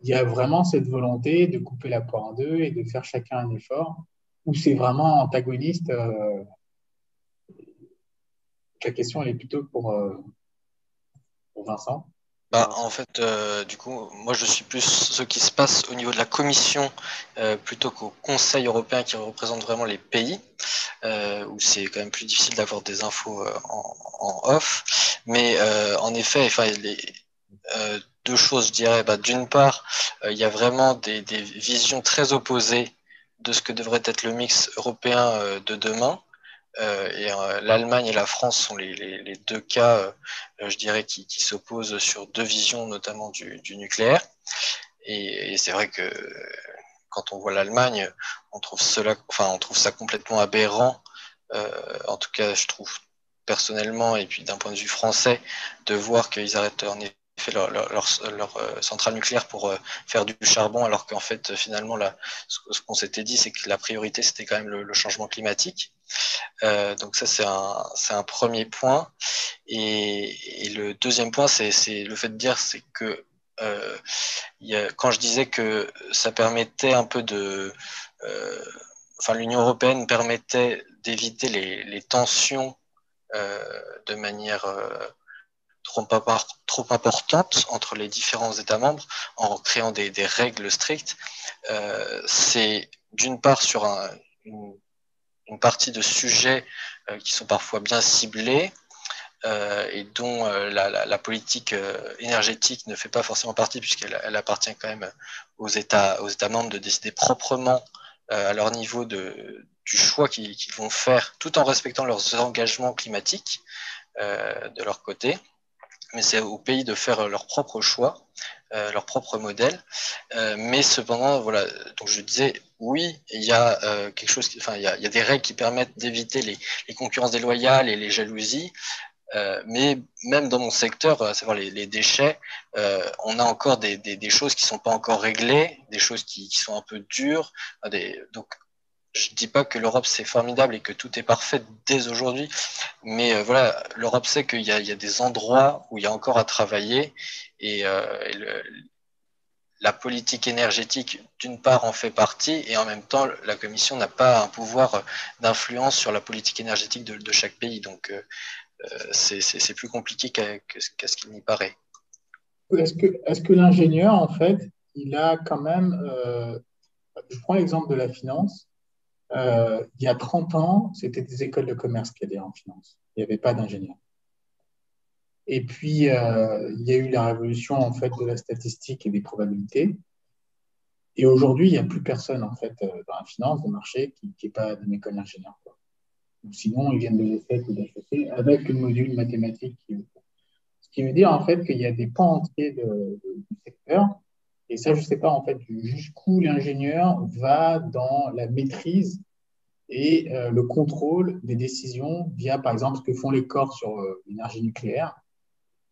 il y a vraiment cette volonté de couper la poire en deux et de faire chacun un effort, ou c'est vraiment antagoniste La question, elle est plutôt pour, pour Vincent? Bah, en fait, euh, du coup, moi je suis plus ce qui se passe au niveau de la Commission euh, plutôt qu'au Conseil européen qui représente vraiment les pays, euh, où c'est quand même plus difficile d'avoir des infos en, off. Mais en effet, enfin, les, deux choses, je dirais. Bah, D'une part, il y a vraiment des, des, visions très opposées de ce que devrait être le mix européen de demain. Euh, et euh, l'Allemagne et la France sont les, les, deux cas, euh, je dirais, qui, qui s'opposent sur deux visions, notamment du, du nucléaire. Et, et c'est vrai que quand on voit l'Allemagne, on trouve cela, enfin, on trouve ça complètement aberrant. en tout cas, je trouve personnellement, et puis d'un point de vue français, de voir qu'ils arrêtent en fait leur, leur, leur, centrale nucléaire pour faire du charbon, alors qu'en fait, finalement, là, ce qu'on s'était dit, c'est que la priorité, c'était quand même le, changement climatique. Euh, donc ça, c'est un, premier point. Et, le deuxième point, c'est le fait de dire, c'est que euh, quand je disais que ça permettait un peu de... Euh, enfin, l'Union européenne permettait d'éviter les, tensions de manière trop, importante entre les différents États membres en créant des, règles strictes, c'est d'une part sur un, une, une, partie de sujets euh, qui sont parfois bien ciblés, euh, et dont euh, la, politique énergétique ne fait pas forcément partie puisqu'elle elle appartient quand même aux États, aux États membres de décider proprement à leur niveau du choix qu'ils vont faire tout en respectant leurs engagements climatiques de leur côté. Mais c'est au pays de faire leur propre choix, euh, leur propre modèle. Euh, mais cependant, voilà, donc je disais, oui, il y a euh, quelque chose, enfin, il y y a, des règles qui permettent d'éviter les, les, concurrences déloyales et les jalousies. Euh, mais même dans mon secteur, à savoir les, les déchets, on a encore des, des, choses qui sont pas encore réglées, des choses qui, qui sont un peu dures. Donc, je dis pas que l'Europe c'est formidable et que tout est parfait dès aujourd'hui, mais euh, voilà, l'Europe sait qu'il y, a des endroits où il y a encore à travailler et, euh, la politique énergétique, d'une part, en fait partie, et en même temps, la Commission n'a pas un pouvoir d'influence sur la politique énergétique de, chaque pays. Donc, euh, c'est plus compliqué qu'à qu qu ce qu'il n'y paraît. Est-ce que, l'ingénieur, en fait, il a quand même. Je prends l'exemple de la finance euh, il y a 30 ans, c'était des écoles de commerce qui allaient en finance. Il n'y avait pas d'ingénieurs. Et puis, euh, il y a eu la révolution en fait de la statistique et des probabilités. Et aujourd'hui, il n'y a plus personne en fait euh, dans la finance, de marché, qui n'est pas d'une école d'ingénieur. Sinon, ils viennent de l'ESSEC ou d'HEC avec le module mathématique. Ce qui veut dire en fait qu'il y a des pans entiers de, de, du secteur et ça, je ne sais pas en fait jusqu'où l'ingénieur va dans la maîtrise et euh, le contrôle des décisions via, par exemple, ce que font les corps sur euh, l'énergie nucléaire.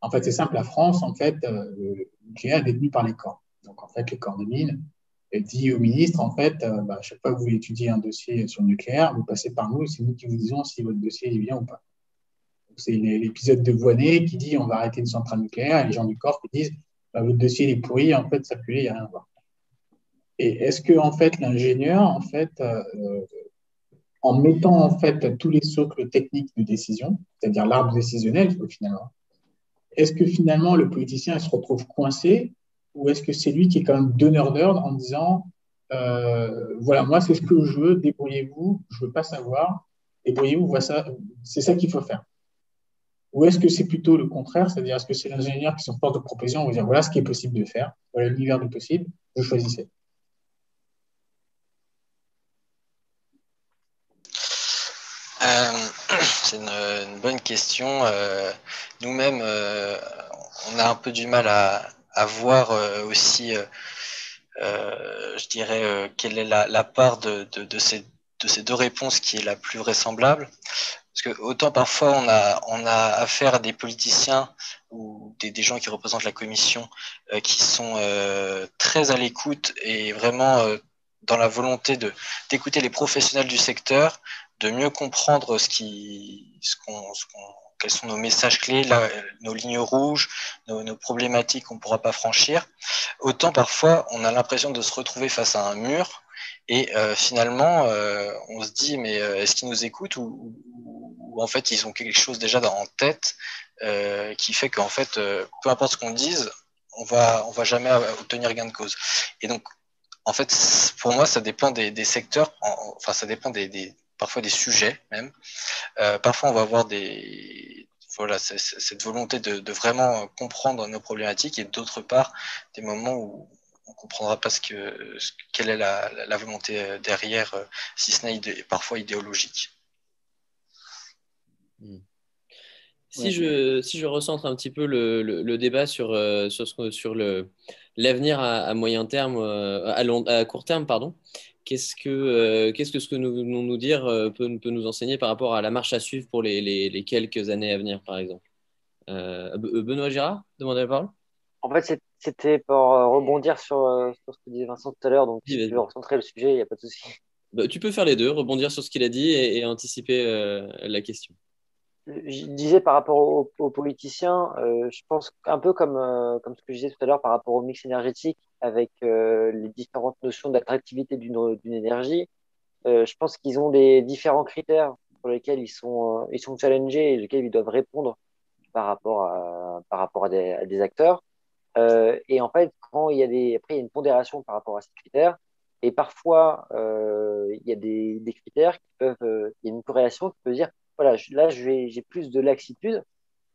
En fait, c'est simple, la France, en fait, euh, le nucléaire est détenu par les corps. Donc, en fait, les corps de mine dit au ministre, en fait, bah, chaque fois que vous voulez étudier un dossier sur le nucléaire, vous passez par nous et c'est nous qui vous disons si votre dossier est bien ou pas. C'est l'épisode de Voinet qui dit on va arrêter une centrale nucléaire et les gens du corps qui disent votre dossier est pourri, en fait, ça pue, il n'y a rien à voir. Et est-ce que, en fait, l'ingénieur, en fait, euh, en mettant, en fait, tous les socles techniques de décision, c'est-à-dire l'arbre décisionnel, finalement, est-ce que finalement le politicien se retrouve coincé ou est-ce que c'est lui qui est quand même donneur d'ordre en disant euh, voilà, moi, c'est ce que je veux, débrouillez-vous, je ne veux pas savoir, débrouillez-vous, c'est ça qu'il faut faire. Ou est-ce que c'est plutôt le contraire, c'est-à-dire est-ce que c'est l'ingénieur qui se porte de proposition, on va dire voilà ce qui est possible de faire, voilà l'univers du possible, vous choisissez. Euh, c'est une, bonne question. Euh, Nous-mêmes, euh, on a un peu du mal à, voir euh, aussi, je dirais, quelle est la, part de ces deux réponses qui est la plus vraisemblable. Parce que autant parfois on a, affaire à des politiciens ou des, gens qui représentent la commission euh, qui sont euh, très à l'écoute et vraiment euh, dans la volonté d'écouter les professionnels du secteur, de mieux comprendre quels sont nos messages clés, nos lignes rouges, nos, problématiques qu'on ne pourra pas franchir. Autant parfois, on a l'impression de se retrouver face à un mur et finalement, on se dit, mais est-ce qu'ils nous écoutent ou, ou, en fait, ils ont quelque chose déjà en tête qui fait qu'en fait, peu importe ce qu'on dise, on va, on va jamais obtenir gain de cause. Et donc, en fait, pour moi, ça dépend des, secteurs, enfin, ça dépend des, parfois des sujets même. Euh, parfois, on va avoir des, voilà, cette volonté de, vraiment comprendre nos problématiques et d'autre part, des moments où on ne comprendra pas ce que, quelle est la, volonté euh, derrière, euh, si ce n'est parfois idéologique. Hmm. Si, je, si je recentre un petit peu le, le, débat sur, sur, sur l'avenir à, à, moyen terme, à, long, à court terme, pardon, Qu'est-ce que, euh, qu'est-ce que ce que nous venons nous dire euh, peut, peut, nous enseigner par rapport à la marche à suivre pour les, les, quelques années à venir, par exemple? Euh, Benoît Girard, demandez la parole. En fait, c'était pour rebondir sur, sur, ce que disait Vincent tout à l'heure, donc si tu veux recentrer le sujet, il n'y a pas de souci. Bah, tu peux faire les deux, rebondir sur ce qu'il a dit et, et anticiper la question je disais par rapport aux, politiciens, euh, je pense un peu comme, euh, comme ce que je disais tout à l'heure par rapport au mix énergétique avec euh, les différentes notions d'attractivité d'une énergie, je pense qu'ils ont des différents critères pour lesquels ils sont, ils sont challengés et lesquels ils doivent répondre par rapport à, par rapport à des, acteurs. et en fait, quand il y a des, après, il y a une pondération par rapport à ces critères. Et parfois, il y a des critères qui peuvent, il y a une corrélation qui peut dire voilà, là, j'ai plus de laxitude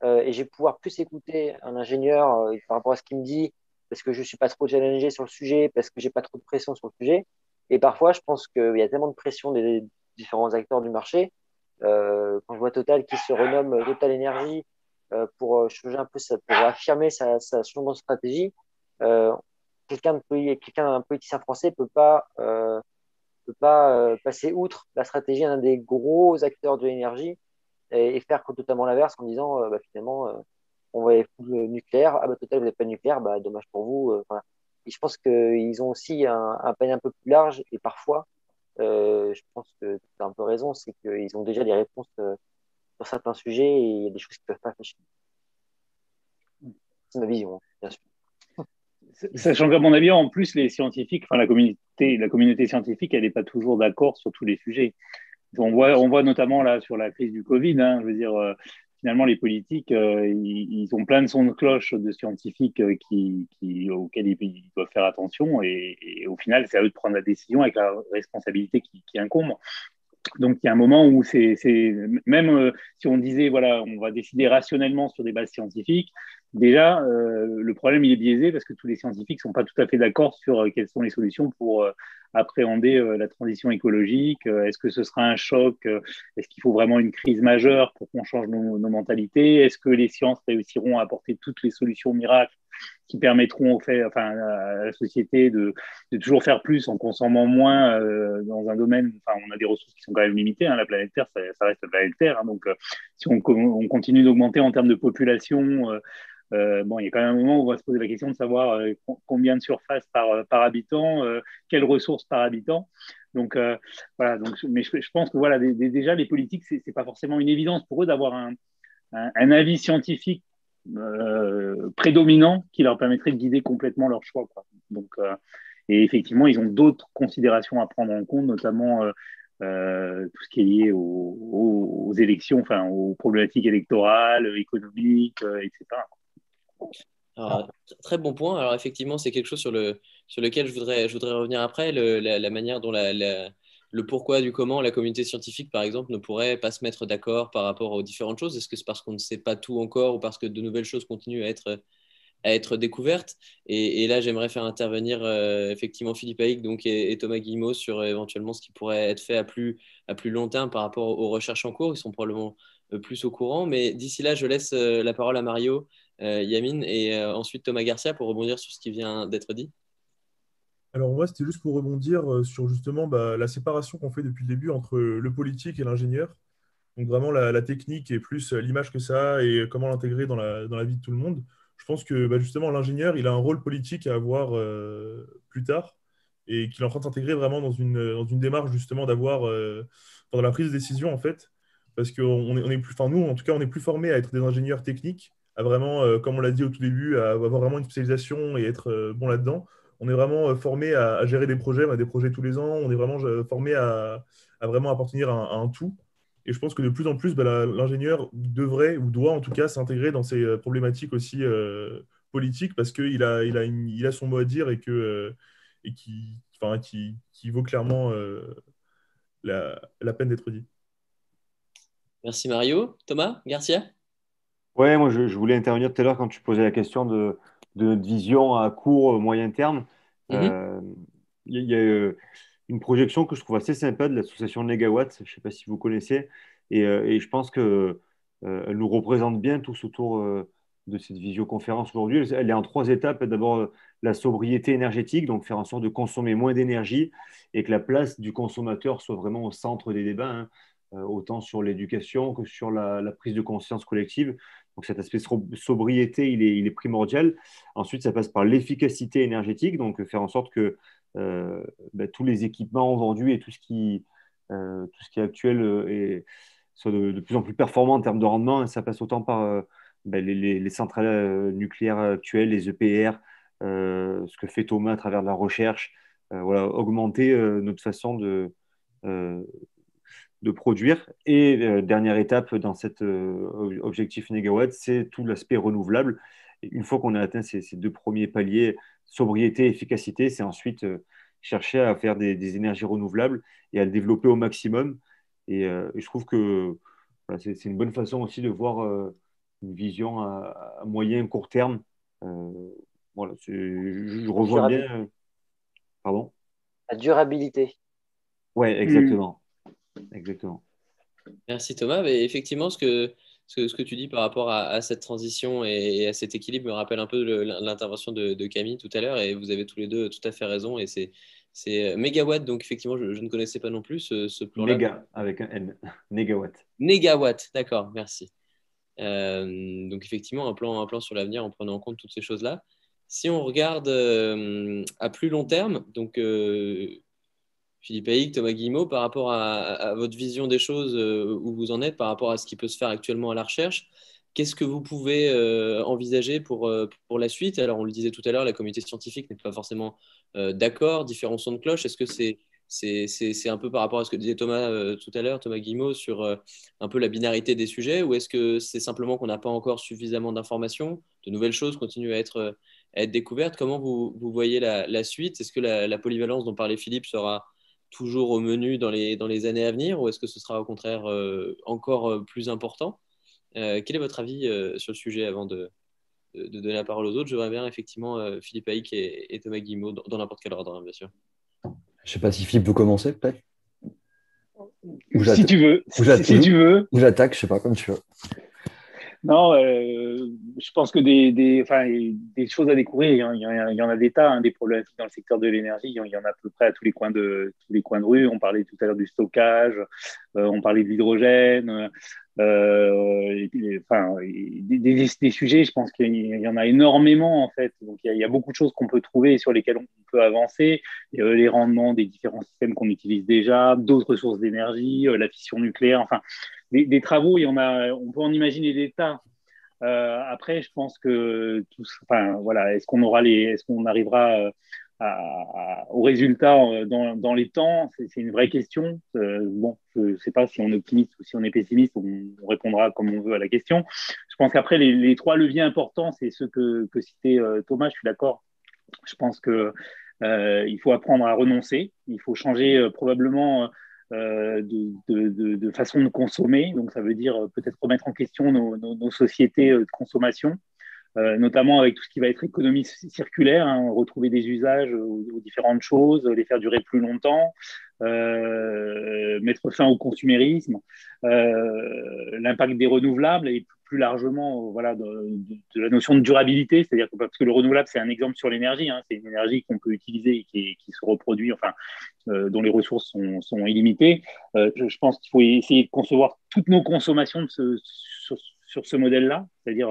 euh, et je vais pouvoir plus écouter un ingénieur euh, par rapport à ce qu'il me dit parce que je ne suis pas trop challengé sur le sujet, parce que j'ai pas trop de pression sur le sujet. Et parfois, je pense qu'il y a tellement de pression des différents acteurs du marché. Euh, quand je vois Total qui se renomme Total Energy pour changer un peu, pour affirmer sa, sa changement de stratégie, quelqu'un de quelqu'un un politicien français peut pas peut pas euh, passer outre la stratégie d'un des gros acteurs de l'énergie et, faire totalement l'inverse en disant euh, bah, finalement euh, on va le nucléaire, ah bah total vous n'avez pas nucléaire, bah dommage pour vous. Et je pense qu'ils ont aussi un, un panier un peu plus large et parfois, je pense que tu as un peu raison, c'est qu'ils ont déjà des réponses sur certains sujets et il y a des choses qui ne peuvent pas fâcher. C'est ma vision, hein, bien sûr. Sachant qu'à mon avis, en plus, les scientifiques, la communauté, scientifique, elle n'est pas toujours d'accord sur tous les sujets. On voit, on voit notamment là sur la crise du Covid, hein, je veux dire, euh, finalement, les politiques, euh, ils, ont plein de sons de cloche de scientifiques euh, auxquels ils, doivent faire attention. Et, au final, c'est à eux de prendre la décision avec la responsabilité qui, incombe. Donc il y a un moment où c'est même si on disait voilà on va décider rationnellement sur des bases scientifiques, déjà euh, le problème il est biaisé parce que tous les scientifiques sont pas tout à fait d'accord sur euh, quelles sont les solutions pour appréhender la transition écologique. Est-ce que ce sera un choc Est-ce qu'il faut vraiment une crise majeure pour qu'on change nos, mentalités? Est-ce que les sciences réussiront à apporter toutes les solutions miracles qui permettront au fait, enfin, à la société de, de toujours faire plus en consommant moins euh, dans un domaine? Enfin, on a des ressources qui sont quand même limitées. Hein, la planète Terre, ça, reste la planète Terre. Hein, donc, euh, si on, on, continue d'augmenter en termes de population, euh, bon, il y a quand même un moment où on va se poser la question de savoir combien de surface par, par habitant, quelles ressources par habitant. Donc voilà. Donc, mais je, pense que voilà, déjà les politiques, c'est pas forcément une évidence pour eux d'avoir un, avis scientifique euh, prédominant qui leur permettrait de guider complètement leur choix. Donc, euh, et effectivement, ils ont d'autres considérations à prendre en compte, notamment euh, tout ce qui est lié aux, aux, élections, enfin aux problématiques électorales, économiques, etc. Très bon point. Alors effectivement, c'est quelque chose sur, le, sur lequel je voudrais, je voudrais revenir après, la, manière dont le pourquoi du comment la communauté scientifique, par exemple, ne pourrait pas se mettre d'accord par rapport aux différentes choses Est-ce que c'est parce qu'on ne sait pas tout encore ou parce que de nouvelles choses continuent à être, à être découvertes? Et, là, j'aimerais faire intervenir euh, effectivement Philippe Haïk donc, et, Thomas Guillemot sur euh, éventuellement ce qui pourrait être fait à plus, à plus long terme par rapport aux recherches en cours. Ils sont probablement euh, plus au courant. Mais d'ici là, je laisse la parole à Mario, Yamine et ensuite Thomas Garcia pour rebondir sur ce qui vient d'être dit. Alors moi, c'était juste pour rebondir euh, sur justement bah, la séparation qu'on fait depuis le début entre le politique et l'ingénieur. Donc vraiment la, technique et plus euh, l'image que ça et comment l'intégrer dans la, dans la, vie de tout le monde. Je pense que bah, justement l'ingénieur, il a un rôle politique à avoir euh, plus tard. et qu'il est en train de s'intégrer vraiment dans une, dans une démarche justement d'avoir, dans la prise de décision en fait, parce qu'on est, on est plus, enfin nous en tout cas, on est plus formés à être des ingénieurs techniques, à vraiment, comme on l'a dit au tout début, à avoir vraiment une spécialisation et être bon là-dedans. On est vraiment formé à, gérer des projets, on des projets tous les ans, on est vraiment formé à, vraiment appartenir à, un tout. Et je pense que de plus en plus, bah, l'ingénieur devrait ou doit en tout cas s'intégrer dans ces problématiques aussi politiques parce qu'il a, il a, il a son mot à dire et, que, qui vaut clairement la, la peine d'être dit. Merci Mario. Thomas, Garcia? Ouais, moi je, voulais intervenir tout à l'heure quand tu posais la question de, de notre vision à court, moyen terme. Mm-hmm. Euh, il y, a euh, une projection que je trouve assez sympa de l'association Negawatt, je ne sais pas si vous connaissez, et, euh, et je pense qu'elle nous représente bien tous autour de cette visioconférence aujourd'hui. Elle est en trois étapes. D'abord, la sobriété énergétique, donc faire en sorte de consommer moins d'énergie et que la place du consommateur soit vraiment au centre des débats. Hein. Euh, autant sur l'éducation que sur la, prise de conscience collective. Donc cet aspect sobriété, il est, primordial. Ensuite, ça passe par l'efficacité énergétique, donc faire en sorte que euh, ben, tous les équipements vendus et tout ce qui, euh, tout ce qui est actuel soit de, plus en plus performant en termes de rendement. ça passe autant par ben, les, les, centrales nucléaires actuelles, les EPR, ce que fait Thomas à travers la recherche, voilà, augmenter notre façon de, de produire. Et euh, dernière étape dans cet euh, objectif négawatt, c'est tout l'aspect renouvelable. une fois qu'on a atteint ces, deux premiers paliers, sobriété, efficacité, c'est ensuite euh, chercher à faire des, énergies renouvelables et à le développer au maximum. Et, je trouve que c'est une bonne façon aussi de voir une vision à, moyen, court terme. voilà, je, revois bien. Pardon? La durabilité. Ouais, exactement. Exactement. Merci Thomas. Mais effectivement, ce que, ce, que tu dis par rapport à, cette transition et, à cet équilibre me rappelle un peu l'intervention de, Camille tout à l'heure et vous avez tous les deux tout à fait raison et c'est c'est mégawatt, donc effectivement, je, ne connaissais pas non plus ce, plan-là. Méga, avec un N. <laughs> Négawatt. Négawatt, d'accord, merci. Euh, donc effectivement, un plan, un plan sur l'avenir en prenant en compte toutes ces choses-là. Si on regarde euh, à plus long terme, donc euh, Philippe Haïk, Thomas Guillemot, par rapport à, votre vision des choses, euh, où vous en êtes, par rapport à ce qui peut se faire actuellement à la recherche. Qu'est-ce que vous pouvez euh, envisager pour, euh, pour la suite? Alors, on le disait tout à l'heure, la communauté scientifique n'est pas forcément d'accord, différents sons de cloche. Est-ce que c'est un peu par rapport à ce que disait Thomas tout à l'heure, Thomas Guillemot, sur un peu la binarité des sujets, ou est-ce que c'est simplement qu'on n'a pas encore suffisamment d'informations, de nouvelles choses continuent à être, être découvertes? Comment vous, vous voyez la, suite? Est-ce que la, polyvalence dont parlait Philippe sera toujours au menu dans les, dans les années à venir ou est-ce que ce sera au contraire euh, encore euh, plus important? Euh, Quel est votre avis sur le sujet avant de, de, donner la parole aux autres? Je voudrais bien effectivement Philippe Haïk et, Thomas Guimau dans, n'importe quel ordre, hein, bien sûr. Je ne sais pas si Philippe veut commencer peut-être? Si tu veux. Si, tu veux. Ou j'attaque, je sais pas, comme tu veux. Non, euh, je pense que des, des, enfin, des choses à découvrir, il y en, il y en a des tas, hein, des problématiques dans le secteur de l'énergie, il y en a à peu près à tous les coins de, tous les coins de rue. On parlait tout à l'heure du stockage, euh, on parlait de l'hydrogène, euh, enfin, des, des, sujets, je pense qu'il y en a énormément en fait. Donc il y a, il y a beaucoup de choses qu'on peut trouver sur lesquelles on peut avancer. les rendements des différents systèmes qu'on utilise déjà, d'autres sources d'énergie, la fission nucléaire, enfin des, travaux, il on peut en imaginer des tas. Euh, après, je pense que enfin, voilà, est-ce qu'on aura les, est-ce qu'on arrivera euh, au résultat euh, dans, les temps? C'est, une vraie question. bon, je ne sais pas si on est optimiste ou si on est pessimiste, on, répondra comme on veut à la question. Je pense qu'après, les, trois leviers importants, c'est ceux que, citait Thomas, je suis d'accord. Je pense que il faut apprendre à renoncer, il faut changer probablement euh, de, façon de consommer. Donc, ça veut dire euh, peut-être remettre en question nos, sociétés euh, de consommation, notamment avec tout ce qui va être économie circulaire, hein, retrouver des usages aux, différentes choses, les faire durer plus longtemps, mettre fin au consumérisme, l'impact des renouvelables et plus largement voilà, de, la notion de durabilité, c'est-à-dire que parce que le renouvelable, c'est un exemple sur l'énergie, hein, c'est une énergie qu'on peut utiliser et qui, se reproduit, enfin, euh, dont les ressources sont, illimitées. Euh, je, pense qu'il faut essayer de concevoir toutes nos consommations sur, ce modèle-là, c'est-à-dire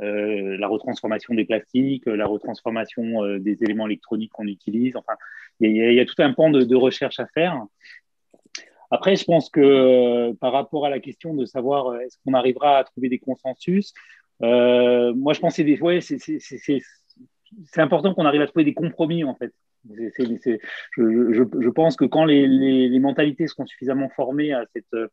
la retransformation des plastiques, la retransformation des éléments électroniques qu'on utilise. Enfin, il y, a tout un pan de recherche à faire. Après, je pense que par rapport à la question de savoir est-ce qu'on arrivera à trouver des consensus, moi, je pense que c'est ouais, c'est important qu'on arrive à trouver des compromis, en fait. je, pense que quand les, mentalités seront suffisamment formées à cette,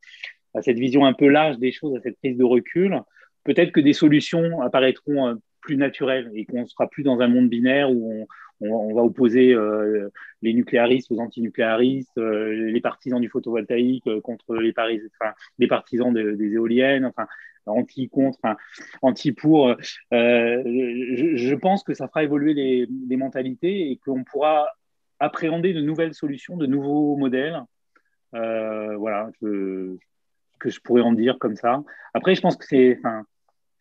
à cette vision un peu large des choses, à cette prise de recul, peut-être que des solutions apparaîtront euh, plus naturelles et qu'on ne sera plus dans un monde binaire où on, va opposer euh, les nucléaristes aux antinucléaristes, euh, les partisans du photovoltaïque contre les, partisans des éoliennes, enfin, anti contre, anti pour. Euh, je, pense que ça fera évoluer les, mentalités et qu'on pourra appréhender de nouvelles solutions, de nouveaux modèles. Euh, voilà, je, que je pourrais en dire comme ça. Après, je pense que c'est,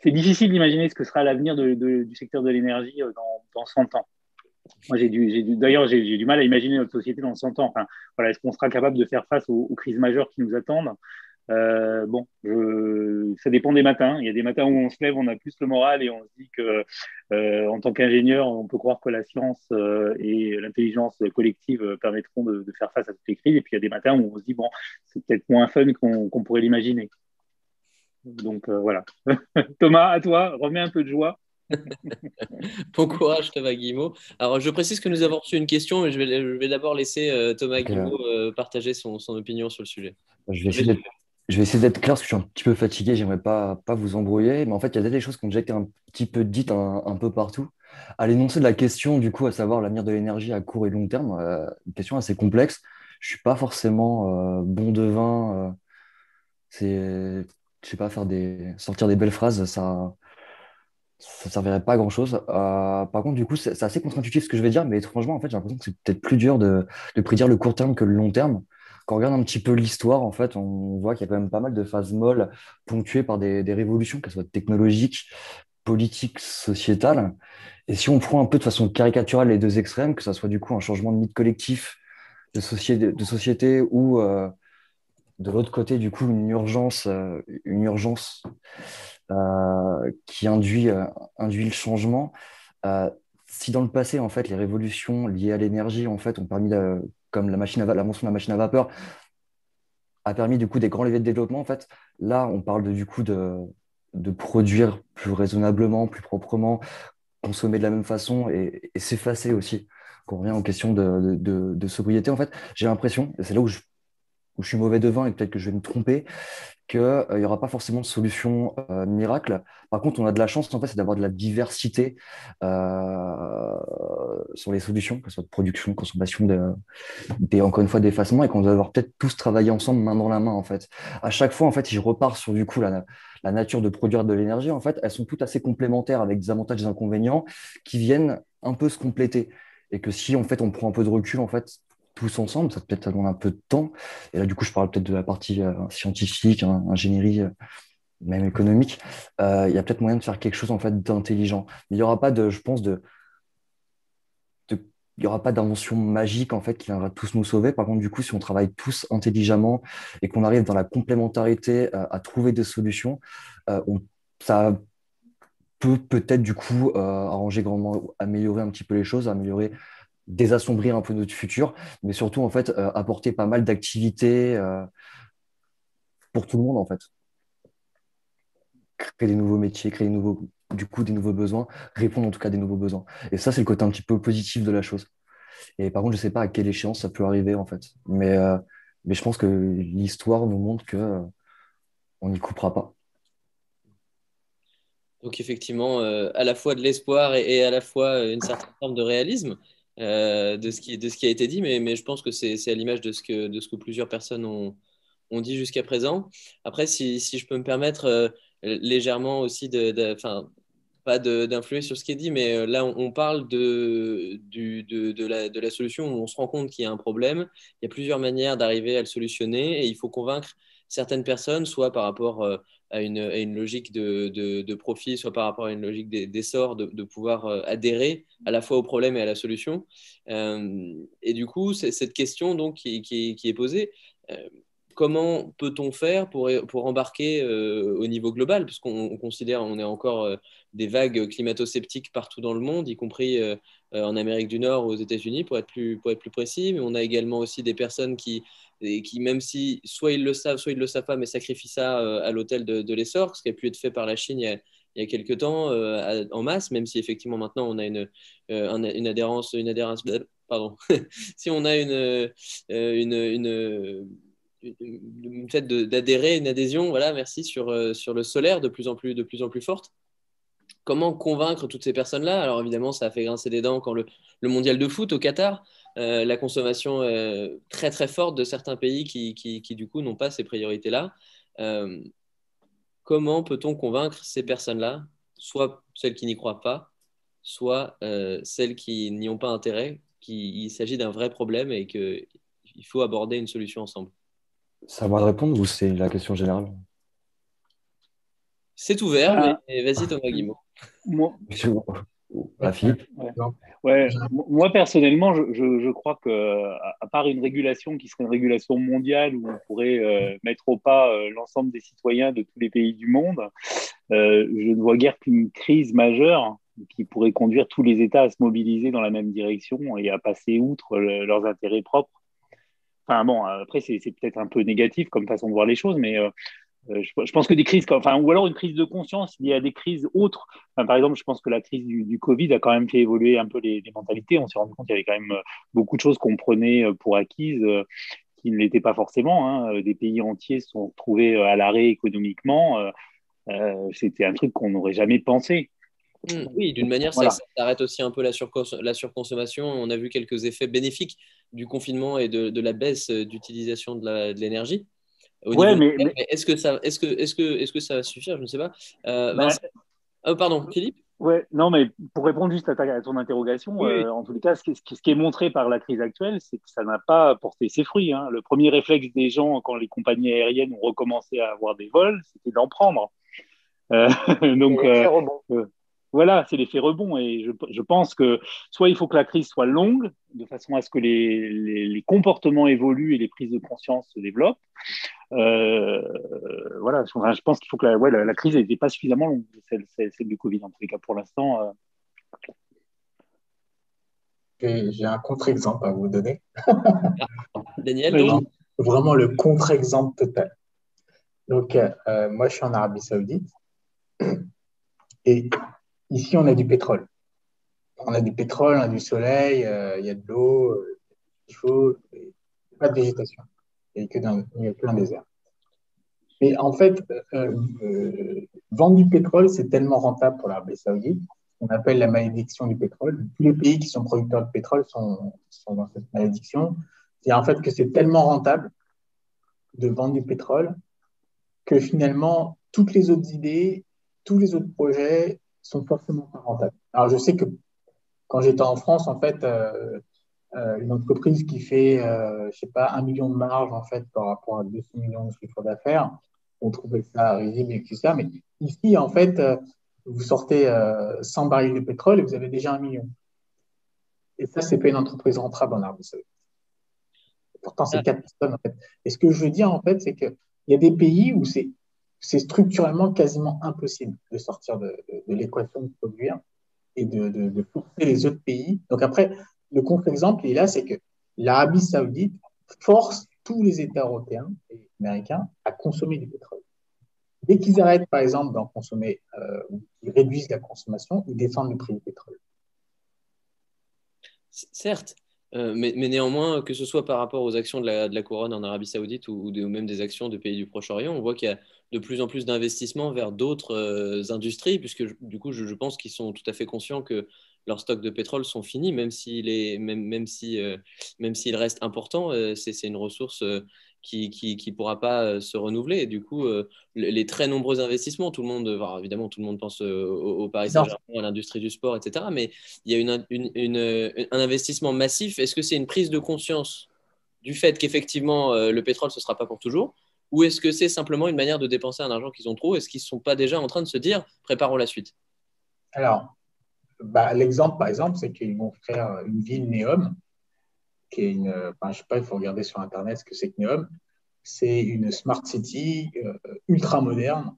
c'est difficile d'imaginer ce que sera l'avenir du secteur de l'énergie euh, dans, dans 100 ans. Moi, j'ai d'ailleurs, j'ai, du mal à imaginer notre société dans 100 ans. Enfin, voilà, est-ce qu'on sera capable de faire face aux, crises majeures qui nous attendent? Euh, bon, ça dépend des matins. Il y a des matins où on se lève, on a plus le moral et on se dit que, euh, en tant qu'ingénieur, on peut croire que la science euh, et l'intelligence collective permettront de, faire face à toutes les crises. Et puis il y a des matins où on se dit bon, c'est peut-être moins fun qu'on qu pourrait l'imaginer. Donc euh, voilà. <laughs> Thomas, à toi, remets un peu de joie. <laughs> bon courage Thomas Guillemot. Alors je précise que nous avons reçu une question, mais je vais, je vais d'abord laisser euh, Thomas Guillemot euh, partager son, son, opinion sur le sujet. Je vais essayer d'être je vais essayer d'être clair parce que je suis un petit peu fatigué, j'aimerais pas, pas vous embrouiller, mais en fait, il y a des choses qui ont déjà été un petit peu dites un, un peu partout. À l'énoncé de la question, du coup, à savoir l'avenir de l'énergie à court et long terme, euh, une question assez complexe. Je suis pas forcément euh, bon devin. Euh, c'est, je sais pas, faire des, sortir des belles phrases, ça, ça servirait pas à grand chose. Euh, par contre, du coup, c'est assez contre-intuitif ce que je vais dire, mais étrangement, en fait, j'ai l'impression que c'est peut-être plus dur de, de prédire le court terme que le long terme quand on regarde un petit peu l'histoire, en fait, on voit qu'il y a quand même pas mal de phases molles ponctuées par des, des révolutions, qu'elles soient technologiques, politiques, sociétales. Et si on prend un peu de façon caricaturale les deux extrêmes, que ce soit du coup un changement de mythe collectif, de société, de société ou euh, de l'autre côté, du coup, une urgence, euh, une urgence euh, qui induit, euh, induit le changement. Si dans le passé, en fait, les révolutions liées à l'énergie, en fait, ont permis comme la, machine de la machine à vapeur, a permis du coup des grands leviers de développement. En fait, là, on parle de, du coup de, de produire plus raisonnablement, plus proprement, consommer de la même façon et, s'effacer aussi. Quand on revient en question de, de, de sobriété, en fait, j'ai l'impression, et c'est là où je, où je suis mauvais devin et peut-être que je vais me tromper, qu'il n'y euh, aura pas forcément de solution euh, miracle. Par contre, on a de la chance, en fait, c'est d'avoir de la diversité euh, sur les solutions, que ce soit de production, consommation, de, des, encore une fois, d'effacement, et qu'on doit avoir peut-être tous travailler ensemble, main dans la main, en fait. À chaque fois, en fait, si je repars sur, du coup, la, la nature de produire de l'énergie, en fait, elles sont toutes assez complémentaires avec des avantages et des inconvénients qui viennent un peu se compléter. Et que si, en fait, on prend un peu de recul, en fait, tous ensemble, ça peut-être demander un peu de temps. Et là, du coup, je parle peut-être de la partie euh, scientifique, hein, ingénierie, euh, même économique. Euh, il y a peut-être moyen de faire quelque chose en fait d'intelligent. Il n'y aura pas je pense, de il n'y aura pas d'invention magique en fait qui viendra tous nous sauver. Par contre, du coup, si on travaille tous intelligemment et qu'on arrive dans la complémentarité à trouver des solutions, on, ça peut peut-être du coup arranger grandement, améliorer un petit peu les choses, améliorer désassombrir un peu notre futur, mais surtout en fait euh, apporter pas mal d'activités euh, pour tout le monde en fait. Créer des nouveaux métiers, créer des nouveaux, du coup des nouveaux besoins, répondre en tout cas à des nouveaux besoins. Et ça c'est le côté un petit peu positif de la chose. Et par contre je sais pas à quelle échéance ça peut arriver en fait, mais euh, mais je pense que l'histoire nous montre que on n'y coupera pas. Donc effectivement, à la fois de l'espoir et, à la fois une certaine forme de réalisme. Euh, de, ce qui, de ce qui a été dit, mais, mais je pense que c'est à l'image de, ce que, de ce que plusieurs personnes ont, ont dit jusqu'à présent. Après, si, si, je peux me permettre euh, légèrement aussi de, de pas d'influer sur ce qui est dit, mais euh, là, on, parle de, du, de, la, de la solution où on se rend compte qu'il y a un problème. Il y a plusieurs manières d'arriver à le solutionner et il faut convaincre certaines personnes, soit par rapport à une, à une logique de, profit, soit par rapport à une logique d'essor, de, pouvoir euh, adhérer à la fois au problème et à la solution. Euh, et du coup, cette question donc, qui, est posée, euh, comment peut-on faire pour, embarquer euh, au niveau global? Puisqu'on considère, on est encore euh, des vagues climato-sceptiques partout dans le monde, y compris euh, en Amérique du Nord aux États-Unis, pour, être plus, pour être plus précis. Mais on a également aussi des personnes qui, qui même si soit ils le savent, soit ils ne le savent pas, mais sacrifient ça à l'hôtel de, l'essor, ce qui a pu être fait par la Chine il y a, il quelques temps en masse, même si effectivement maintenant on a une, une adhérence, une adhérence pardon, <laughs> si on a une, une, une le fait d'adhérer, une adhésion, voilà, merci, sur, euh, sur le solaire de plus en plus, de plus, en plus forte. Comment convaincre toutes ces personnes-là? Alors évidemment, ça a fait grincer des dents quand le, mondial de foot au Qatar, euh, la consommation euh, très très forte de certains pays qui, du coup n'ont pas ces priorités-là. comment peut-on convaincre ces personnes-là, soit celles qui n'y croient pas, soit celles qui n'y ont pas intérêt, qu'il s'agit d'un vrai problème et qu'il faut aborder une solution ensemble? Ça va répondre ou c'est la question générale? C'est ouvert, ah. mais vas-y Thomas Guimau. Moi, <laughs> ah, ouais. Moi, personnellement, je, crois que, à part une régulation qui serait une régulation mondiale où on pourrait euh, mettre au pas euh, l'ensemble des citoyens de tous les pays du monde, euh, je ne vois guère qu'une crise majeure qui pourrait conduire tous les États à se mobiliser dans la même direction et à passer outre leurs intérêts propres Enfin bon, après c'est peut-être un peu négatif comme façon de voir les choses, mais euh, euh, je, pense que des crises, enfin, ou alors une crise de conscience il y a des crises autres. par exemple, je pense que la crise du, Covid a quand même fait évoluer un peu les, mentalités. On s'est rendu compte qu'il y avait quand même euh, beaucoup de choses qu'on prenait pour acquises qui ne l'étaient pas forcément. Hein. Des pays entiers se sont retrouvés à l'arrêt économiquement. C'était un truc qu'on n'aurait jamais pensé. Mmh, oui, d'une manière, ça, arrête aussi un peu la, la, surconsommation. On a vu quelques effets bénéfiques du confinement et de, la baisse d'utilisation de l'énergie. Ouais, mais, est-ce que ça, est-ce que, est-ce que, est-ce que ça va suffire Je ne sais pas. Euh, bah, oh, pardon, Philippe? Ouais, non, mais pour répondre juste à, ton interrogation, euh, en tous les cas, ce qui, ce qui, est montré par la crise actuelle, c'est que ça n'a pas porté ses fruits. Hein. Le premier réflexe des gens quand les compagnies aériennes ont recommencé à avoir des vols, c'était d'en prendre. Euh, <laughs> donc, voilà, c'est l'effet rebond. Et je, pense que soit il faut que la crise soit longue, de façon à ce que les, comportements évoluent et les prises de conscience se développent. Euh, voilà, je pense qu'il faut que la, la, crise n'était pas suffisamment longue, celle, du Covid, en tous les cas, pour l'instant. Euh. J'ai un contre-exemple à vous donner. <laughs> Daniel, Vraiment le contre-exemple total. Donc, euh, moi, je suis en Arabie Saoudite. <clears throat> Et Ici, on a du pétrole. On a du pétrole, on a du soleil, euh, il y a de l'eau, euh, il faut pas de végétation. A que dans, plein désert. Mais en fait, euh, vendre du pétrole, c'est tellement rentable pour l'Arabie Saoudite. On appelle la malédiction du pétrole. Tous les pays qui sont producteurs de pétrole sont, sont dans cette malédiction. C'est en fait que c'est tellement rentable de vendre du pétrole que finalement, toutes les autres idées, tous les autres projets sont forcément pas rentables. Alors, je sais que quand j'étais en France, en fait, euh, euh, une entreprise qui fait, euh, je sais pas, un million de marge, en fait, par rapport à 200 millions de chiffre d'affaires, on trouvait ça risible et tout ça. Mais ici, en fait, vous sortez 100 barils de pétrole et vous avez déjà un million. Et ça, c'est pas une entreprise rentable en Arabie Saoudite. Pourtant, c'est quatre personnes, en fait. Et ce que je veux dire, en fait, c'est qu'il y a des pays où c'est c'est structurellement quasiment impossible de sortir de, l'équation de produire et de, forcer les autres pays. Donc après, le contre-exemple, il est là, c'est que l'Arabie saoudite force tous les États européens et américains à consommer du pétrole. Dès qu'ils arrêtent, par exemple, d'en consommer, euh, qu'ils réduisent la consommation, ils descendent le prix du pétrole. Certes, euh, mais, néanmoins, que ce soit par rapport aux actions de la, couronne en Arabie Saoudite ou, même des actions de pays du Proche-Orient, on voit qu'il y a de plus en plus d'investissements vers d'autres euh, industries, puisque du coup, je, pense qu'ils sont tout à fait conscients que leurs stocks de pétrole sont finis, même s'il même, même si, euh, même s'il reste important, c'est une ressource qui ne pourra pas euh, se renouveler. Et du coup, euh, les très nombreux investissements, tout le monde, évidemment, tout le monde pense euh, au, Paris Saint-Germain, à l'industrie du sport, etc. Mais il y a une, une, un investissement massif. Est-ce que c'est une prise de conscience du fait qu'effectivement, le pétrole, ce ne sera pas pour toujours? Ou est-ce que c'est simplement une manière de dépenser un argent qu'ils ont trop Est-ce qu'ils ne sont pas déjà en train de se dire, préparons la suite? Alors, bah, l'exemple, par exemple, c'est qu'ils vont faire une ville Néom, qui est une. je ne sais pas, il faut regarder sur Internet ce que c'est que Neom. c'est une smart city ultra moderne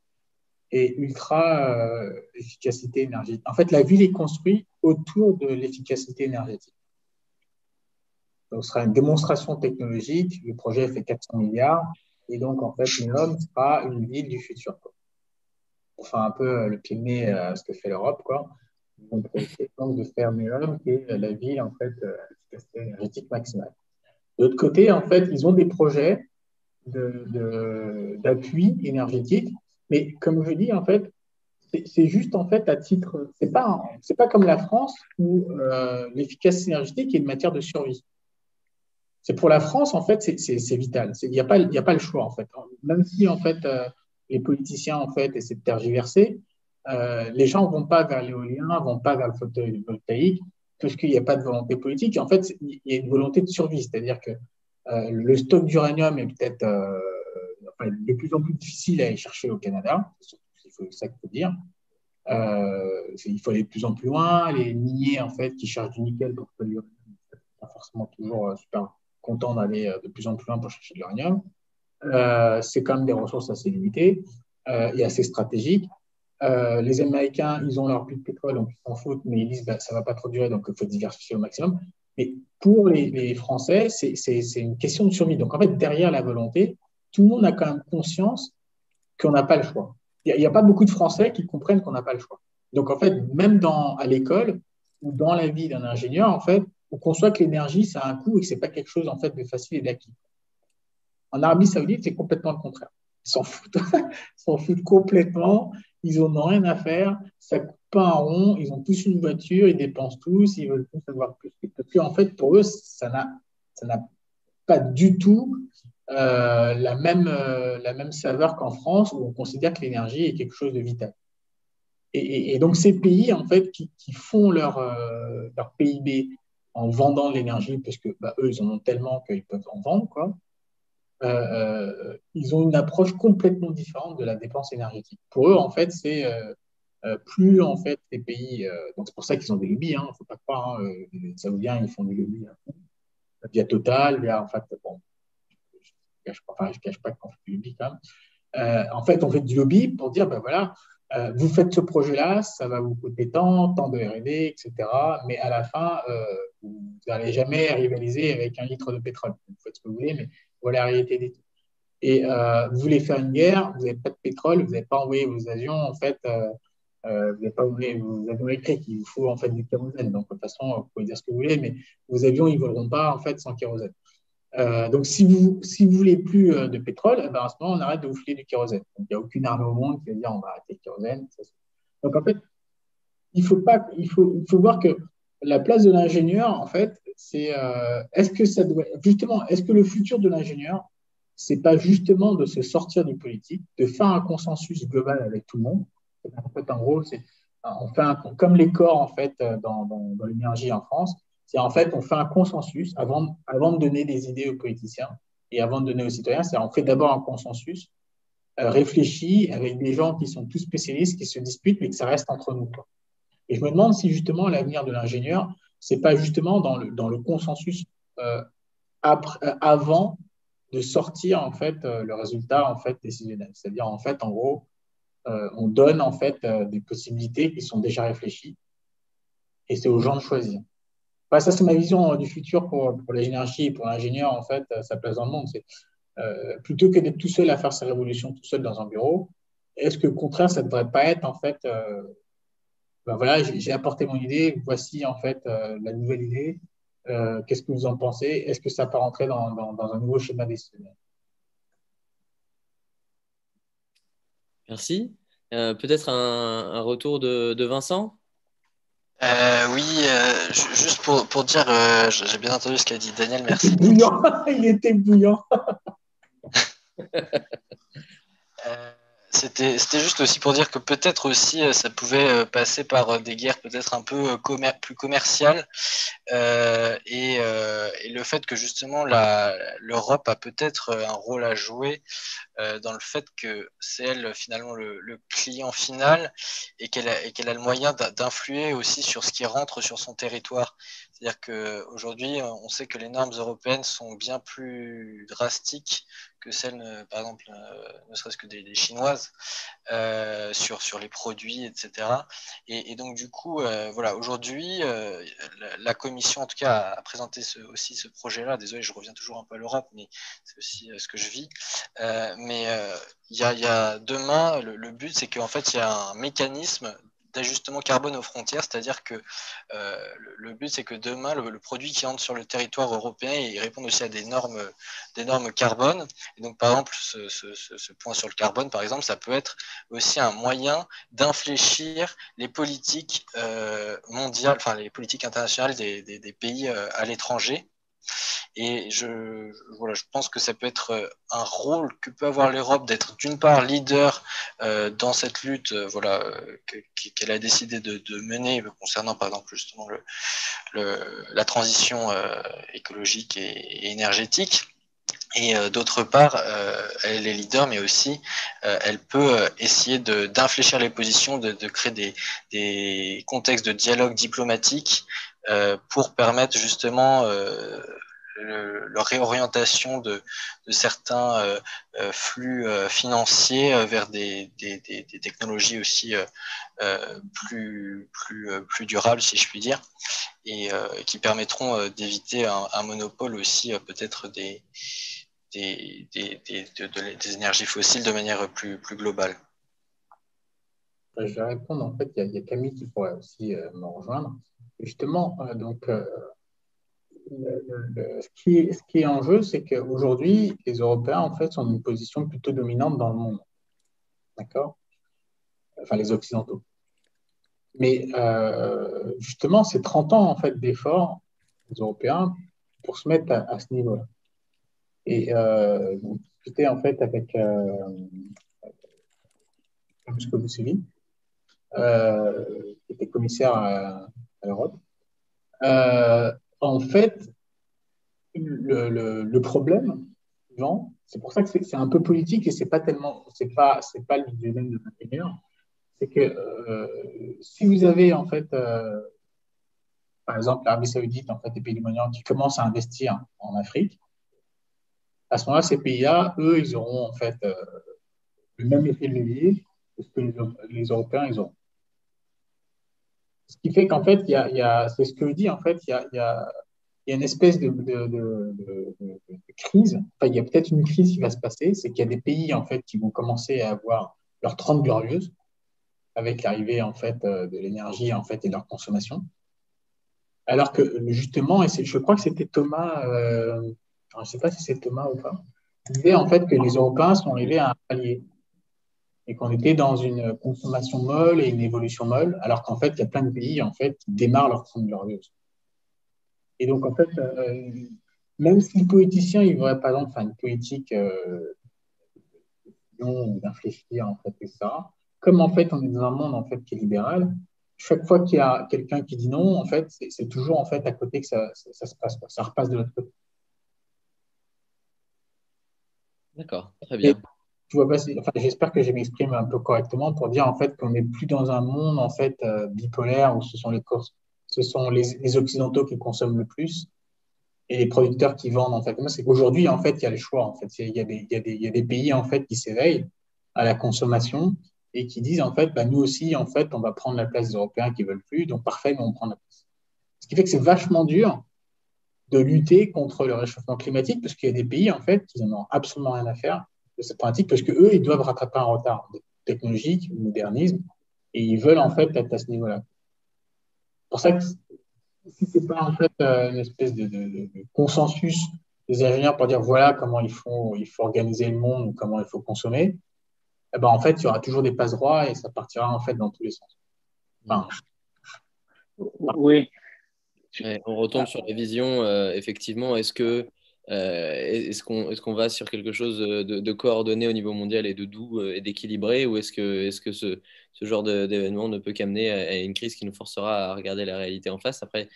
et ultra efficacité énergétique. En fait, la ville est construite autour de l'efficacité énergétique. Donc, ce sera une démonstration technologique. Le projet fait 400 milliards. Et donc, en fait, Neom sera une ville du futur. Quoi. Faire un peu le pied de à ce que fait l'Europe. Quoi. On donc de faire Neom, qui est la ville, en fait, d'efficacité énergétique maximale. De l'autre côté, en fait, ils ont des projets d'appui de, énergétique. Mais comme je dis, en fait, c'est juste en fait à titre. C'est pas c'est pas comme la France où euh, l'efficacité énergétique est une matière de survie. C'est pour la France en fait c'est vital. Il n'y a pas a pas le choix en fait. Même si en fait euh, les politiciens en fait essaient de tergiverser, euh, les gens vont pas vers l'éolien, vont pas vers le photovoltaïque parce qu'il n'y a pas de volonté politique. En fait il y a une volonté de survie, c'est-à-dire que le stock d'uranium est peut-être de plus en plus difficile à aller chercher au Canada faut ça qu'il faut dire. Euh, il faut aller de plus en plus loin. Les miniers, en fait, qui cherchent du nickel pour ne sont pas forcément toujours euh, super contents d'aller euh, de plus en plus loin pour chercher de l'uranium. c'est quand même des ressources assez limitées et assez stratégiques. Les Américains, ils ont leur puits de pétrole, donc ils s'en foutent, mais ils disent bah, ça ne va pas trop durer, donc il faut diversifier au maximum. Mais pour les, Français, c'est une question de survie. Donc en fait, derrière la volonté, tout le monde a quand même conscience qu'on n'a pas le choix il n'y a, pas beaucoup de Français qui comprennent qu'on n'a pas le choix. Donc, en fait, même à l'école ou dans la vie d'un ingénieur, en fait, on conçoit que l'énergie, ça a un coût et que ce n'est pas quelque chose en fait, de facile et d'acquis. En Arabie Saoudite, c'est complètement le contraire. Ils s'en foutent. <laughs> ils s'en foutent complètement. Ils n'en ont rien à faire. Ça ne coûte pas un rond. Ils ont tous une voiture. Ils dépensent tous. Ils veulent tous avoir plus. Parce qu'en fait, pour eux, ça n'a pas du tout euh, la, même, euh, la même saveur qu'en France, où on considère que l'énergie est quelque chose de vital. Et, donc ces pays, en fait, qui, font leur, euh, PIB en vendant l'énergie, parce que bah, eux, ils en ont tellement qu'ils peuvent en vendre, quoi, ils ont une approche complètement différente de la dépense énergétique. Pour eux, en fait, c'est plus en fait les pays. donc c'est pour ça qu'ils ont des lobbies. Il hein, ne faut pas croire. Hein, les Saoudiens, ils font des lobbies hein, via Total, via en fait, bon, cache enfin, je ne cache pas qu'on fait du lobby quand même. Euh, en fait, on fait du lobby pour dire, ben voilà, euh, vous faites ce projet-là, ça va vous coûter tant, tant de R&D, etc. Mais à la fin, euh, vous n'allez jamais rivaliser avec un litre de pétrole. Vous faites ce que vous voulez, mais voilà la réalité des trucs. Et vous voulez faire une guerre, vous n'avez pas de pétrole, vous n'avez pas envoyé vos avions, en fait, vous n'avez pas envoyé vos avions électriques, il vous faut en fait du kérosène. Donc, de toute façon, vous pouvez dire ce que vous voulez, mais vos avions, ils ne voleront pas en fait sans kérosène. Euh, donc, si vous si vous voulez plus euh, de pétrole, eh ben, à ce moment, on arrête de vous filer du kérosène. il n'y a aucune armée au monde qui va dire on va arrêter le kérosène. Donc, en fait, il faut, pas, il faut, il faut voir que la place de l'ingénieur, en fait, c'est euh, est-ce que ça doit justement, est-ce que le futur de l'ingénieur, c'est pas justement de se sortir du politique, de faire un consensus global avec tout le monde? En fait, en gros, c'est on fait comme les corps en fait dans, dans, l'énergie en France, c'est en fait, on fait un consensus avant, avant de donner des idées aux politiciens et avant de donner aux citoyens. C'est on fait d'abord un consensus euh, réfléchi avec des gens qui sont tous spécialistes, qui se disputent, mais que ça reste entre nous. Et je me demande si justement l'avenir de l'ingénieur, c'est pas justement dans le, consensus euh, euh, avant de sortir en fait euh, le résultat en fait décisionnel. C'est-à-dire en fait, en gros, on donne en fait des possibilités qui sont déjà réfléchies et c'est aux gens de choisir ça, c'est ma vision du futur pour, pour l'énergie et pour l'ingénieur, en fait, sa place dans le monde. C'est plutôt que d'être tout seul à faire sa révolution tout seul dans un bureau, est-ce que au contraire, ça ne devrait pas être, en fait, ben voilà, j'ai apporté mon idée, voici, en fait, la nouvelle idée. Qu'est-ce que vous en pensez? Est-ce que ça peut rentrer dans, dans, un nouveau schéma décisionnel Merci. Peut-être un, un, retour de, de Vincent? Euh, oui, euh, juste pour, pour dire, euh, j'ai bien entendu ce qu'a dit Daniel, merci. Il <laughs> était bouillant, il était bouillant. <laughs> <laughs> C'était juste aussi pour dire que peut-être aussi ça pouvait passer par des guerres peut-être un peu plus commerciales euh, et, le fait que justement l'Europe a peut-être un rôle à jouer dans le fait que c'est elle finalement le, client final et qu'elle a, le moyen d'influer aussi sur ce qui rentre sur son territoire. C'est-à-dire qu'aujourd'hui, on sait que les normes européennes sont bien plus drastiques que celles, euh, par exemple, euh, ne serait-ce que des, chinoises, euh, sur, sur les produits, etc. Et, donc, du coup, voilà, aujourd'hui, la, Commission, en tout cas, a, présenté aussi ce projet-là. Désolé, je reviens toujours un peu à l'Europe, mais c'est aussi ce que je vis. mais il y, a, demain, le but, c'est qu'en fait, il y a un mécanisme d'ajustement carbone aux frontières, c'est-à-dire que euh, le, but c'est que demain le, produit qui entre sur le territoire européen il répond aussi à des normes, des normes carbone. Donc par exemple ce, point sur le carbone par exemple, ça peut être aussi un moyen d'infléchir les politiques euh, mondiales, enfin les politiques internationales des, des pays euh, à l'étranger et je, voilà, je pense que ça peut être euh, un rôle que peut avoir l'Europe d'être d'une part leader euh, dans cette lutte euh, voilà, qu'elle a décidé de, mener concernant par exemple justement le, la transition écologique et, énergétique. Et d'autre part, elle est leader, mais aussi elle peut essayer d'infléchir les positions, de, de créer des, des, contextes de dialogue diplomatique pour permettre justement le, réorientation de, certains euh, euh, flux euh, financiers vers des, technologies aussi plus, plus, plus durables, si je puis dire, et qui permettront d'éviter un, monopole aussi peut-être des, des, des, énergies fossiles de manière plus, plus globale. Je vais répondre, en fait, il y, a Camille qui pourrait aussi me rejoindre. Justement, donc, ce, qui est, ce, qui est, en jeu, c'est qu'aujourd'hui, les Européens, en fait, sont dans une position plutôt dominante dans le monde. D'accord? Enfin, les Occidentaux. Mais euh, justement, c'est 30 ans, en fait, d'efforts des Européens pour se mettre à, ce niveau-là. Et euh, j'étais, en fait, avec euh, euh, qui était commissaire à, à l'Europe. Euh, en fait, le, problème, c'est pour ça que c'est un peu politique et c'est pas tellement, c'est pas, c'est pas le domaine de l'ingénieur, c'est que euh, si vous avez en fait, euh, par exemple, l'Arabie Saoudite, en fait, des pays du Moyen-Orient qui commencent à investir en Afrique, à ce moment-là, ces pays-là, eux, ils auront en fait le même effet de levier que que les, Européens ils auront. Ce qui fait qu'en fait, il y a, c'est ce que je dis, en fait, il y a, y a, y a une espèce de, crise. Enfin, il y a peut-être une crise qui va se passer, c'est qu'il y a des pays, en fait, qui vont commencer à avoir leur 30 glorieuses avec l'arrivée, en fait, euh, de l'énergie, en fait, et de leur consommation. Alors que, justement, et je crois que c'était Thomas, euh, je ne sais pas si c'est Thomas ou pas, disait, en fait, que les Européens sont arrivés à un palier et qu'on était dans une consommation molle et une évolution molle, alors qu'en fait, il y a plein de pays en fait, qui démarrent leur trente glorieuse. Et donc, en fait, euh, même si le politicien, il voudrait par exemple faire une politique euh, d'infléchir, en fait, et ça, comme en fait, on est dans un monde en fait, qui est libéral, chaque fois qu'il y a quelqu'un qui dit non, en fait, c'est toujours en fait à côté que ça, ça, se passe, ça repasse de l'autre côté. D'accord, très bien j'espère que je m'exprime un peu correctement pour dire en fait qu'on n'est plus dans un monde en fait euh, bipolaire où ce sont les occidentaux qui consomment le plus et les producteurs qui vendent en fait. c'est en fait il y a les choix en fait il y a des pays en fait qui s'éveillent à la consommation et qui disent en fait bah, nous aussi en fait on va prendre la place des Européens qui veulent plus donc parfait mais on prend la place. Ce qui fait que c'est vachement dur de lutter contre le réchauffement climatique parce qu'il y a des pays en fait qui n'en ont absolument rien à faire de cette pratique parce qu'eux, ils doivent rattraper un retard technologique, modernisme, et ils veulent en fait être à ce niveau-là. pour ça que si ce n'est pas en fait euh, une espèce de, consensus des ingénieurs pour dire voilà comment il faut, il faut organiser le monde ou comment il faut consommer, eh ben, en fait, il y aura toujours des passe droits et ça partira en fait dans tous les sens. oui. on retombe sur la vision, euh, effectivement. Est-ce que euh, est-ce qu'on est qu'on va sur quelque chose de, coordonné au niveau mondial et de doux euh, et d'équilibré ou est-ce que, est -ce, que ce, ce genre d'événement ne peut qu'amener à, une crise qui nous forcera à regarder la réalité en face? Après,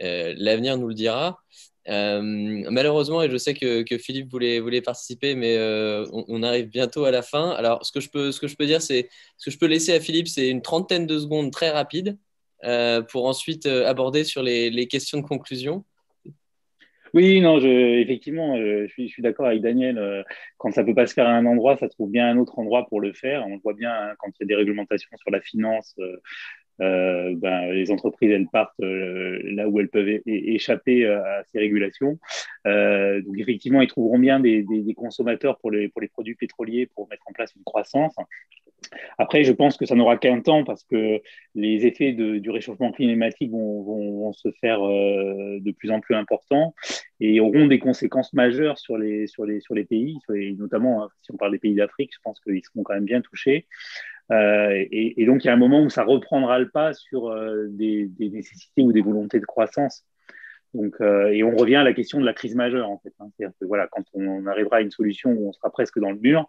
l'avenir nous le dira. malheureusement, et je sais que, Philippe voulait, voulait, participer, mais on, arrive bientôt à la fin. Alors, ce que je peux, ce que je peux dire, c'est ce que je peux laisser à Philippe, c'est une trentaine de secondes très rapides pour ensuite aborder sur les, les questions de conclusion. Oui, non, je, effectivement, je suis, je suis d'accord avec Daniel. Euh, quand ça peut pas se faire à un endroit, ça trouve bien un autre endroit pour le faire. On le voit bien hein, quand il y a des réglementations sur la finance. Euh, euh ben, les entreprises, elles partent euh, là où elles peuvent échapper à ces régulations. Euh, donc effectivement, ils trouveront bien des, consommateurs pour les produits pétroliers pour mettre en place une croissance. Après, je pense que ça n'aura qu'un temps parce que les effets du réchauffement climatique vont, se faire euh, de plus en plus importants et auront des conséquences majeures sur les, sur les, sur les pays, notamment hein, si on parle des pays d'Afrique, je pense qu'ils seront quand même bien touchés. Euh, et, donc, il y a un moment où ça reprendra le pas sur euh, des, nécessités ou des volontés de croissance. Donc, et on revient à la question de la crise majeure, en fait. Hein. C'est-à-dire que voilà, quand on arrivera à une solution où on sera presque dans le mur,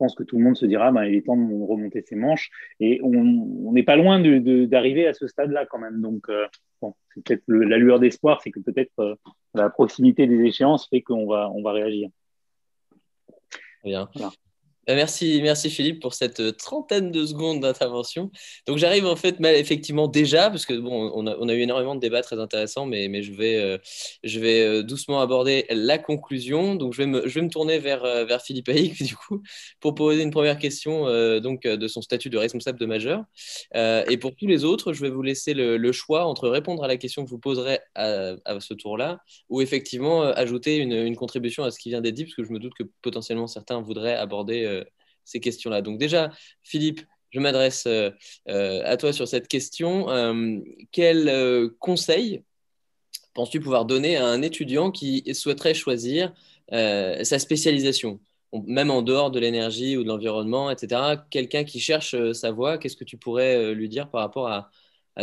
pense que tout le monde se dira ben, il est temps de remonter ses manches. Et on n'est pas loin d'arriver à ce stade-là quand même. Donc, euh, bon, c'est peut-être la lueur d'espoir, c'est que peut-être euh, la proximité des échéances fait qu'on va, on va réagir. Bien. Merci, merci Philippe pour cette euh, trentaine de secondes d'intervention. Donc j'arrive en fait effectivement déjà, parce que bon, on a, eu énormément de débats très intéressants, mais, mais je vais, euh, je vais doucement aborder la conclusion. Donc je vais me, je vais me tourner vers, vers Philippe Haïk, <laughs> du coup, pour poser une première question donc, de son statut de responsable de majeur. et pour tous les autres, je vais vous laisser le, choix entre répondre à la question que vous poserai à, ce tour-là, ou effectivement ajouter une, une, contribution à ce qui vient d'être dit, parce que je me doute que potentiellement certains voudraient aborder ces questions-là. Donc déjà, Philippe, je m'adresse euh, euh, à toi sur cette question. Euh, quel conseil penses-tu pouvoir donner à un étudiant qui souhaiterait choisir sa spécialisation? Même en dehors de l'énergie ou de l'environnement, etc., quelqu'un qui cherche sa voie, qu'est-ce que tu pourrais lui dire par rapport à,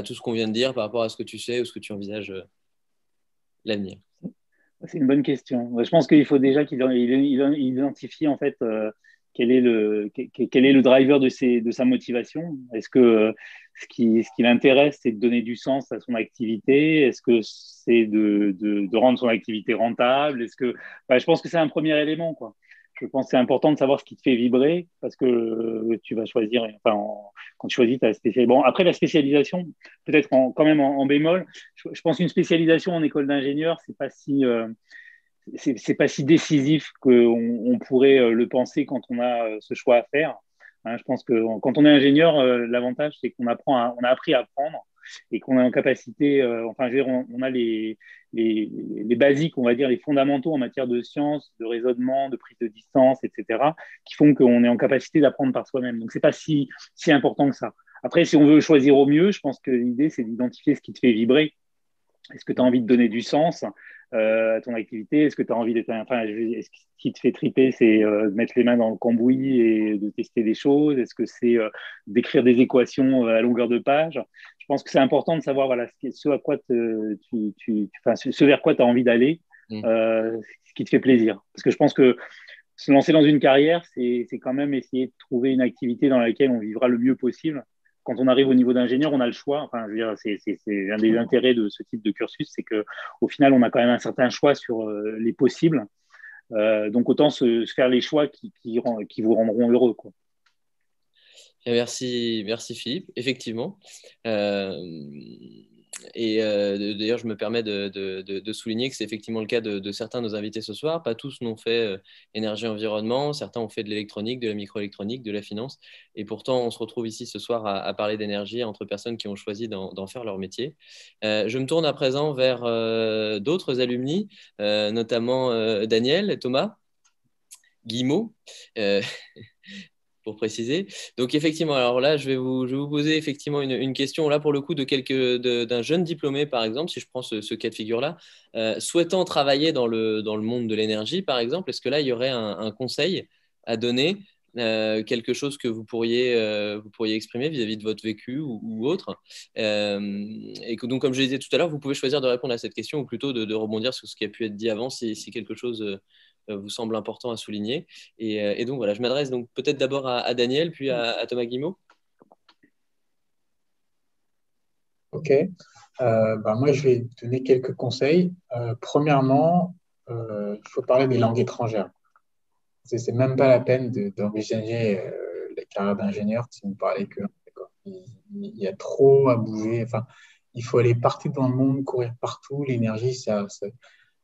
tout ce qu'on vient de dire, par rapport à ce que tu sais ou ce que tu envisages l'avenir? C'est une bonne question. Je pense qu'il faut déjà qu'il identifie en fait quel est le, quel est le driver de, ses, de sa motivation? Est-ce que ce qui, ce qui l'intéresse, c'est de donner du sens à son activité? Est-ce que c'est de, de, de, rendre son activité rentable? Est-ce que, je pense que c'est un premier élément. Quoi. Je pense que c'est important de savoir ce qui te fait vibrer parce que tu vas choisir, enfin, quand tu choisis ta spécialisation. Bon, après la spécialisation, peut-être quand même en, bémol, je, pense qu'une spécialisation en école d'ingénieur, c'est pas si. Euh, c'est pas si décisif qu'on on pourrait euh, le penser quand on a euh, ce choix à faire. Hein, je pense que quand on est ingénieur, euh, l'avantage c'est qu'on apprend, on a appris à apprendre et qu'on a en capacité, enfin, je veux dire, on, a les, les, les, basiques, on va dire, les fondamentaux en matière de science, de raisonnement, de prise de distance, etc., qui font qu'on est en capacité d'apprendre par soi-même. Donc, c'est pas si, si important que ça. Après, si on veut choisir au mieux, je pense que l'idée, c'est d'identifier ce qui te fait vibrer. Est-ce que tu as envie de donner du sens? À ton activité Est-ce que tu as envie d'être. Enfin, ce qui te fait triper, c'est euh, de mettre les mains dans le cambouis et de tester des choses? Est-ce que c'est euh, d'écrire des équations à longueur de page? Je pense que c'est important de savoir voilà, ce, à quoi tu, tu, enfin, ce, vers quoi tu as envie d'aller, mmh. ce qui te fait plaisir. Parce que je pense que se lancer dans une carrière, c'est quand même essayer de trouver une activité dans laquelle on vivra le mieux possible quand on arrive au niveau d'ingénieur, on a le choix. Enfin, c'est, un des intérêts de ce type de cursus, c'est qu'au final, on a quand même un certain choix sur euh, les possibles. Euh, donc, autant se, faire les choix qui, vous rendront heureux. Merci, merci Philippe. Effectivement. Euh, et euh, d'ailleurs, je me permets de, souligner que c'est effectivement le cas de, certains de nos invités ce soir. Pas tous n'ont fait euh, énergie-environnement, certains ont fait de l'électronique, de la microélectronique, de la finance. Et pourtant, on se retrouve ici ce soir à, parler d'énergie entre personnes qui ont choisi d'en faire leur métier. Euh, je me tourne à présent vers d'autres alumni, notamment Daniel Thomas. Guillemot. <laughs> pour préciser. Donc effectivement, alors là, je vais vous, poser effectivement une, question, là pour le coup, de d'un jeune diplômé, par exemple, si je prends ce, cas de figure-là, euh, souhaitant travailler dans le, dans le monde de l'énergie, par exemple, est-ce que là, il y aurait un, conseil à donner euh, quelque chose que vous pourriez, euh, vous pourriez exprimer vis-à-vis de votre vécu ou, autre? et que, donc, comme je disais tout à l'heure, vous pouvez choisir de répondre à cette question ou plutôt de, rebondir sur ce qui a pu être dit avant si, si quelque chose vous semble important à souligner. Euh, et, donc voilà, je m'adresse donc peut-être d'abord à, Daniel, puis à, Thomas Guimau. Ok. Bah, moi, je vais donner quelques conseils. premièrement, il faut parler des langues étrangères. C'est même pas la peine d'envisager la carrière d'ingénieur si vous parlez que. Il y a trop à bouger. Enfin, il faut aller partout dans le monde, courir partout. L'énergie, ça, ça,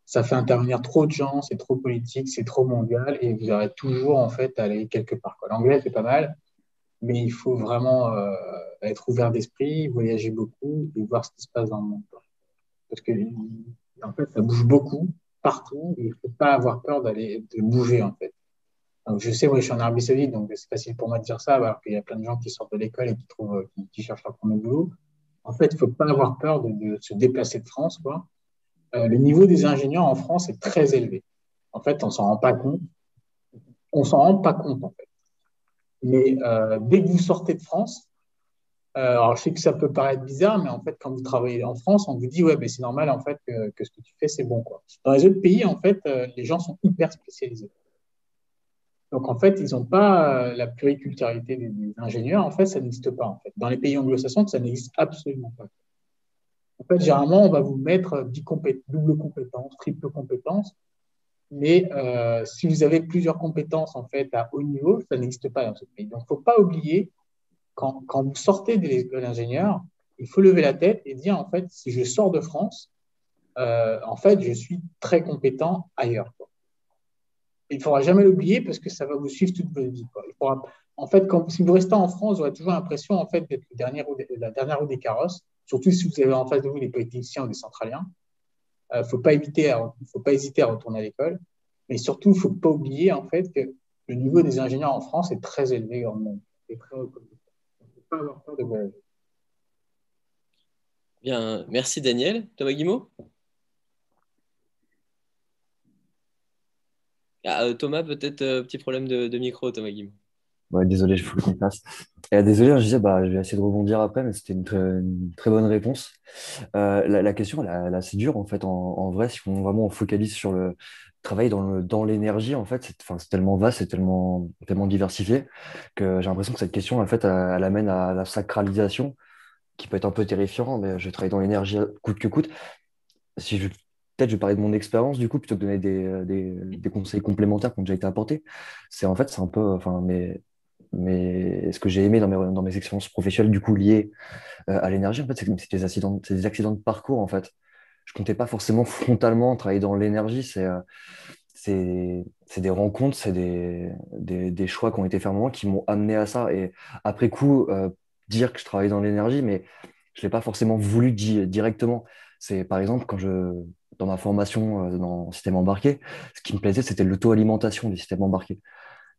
fait intervenir trop de gens, c'est trop politique, c'est trop mondial, et vous aurez toujours en fait à aller quelque part. L'anglais, c'est pas mal, mais il faut vraiment euh, être ouvert d'esprit, voyager beaucoup et voir ce qui se passe dans le monde. Parce que en fait, ça bouge beaucoup partout, et il ne faut pas avoir peur d'aller de bouger en fait. Donc, je sais, moi, je suis en Arabie Saoudite, donc c'est facile pour moi de dire ça, alors qu'il y a plein de gens qui sortent de l'école et qui, trouvent, qui, cherchent leur premier boulot. En fait, il ne faut pas avoir peur de, se déplacer de France. Quoi. Euh, le niveau des ingénieurs en France est très élevé. En fait, on s'en rend pas compte. On s'en rend pas compte, en fait. Mais euh, dès que vous sortez de France, euh, alors je sais que ça peut paraître bizarre, mais en fait, quand vous travaillez en France, on vous dit, ouais, mais c'est normal, en fait, que, ce que tu fais, c'est bon. Dans les autres pays, en fait, les gens sont hyper spécialisés. Donc, en fait, ils n'ont pas la pluriculturalité des, ingénieurs. En fait, ça n'existe pas. En fait. Dans les pays anglo-saxons, ça n'existe absolument pas. En fait, généralement, on va vous mettre double compétence, triple compétence. Mais euh, si vous avez plusieurs compétences en fait à haut niveau, ça n'existe pas dans ce pays. Donc, il ne faut pas oublier, quand, vous sortez de l'école d'ingénieur, il faut lever la tête et dire, en fait, si je sors de France, euh, en fait, je suis très compétent ailleurs il ne faudra jamais l'oublier parce que ça va vous suivre toute votre vie. en fait, si vous restez en France, vous aurez toujours l'impression en fait, d'être la dernière roue des carrosses, surtout si vous avez en face de vous des politiciens ou des centraliens. Il euh, ne faut, pas hésiter à retourner à l'école. Mais surtout, il ne faut pas oublier en fait, que le niveau des ingénieurs en France est très élevé dans le monde. Il ne faut pas avoir peur de voyager. Bien, merci Daniel. Thomas Guimau? Ah, euh, Thomas, peut-être euh, petit problème de, micro, Thomas Guim. Ouais, désolé, je qu'on passe. Et, désolé, hein, je disais, bah, je vais essayer de rebondir après, mais c'était une, très, bonne réponse. Euh, la, question, elle, est assez dure, en fait, en, vrai, si on vraiment on focalise sur le travail dans, dans l'énergie, en fait, c'est tellement vaste, c'est tellement, tellement diversifié que j'ai l'impression que cette question, en fait, elle, elle, amène à la sacralisation, qui peut être un peu terrifiant, mais je travaille dans l'énergie coûte que coûte. Si peut-être je vais parler de mon expérience du coup plutôt que de donner des, euh, des, conseils complémentaires qui ont déjà été apportés. C'est en fait, c'est un peu, enfin, mais, mais ce que j'ai aimé dans mes, dans mes expériences professionnelles du coup liées euh, à l'énergie, en fait, c'est des accidents, des accidents de parcours en fait. Je comptais pas forcément frontalement travailler dans l'énergie, c'est euh, des rencontres, c'est des, des, choix qui ont été faits à un moment qui m'ont amené à ça. Et après coup, dire que je travaille dans l'énergie, mais je ne l'ai pas forcément voulu dire directement. C'est par exemple quand je, dans ma formation euh, dans le système embarqué, ce qui me plaisait, c'était l'auto-alimentation du système embarqué.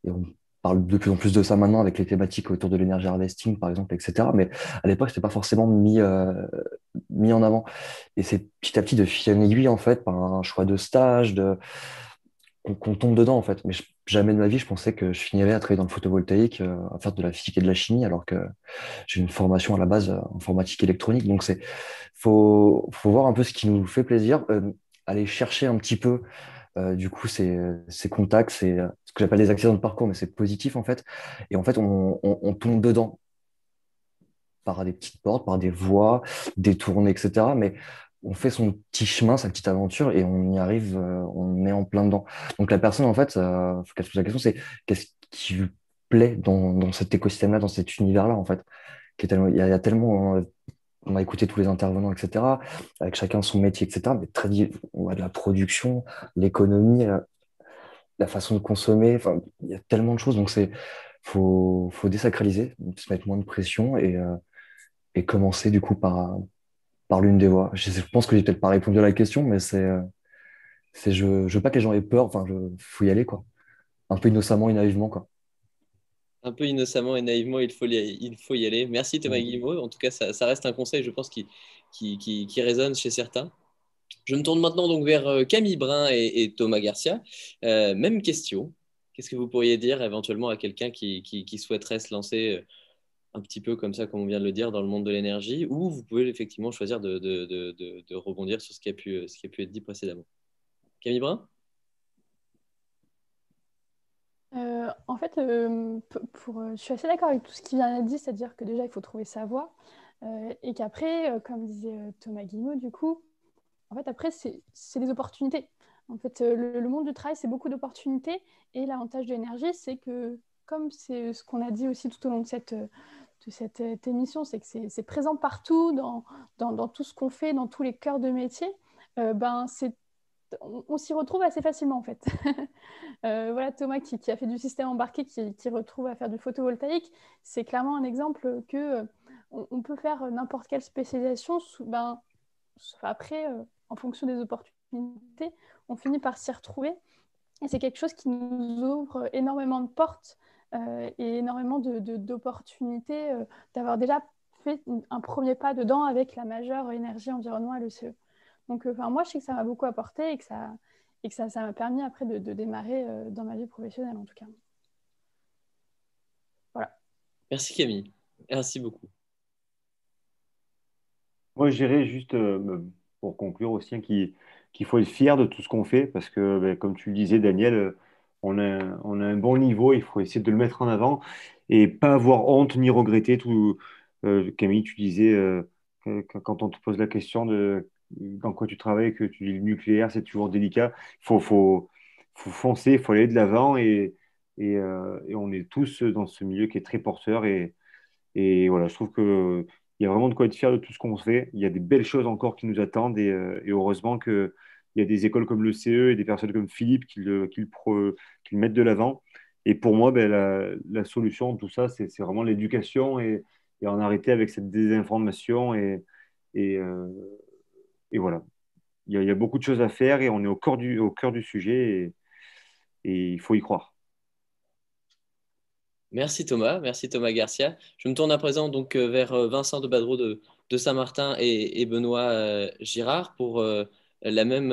Et on parle de plus en plus de ça maintenant avec les thématiques autour de l'énergie harvesting, par exemple, etc. Mais à l'époque, ce n'était pas forcément mis, euh, mis en avant. Et c'est petit à petit de fil en aiguille, en fait, par un choix de stage, de qu'on tombe dedans en fait. Mais jamais de ma vie, je pensais que je finirais à travailler dans le photovoltaïque, euh, à faire de la physique et de la chimie, alors que j'ai une formation à la base en informatique électronique. Donc c'est faut, faut voir un peu ce qui nous fait plaisir, euh, aller chercher un petit peu euh, du coup ces, ces contacts, c'est ce que j'appelle des accidents de parcours, mais c'est positif en fait. Et en fait, on, on, on tombe dedans par des petites portes, par des voies détournées, etc. Mais on fait son petit chemin, sa petite aventure, et on y arrive, euh, on est en plein dedans. Donc la personne, en fait, euh, faut qu'elle se pose la question, c'est qu'est-ce qui lui plaît dans, cet écosystème-là, dans cet univers-là, en fait. Qui il, y a, tellement, euh, on a écouté tous les intervenants, etc., avec chacun son métier, etc., mais très, on a de la production, l'économie, la, façon de consommer, enfin, il y a tellement de choses, donc c'est, faut, faut désacraliser, se mettre moins de pression et, et commencer du coup par, par l'une des voies. Je, pense que j'ai peut-être pas répondu à la question, mais c'est, euh, c'est je, je veux pas que les gens aient peur. Enfin, je faut y aller quoi. Un peu innocemment et naïvement quoi. Un peu innocemment et naïvement, il faut y, il faut y aller. Merci Thomas Guillemot. En tout cas, ça, reste un conseil, je pense, qui, qui, qui, résonne chez certains. Je me tourne maintenant donc vers euh, Camille Brun et, Thomas Garcia. Euh, même question. Qu'est-ce que vous pourriez dire éventuellement à quelqu'un qui, souhaiterait se lancer un petit peu comme ça, comme on vient de le dire, dans le monde de l'énergie, ou vous pouvez effectivement choisir de, rebondir sur ce qui, a pu, être dit précédemment. Camille Brun? Euh, en fait, euh, je suis assez d'accord avec tout ce qui vient d'être dit, c'est-à-dire que déjà, il faut trouver sa voie. et qu'après, comme disait Thomas Guillemot, du coup, en fait, après, c'est des opportunités. En fait, le, le monde du travail, c'est beaucoup d'opportunités. Et l'avantage de l'énergie, c'est que, comme c'est ce qu'on a dit aussi tout au long de cette, de cette émission, c'est que c'est présent partout, dans, dans, tout ce qu'on fait, dans tous les cœurs de métier, ben, c'est on, s'y retrouve assez facilement en fait. <laughs> Euh, voilà Thomas qui, a fait du système embarqué, qui, retrouve à faire du photovoltaïque, c'est clairement un exemple que euh, on, peut faire n'importe quelle spécialisation. Ben, après, euh, en fonction des opportunités, on finit par s'y retrouver. Et c'est quelque chose qui nous ouvre énormément de portes et énormément d'opportunités d'avoir déjà fait un premier pas dedans avec la majeure énergie environnement à l'ECE. Donc, euh, enfin, moi, je sais que ça m'a beaucoup apporté et que ça et que ça m'a permis après de, démarrer euh, dans ma vie professionnelle, en tout cas. Voilà. Merci Camille. Merci beaucoup. Moi, je dirais juste, euh, pour conclure aussi, hein, qu'il faut être fier de tout ce qu'on fait, parce que, ben, comme tu le disais, Daniel, on a, on a un bon niveau, il faut essayer de le mettre en avant et pas avoir honte ni regretter tout. Camille, tu disais, quand on te pose la question de dans quoi tu travailles, que tu dis le nucléaire, c'est toujours délicat. Il faut, foncer, il faut aller de l'avant et, euh, on est tous dans ce milieu qui est très porteur. Et, voilà, je trouve qu'il y a vraiment de quoi être fier de tout ce qu'on fait. Il y a des belles choses encore qui nous attendent et, euh, heureusement qu'il y a des écoles comme le CE et des personnes comme Philippe qui le, mettent de l'avant. Et pour moi, ben, la, solution tout ça, c'est vraiment l'éducation et, en arrêter avec cette désinformation et, euh, voilà. Il y, a, beaucoup de choses à faire et on est au cœur du sujet et, il faut y croire. Merci Thomas, merci Thomas Garcia. Je me tourne à présent donc euh, vers euh, Vincent de Badreau de, Saint-Martin et, Benoît euh, Girard pour la, même,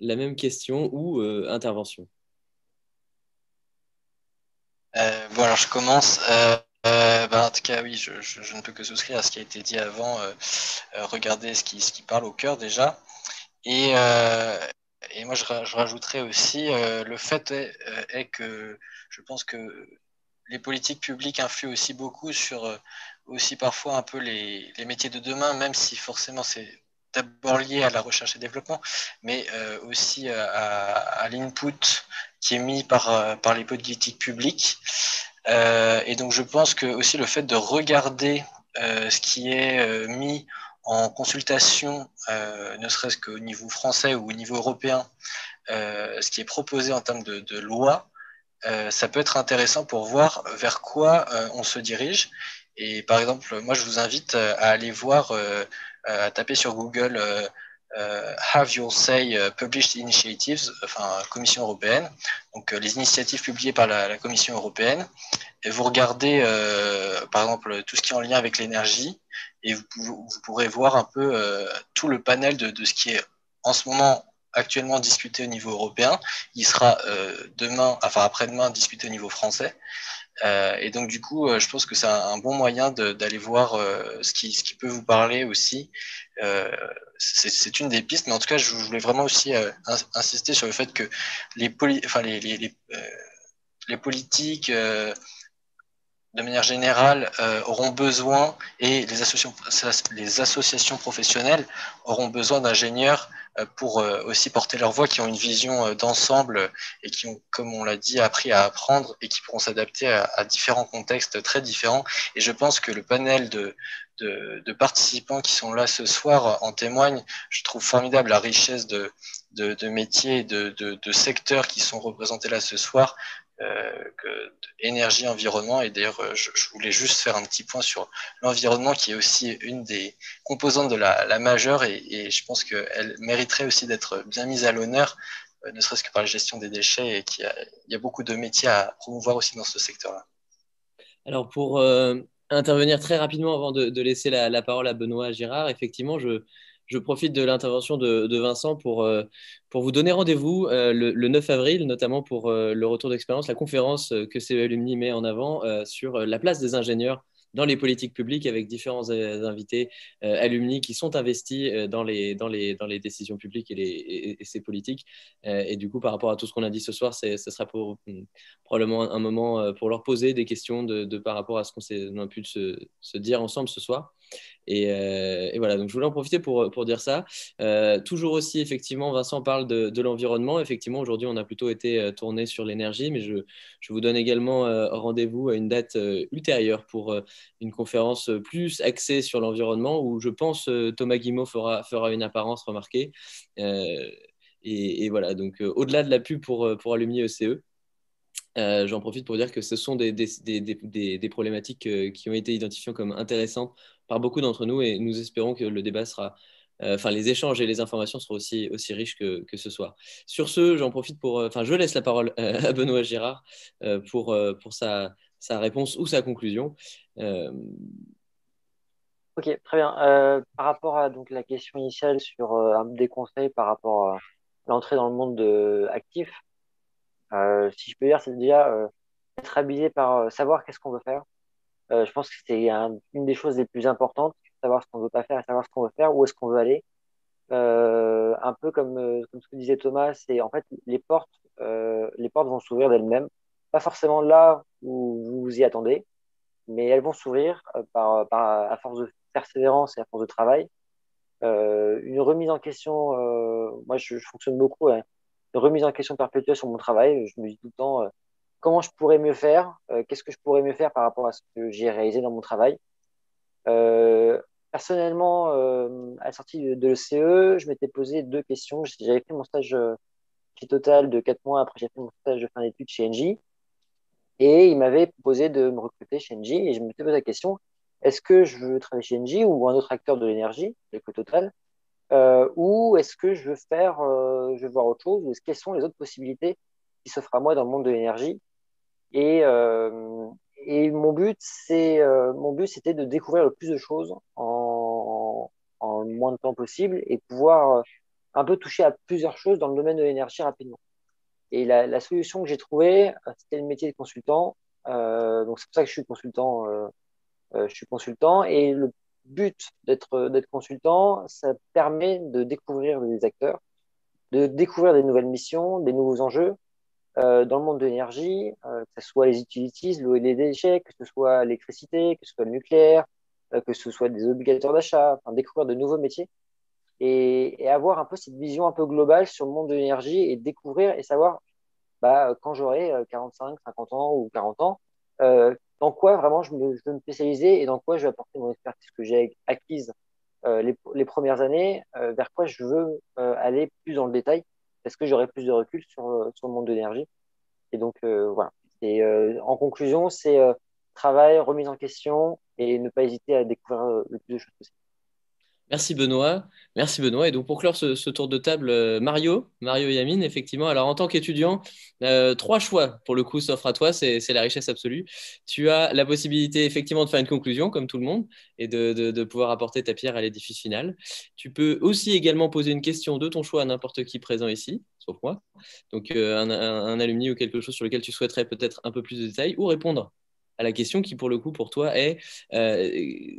la même question ou intervention. bon alors je commence. Bah, en tout cas, oui, je, ne peux que souscrire à ce qui a été dit avant. Regardez ce qui, ce qui parle au cœur déjà. Et, et moi, je, je, rajouterais aussi le fait est, que je pense que les politiques publiques influent aussi beaucoup sur aussi parfois un peu les, métiers de demain, même si forcément c'est d'abord lié à la recherche et développement, mais aussi à, à l'input qui est mis par, par les politiques publiques. Euh, et donc je pense que aussi le fait de regarder euh, ce qui est euh, mis en consultation, ne serait-ce qu'au niveau français ou au niveau européen, ce qui est proposé en termes de, de loi, ça peut être intéressant pour voir vers quoi on se dirige. Et par exemple, moi, je vous invite à aller voir, à taper sur Google euh, have Your Say euh, Published Initiatives, enfin Commission européenne, donc euh, les initiatives publiées par la, Commission européenne, et vous regardez par exemple tout ce qui est en lien avec l'énergie, et vous, pourrez voir un peu tout le panel de, ce qui est en ce moment actuellement discuté au niveau européen. Il sera demain, enfin après-demain, discuté au niveau français. Euh, et donc, du coup, euh, je pense que c'est un, bon moyen d'aller voir euh, ce, qui, peut vous parler aussi. c'est une des pistes, mais en tout cas, je voulais vraiment aussi insister sur le fait que les, politiques, de manière générale, auront besoin, et les associations, les associations professionnelles auront besoin d'ingénieurs euh, pour euh, aussi porter leur voix, qui ont une vision euh, d'ensemble et qui ont, comme on l'a dit, appris à apprendre et qui pourront s'adapter à, différents contextes très différents. Et je pense que le panel de, de, de, participants qui sont là ce soir en témoigne. Je trouve formidable la richesse de, de, de métiers, de, de, secteurs qui sont représentés là ce soir. Euh, énergie, environnement. Et d'ailleurs, euh, je, voulais juste faire un petit point sur l'environnement, qui est aussi une des composantes de la, majeure, et, je pense qu'elle mériterait aussi d'être bien mise à l'honneur, euh, ne serait-ce que par la gestion des déchets, et qu'il y, a beaucoup de métiers à promouvoir aussi dans ce secteur-là. Alors, pour intervenir très rapidement avant de, laisser la, la, parole à Benoît Girard, effectivement, je, je profite de l'intervention de, Vincent pour, euh, pour vous donner rendez-vous euh, le, 9 avril, notamment pour euh, le retour d'expérience, la conférence que CE Alumni met en avant sur la place des ingénieurs dans les politiques publiques avec différents invités alumni qui sont investis dans les, décisions publiques et, les, ces politiques. et du coup, par rapport à tout ce qu'on a dit ce soir, ce sera pour, probablement un moment pour leur poser des questions de, par rapport à ce qu'on a pu se, dire ensemble ce soir. Et, voilà, donc je voulais en profiter pour, pour dire ça. toujours aussi, effectivement, Vincent parle de, de l'environnement. Effectivement, aujourd'hui, on a plutôt été tourné sur l'énergie, mais je, je, vous donne également rendez-vous à une date ultérieure pour une conférence plus axée sur l'environnement où je pense Thomas Guimau fera, fera une apparence remarquée. Et, voilà, donc au-delà de la pub pour, pour Alumni ECE, euh, j'en profite pour dire que ce sont des, des, problématiques euh, qui ont été identifiées comme intéressantes par beaucoup d'entre nous et nous espérons que le débat sera, euh, enfin les échanges et les informations seront aussi, aussi riches que, que ce soir. Sur ce, j'en profite pour, enfin je laisse la parole à Benoît Girard pour, pour sa, sa, réponse ou sa conclusion. Ok, très bien. par rapport à donc, la question initiale sur des conseils par rapport à l'entrée dans le monde de, actif, euh, si je peux dire, c'est déjà euh, être habillé par euh, savoir qu'est-ce qu'on veut faire. Je pense que c'est une des choses les plus importantes, savoir ce qu'on veut pas faire et savoir ce qu'on veut faire, où est-ce qu'on veut aller. un peu comme, comme ce que disait Thomas, c'est en fait les portes, les portes vont s'ouvrir d'elles-mêmes, pas forcément là où vous vous y attendez, mais elles vont s'ouvrir par, par, à force de persévérance et à force de travail. une remise en question, moi je, fonctionne beaucoup hein, remise en question perpétuelle sur mon travail. Je me dis tout le temps euh, comment je pourrais mieux faire, euh, qu'est-ce que je pourrais mieux faire par rapport à ce que j'ai réalisé dans mon travail. Euh, personnellement, à la sortie de, l'ECE, je m'étais posé deux questions. J'avais fait mon stage chez Total de quatre mois, après j'ai fait mon stage de fin d'études chez Engie. Et il m'avait proposé de me recruter chez Engie et je me suis posé la question est-ce que je veux travailler chez Engie ou un autre acteur de l'énergie, le Total euh, ou est-ce que je veux faire, euh, je veux voir autre chose, ou quelles sont les autres possibilités qui s'offrent à moi dans le monde de l'énergie et, euh, et mon but, c'est mon but, c'était de découvrir le plus de choses en, le moins de temps possible et pouvoir un peu toucher à plusieurs choses dans le domaine de l'énergie rapidement. Et la, solution que j'ai trouvée, c'était le métier de consultant. Euh, donc c'est pour ça que je suis consultant. Euh, je suis consultant et le but d'être d'être consultant, ça permet de découvrir des acteurs, de découvrir des nouvelles missions, des nouveaux enjeux euh, dans le monde de l'énergie, euh, que ce soit les utilities, l'eau et les déchets, que ce soit l'électricité, que ce soit le nucléaire, euh, que ce soit des obligateurs d'achat, enfin, découvrir de nouveaux métiers. Et, avoir un peu cette vision un peu globale sur le monde de l'énergie et découvrir et savoir bah, quand j'aurai 45, 50 ans ou 40 ans, dans quoi vraiment je, veux me spécialiser et dans quoi je vais apporter mon expertise que j'ai acquise les, premières années, vers quoi je veux aller plus dans le détail, parce que j'aurai plus de recul sur, sur le monde de l'énergie. Et donc, voilà. Et en conclusion, c'est travail, remise en question et ne pas hésiter à découvrir le plus de choses possible. Merci Benoît. Merci Benoît. Et donc pour clore ce, tour de table, euh, Mario, Mario Yamine, effectivement. Alors en tant qu'étudiant, euh, trois choix pour le coup s'offrent à toi, c'est la richesse absolue. Tu as la possibilité effectivement de faire une conclusion comme tout le monde et de, pouvoir apporter ta pierre à l'édifice final. Tu peux aussi également poser une question de ton choix à n'importe qui présent ici, sauf moi. Donc euh, un, un alumni ou quelque chose sur lequel tu souhaiterais peut-être un peu plus de détails ou répondre à la question qui, pour le coup, pour toi, est euh,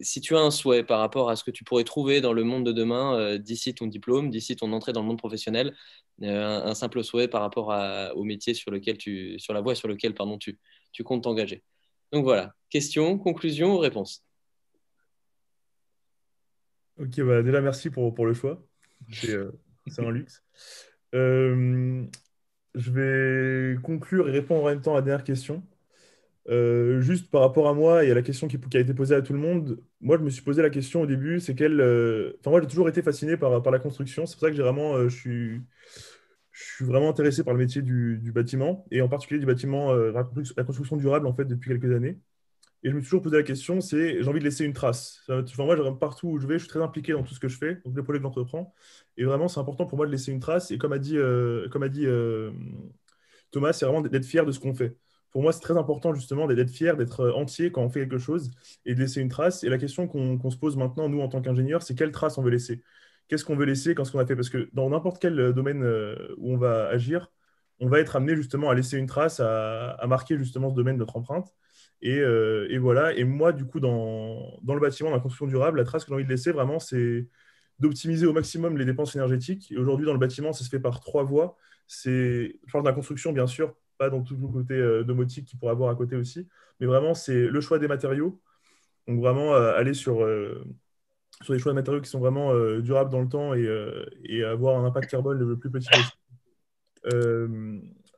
si tu as un souhait par rapport à ce que tu pourrais trouver dans le monde de demain, euh, d'ici ton diplôme, d'ici ton entrée dans le monde professionnel, euh, un, simple souhait par rapport au métier sur lequel tu, sur la voie sur lequel pardon, tu, comptes t'engager. Donc voilà, question, conclusion, réponse? Ok, bah déjà merci pour, pour le choix. C'est un luxe. je vais conclure et répondre en même temps à la dernière question. Euh, juste par rapport à moi et à la question qui, a été posée à tout le monde, moi je me suis posé la question au début, c'est quelle. Euh, enfin, moi j'ai toujours été fasciné par, la construction. C'est pour ça que j'ai vraiment, euh, je suis, je suis vraiment intéressé par le métier du, du bâtiment et en particulier du bâtiment, la construction durable en fait depuis quelques années. Et je me suis toujours posé la question, c'est j'ai envie de laisser une trace. Enfin, moi, partout où je vais, je suis très impliqué dans tout ce que je fais, donc les projets que j'entreprends. Et vraiment, c'est important pour moi de laisser une trace. Et comme a dit, comme a dit Thomas, c'est vraiment d'être fier de ce qu'on fait pour moi, c'est très important justement d'être fier, d'être euh, entier quand on fait quelque chose et de laisser une trace. Et la question qu'on se pose maintenant, nous, en tant qu'ingénieurs, c'est quelle trace on veut laisser? Qu'est-ce qu'on veut laisser quand ce qu'on a fait? Parce que dans n'importe quel euh, domaine euh, où on va agir, on va être amené justement à laisser une trace, à, marquer justement ce domaine de notre empreinte. Et, voilà. Et moi, du coup, dans, le bâtiment, dans la construction durable, la trace que j'ai envie de laisser, vraiment, c'est d'optimiser au maximum les dépenses énergétiques. Et aujourd'hui, dans le bâtiment, ça se fait par trois voies. C'est, je parle de la construction, bien sûr, pas dans tout le côté euh, domotique qu'il pourrait avoir à côté aussi, mais vraiment, c'est le choix des matériaux. Donc, vraiment, euh, aller sur, euh, sur des choix de matériaux qui sont vraiment durables dans le temps et, avoir un impact carbone le plus petit possible.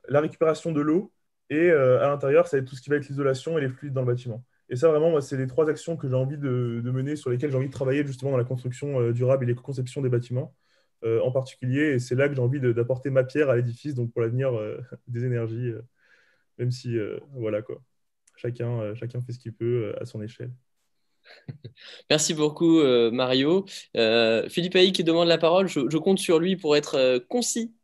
la récupération de l'eau et à l'intérieur, ça va être tout ce qui va être l'isolation et les fluides dans le bâtiment. Et ça, vraiment, moi, c'est les trois actions que j'ai envie de, mener, sur lesquelles j'ai envie de travailler justement dans la construction durable et les conceptions des bâtiments en particulier. Et c'est là que j'ai envie d'apporter ma pierre à l'édifice, donc pour l'avenir <laughs> des énergies, même si, voilà quoi chacun, euh, chacun fait ce qu'il peut euh, à son échelle. <laughs> Merci beaucoup, euh, Mario. Philippe Haï qui demande la parole. Je, compte sur lui pour être concis.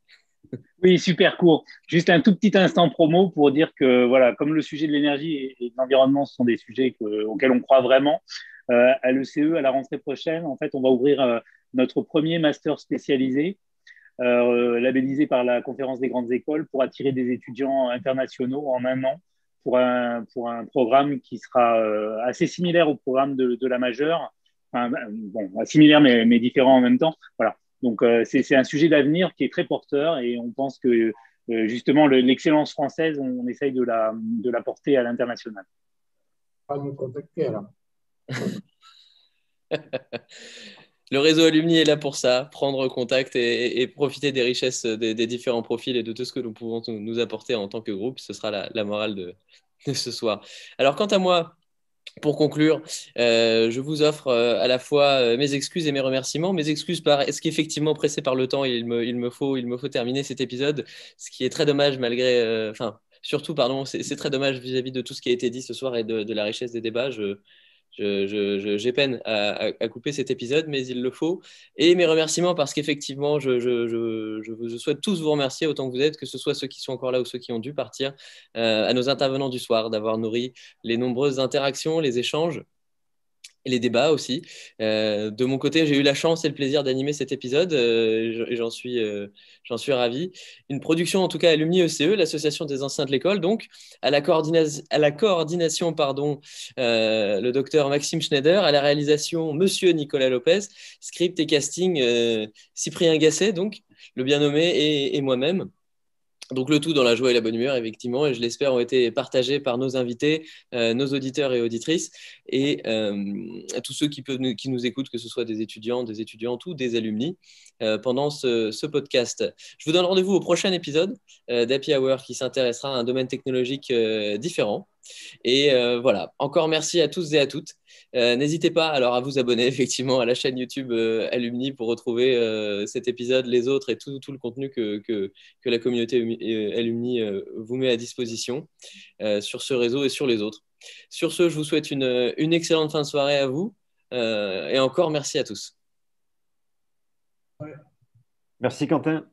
<laughs> Oui, super court. Juste un tout petit instant promo pour dire que, voilà, comme le sujet de l'énergie et, de l'environnement, ce sont des sujets auxquels on croit vraiment. à l'ECE, à la rentrée prochaine, en fait, on va ouvrir notre premier master spécialisé, labellisé par la Conférence des grandes écoles, pour attirer des étudiants internationaux en un an pour un, pour un programme qui sera euh, assez similaire au programme de, de la majeure. Enfin, bon, similaire mais, mais, différent en même temps. Voilà. Donc, euh, c'est un sujet d'avenir qui est très porteur et on pense que euh, justement l'excellence française, on, essaye de la, de la porter à l'international. Pas nous contacter alors. <laughs> Le réseau Alumni est là pour ça, prendre contact et, profiter des richesses des, différents profils et de tout ce que nous pouvons nous apporter en tant que groupe. Ce sera la, morale de, ce soir. Alors, quant à moi, pour conclure, euh, je vous offre euh, à la fois euh, mes excuses et mes remerciements. Mes excuses par est-ce qu'effectivement pressé par le temps, il me, faut terminer cet épisode, ce qui est très dommage malgré, enfin surtout pardon, c'est très dommage vis-à-vis de tout ce qui a été dit ce soir et de, de la richesse des débats. Je, j'ai peine à, couper cet épisode, mais il le faut. Et mes remerciements parce qu'effectivement, je, je, souhaite tous vous remercier autant que vous êtes, que ce soit ceux qui sont encore là ou ceux qui ont dû partir, euh, à nos intervenants du soir, d'avoir nourri les nombreuses interactions, les échanges et les débats aussi. Euh, de mon côté, j'ai eu la chance et le plaisir d'animer cet épisode euh, et j'en suis, euh, j'en suis ravi. Une production en tout cas Alumni ECE, l'association des anciens de l'école, donc à la, à coordination, pardon, le docteur Maxime Schneider, à la réalisation Monsieur Nicolas Lopez, script et casting Cyprien Gasset, donc le bien nommé et moi-même. Donc le tout dans la joie et la bonne humeur, effectivement, et je l'espère ont été partagés par nos invités, euh, nos auditeurs et auditrices, et euh, tous ceux qui nous écoutent, que ce soit des étudiants, des étudiantes ou des alumni, euh, pendant ce, podcast. Je vous donne rendez-vous au prochain épisode d'Happy Hour qui s'intéressera à un domaine technologique différent. Et voilà, encore merci à tous et à toutes. Euh, n'hésitez pas alors à vous abonner <laughs> effectivement à la chaîne YouTube euh, Alumni pour retrouver euh, cet épisode, les autres et tout, le contenu que, que, la communauté Alumni vous met à disposition sur ce réseau et sur les autres. Sur ce, je vous souhaite une, une excellente fin de soirée à vous et encore merci à tous. Merci Quentin.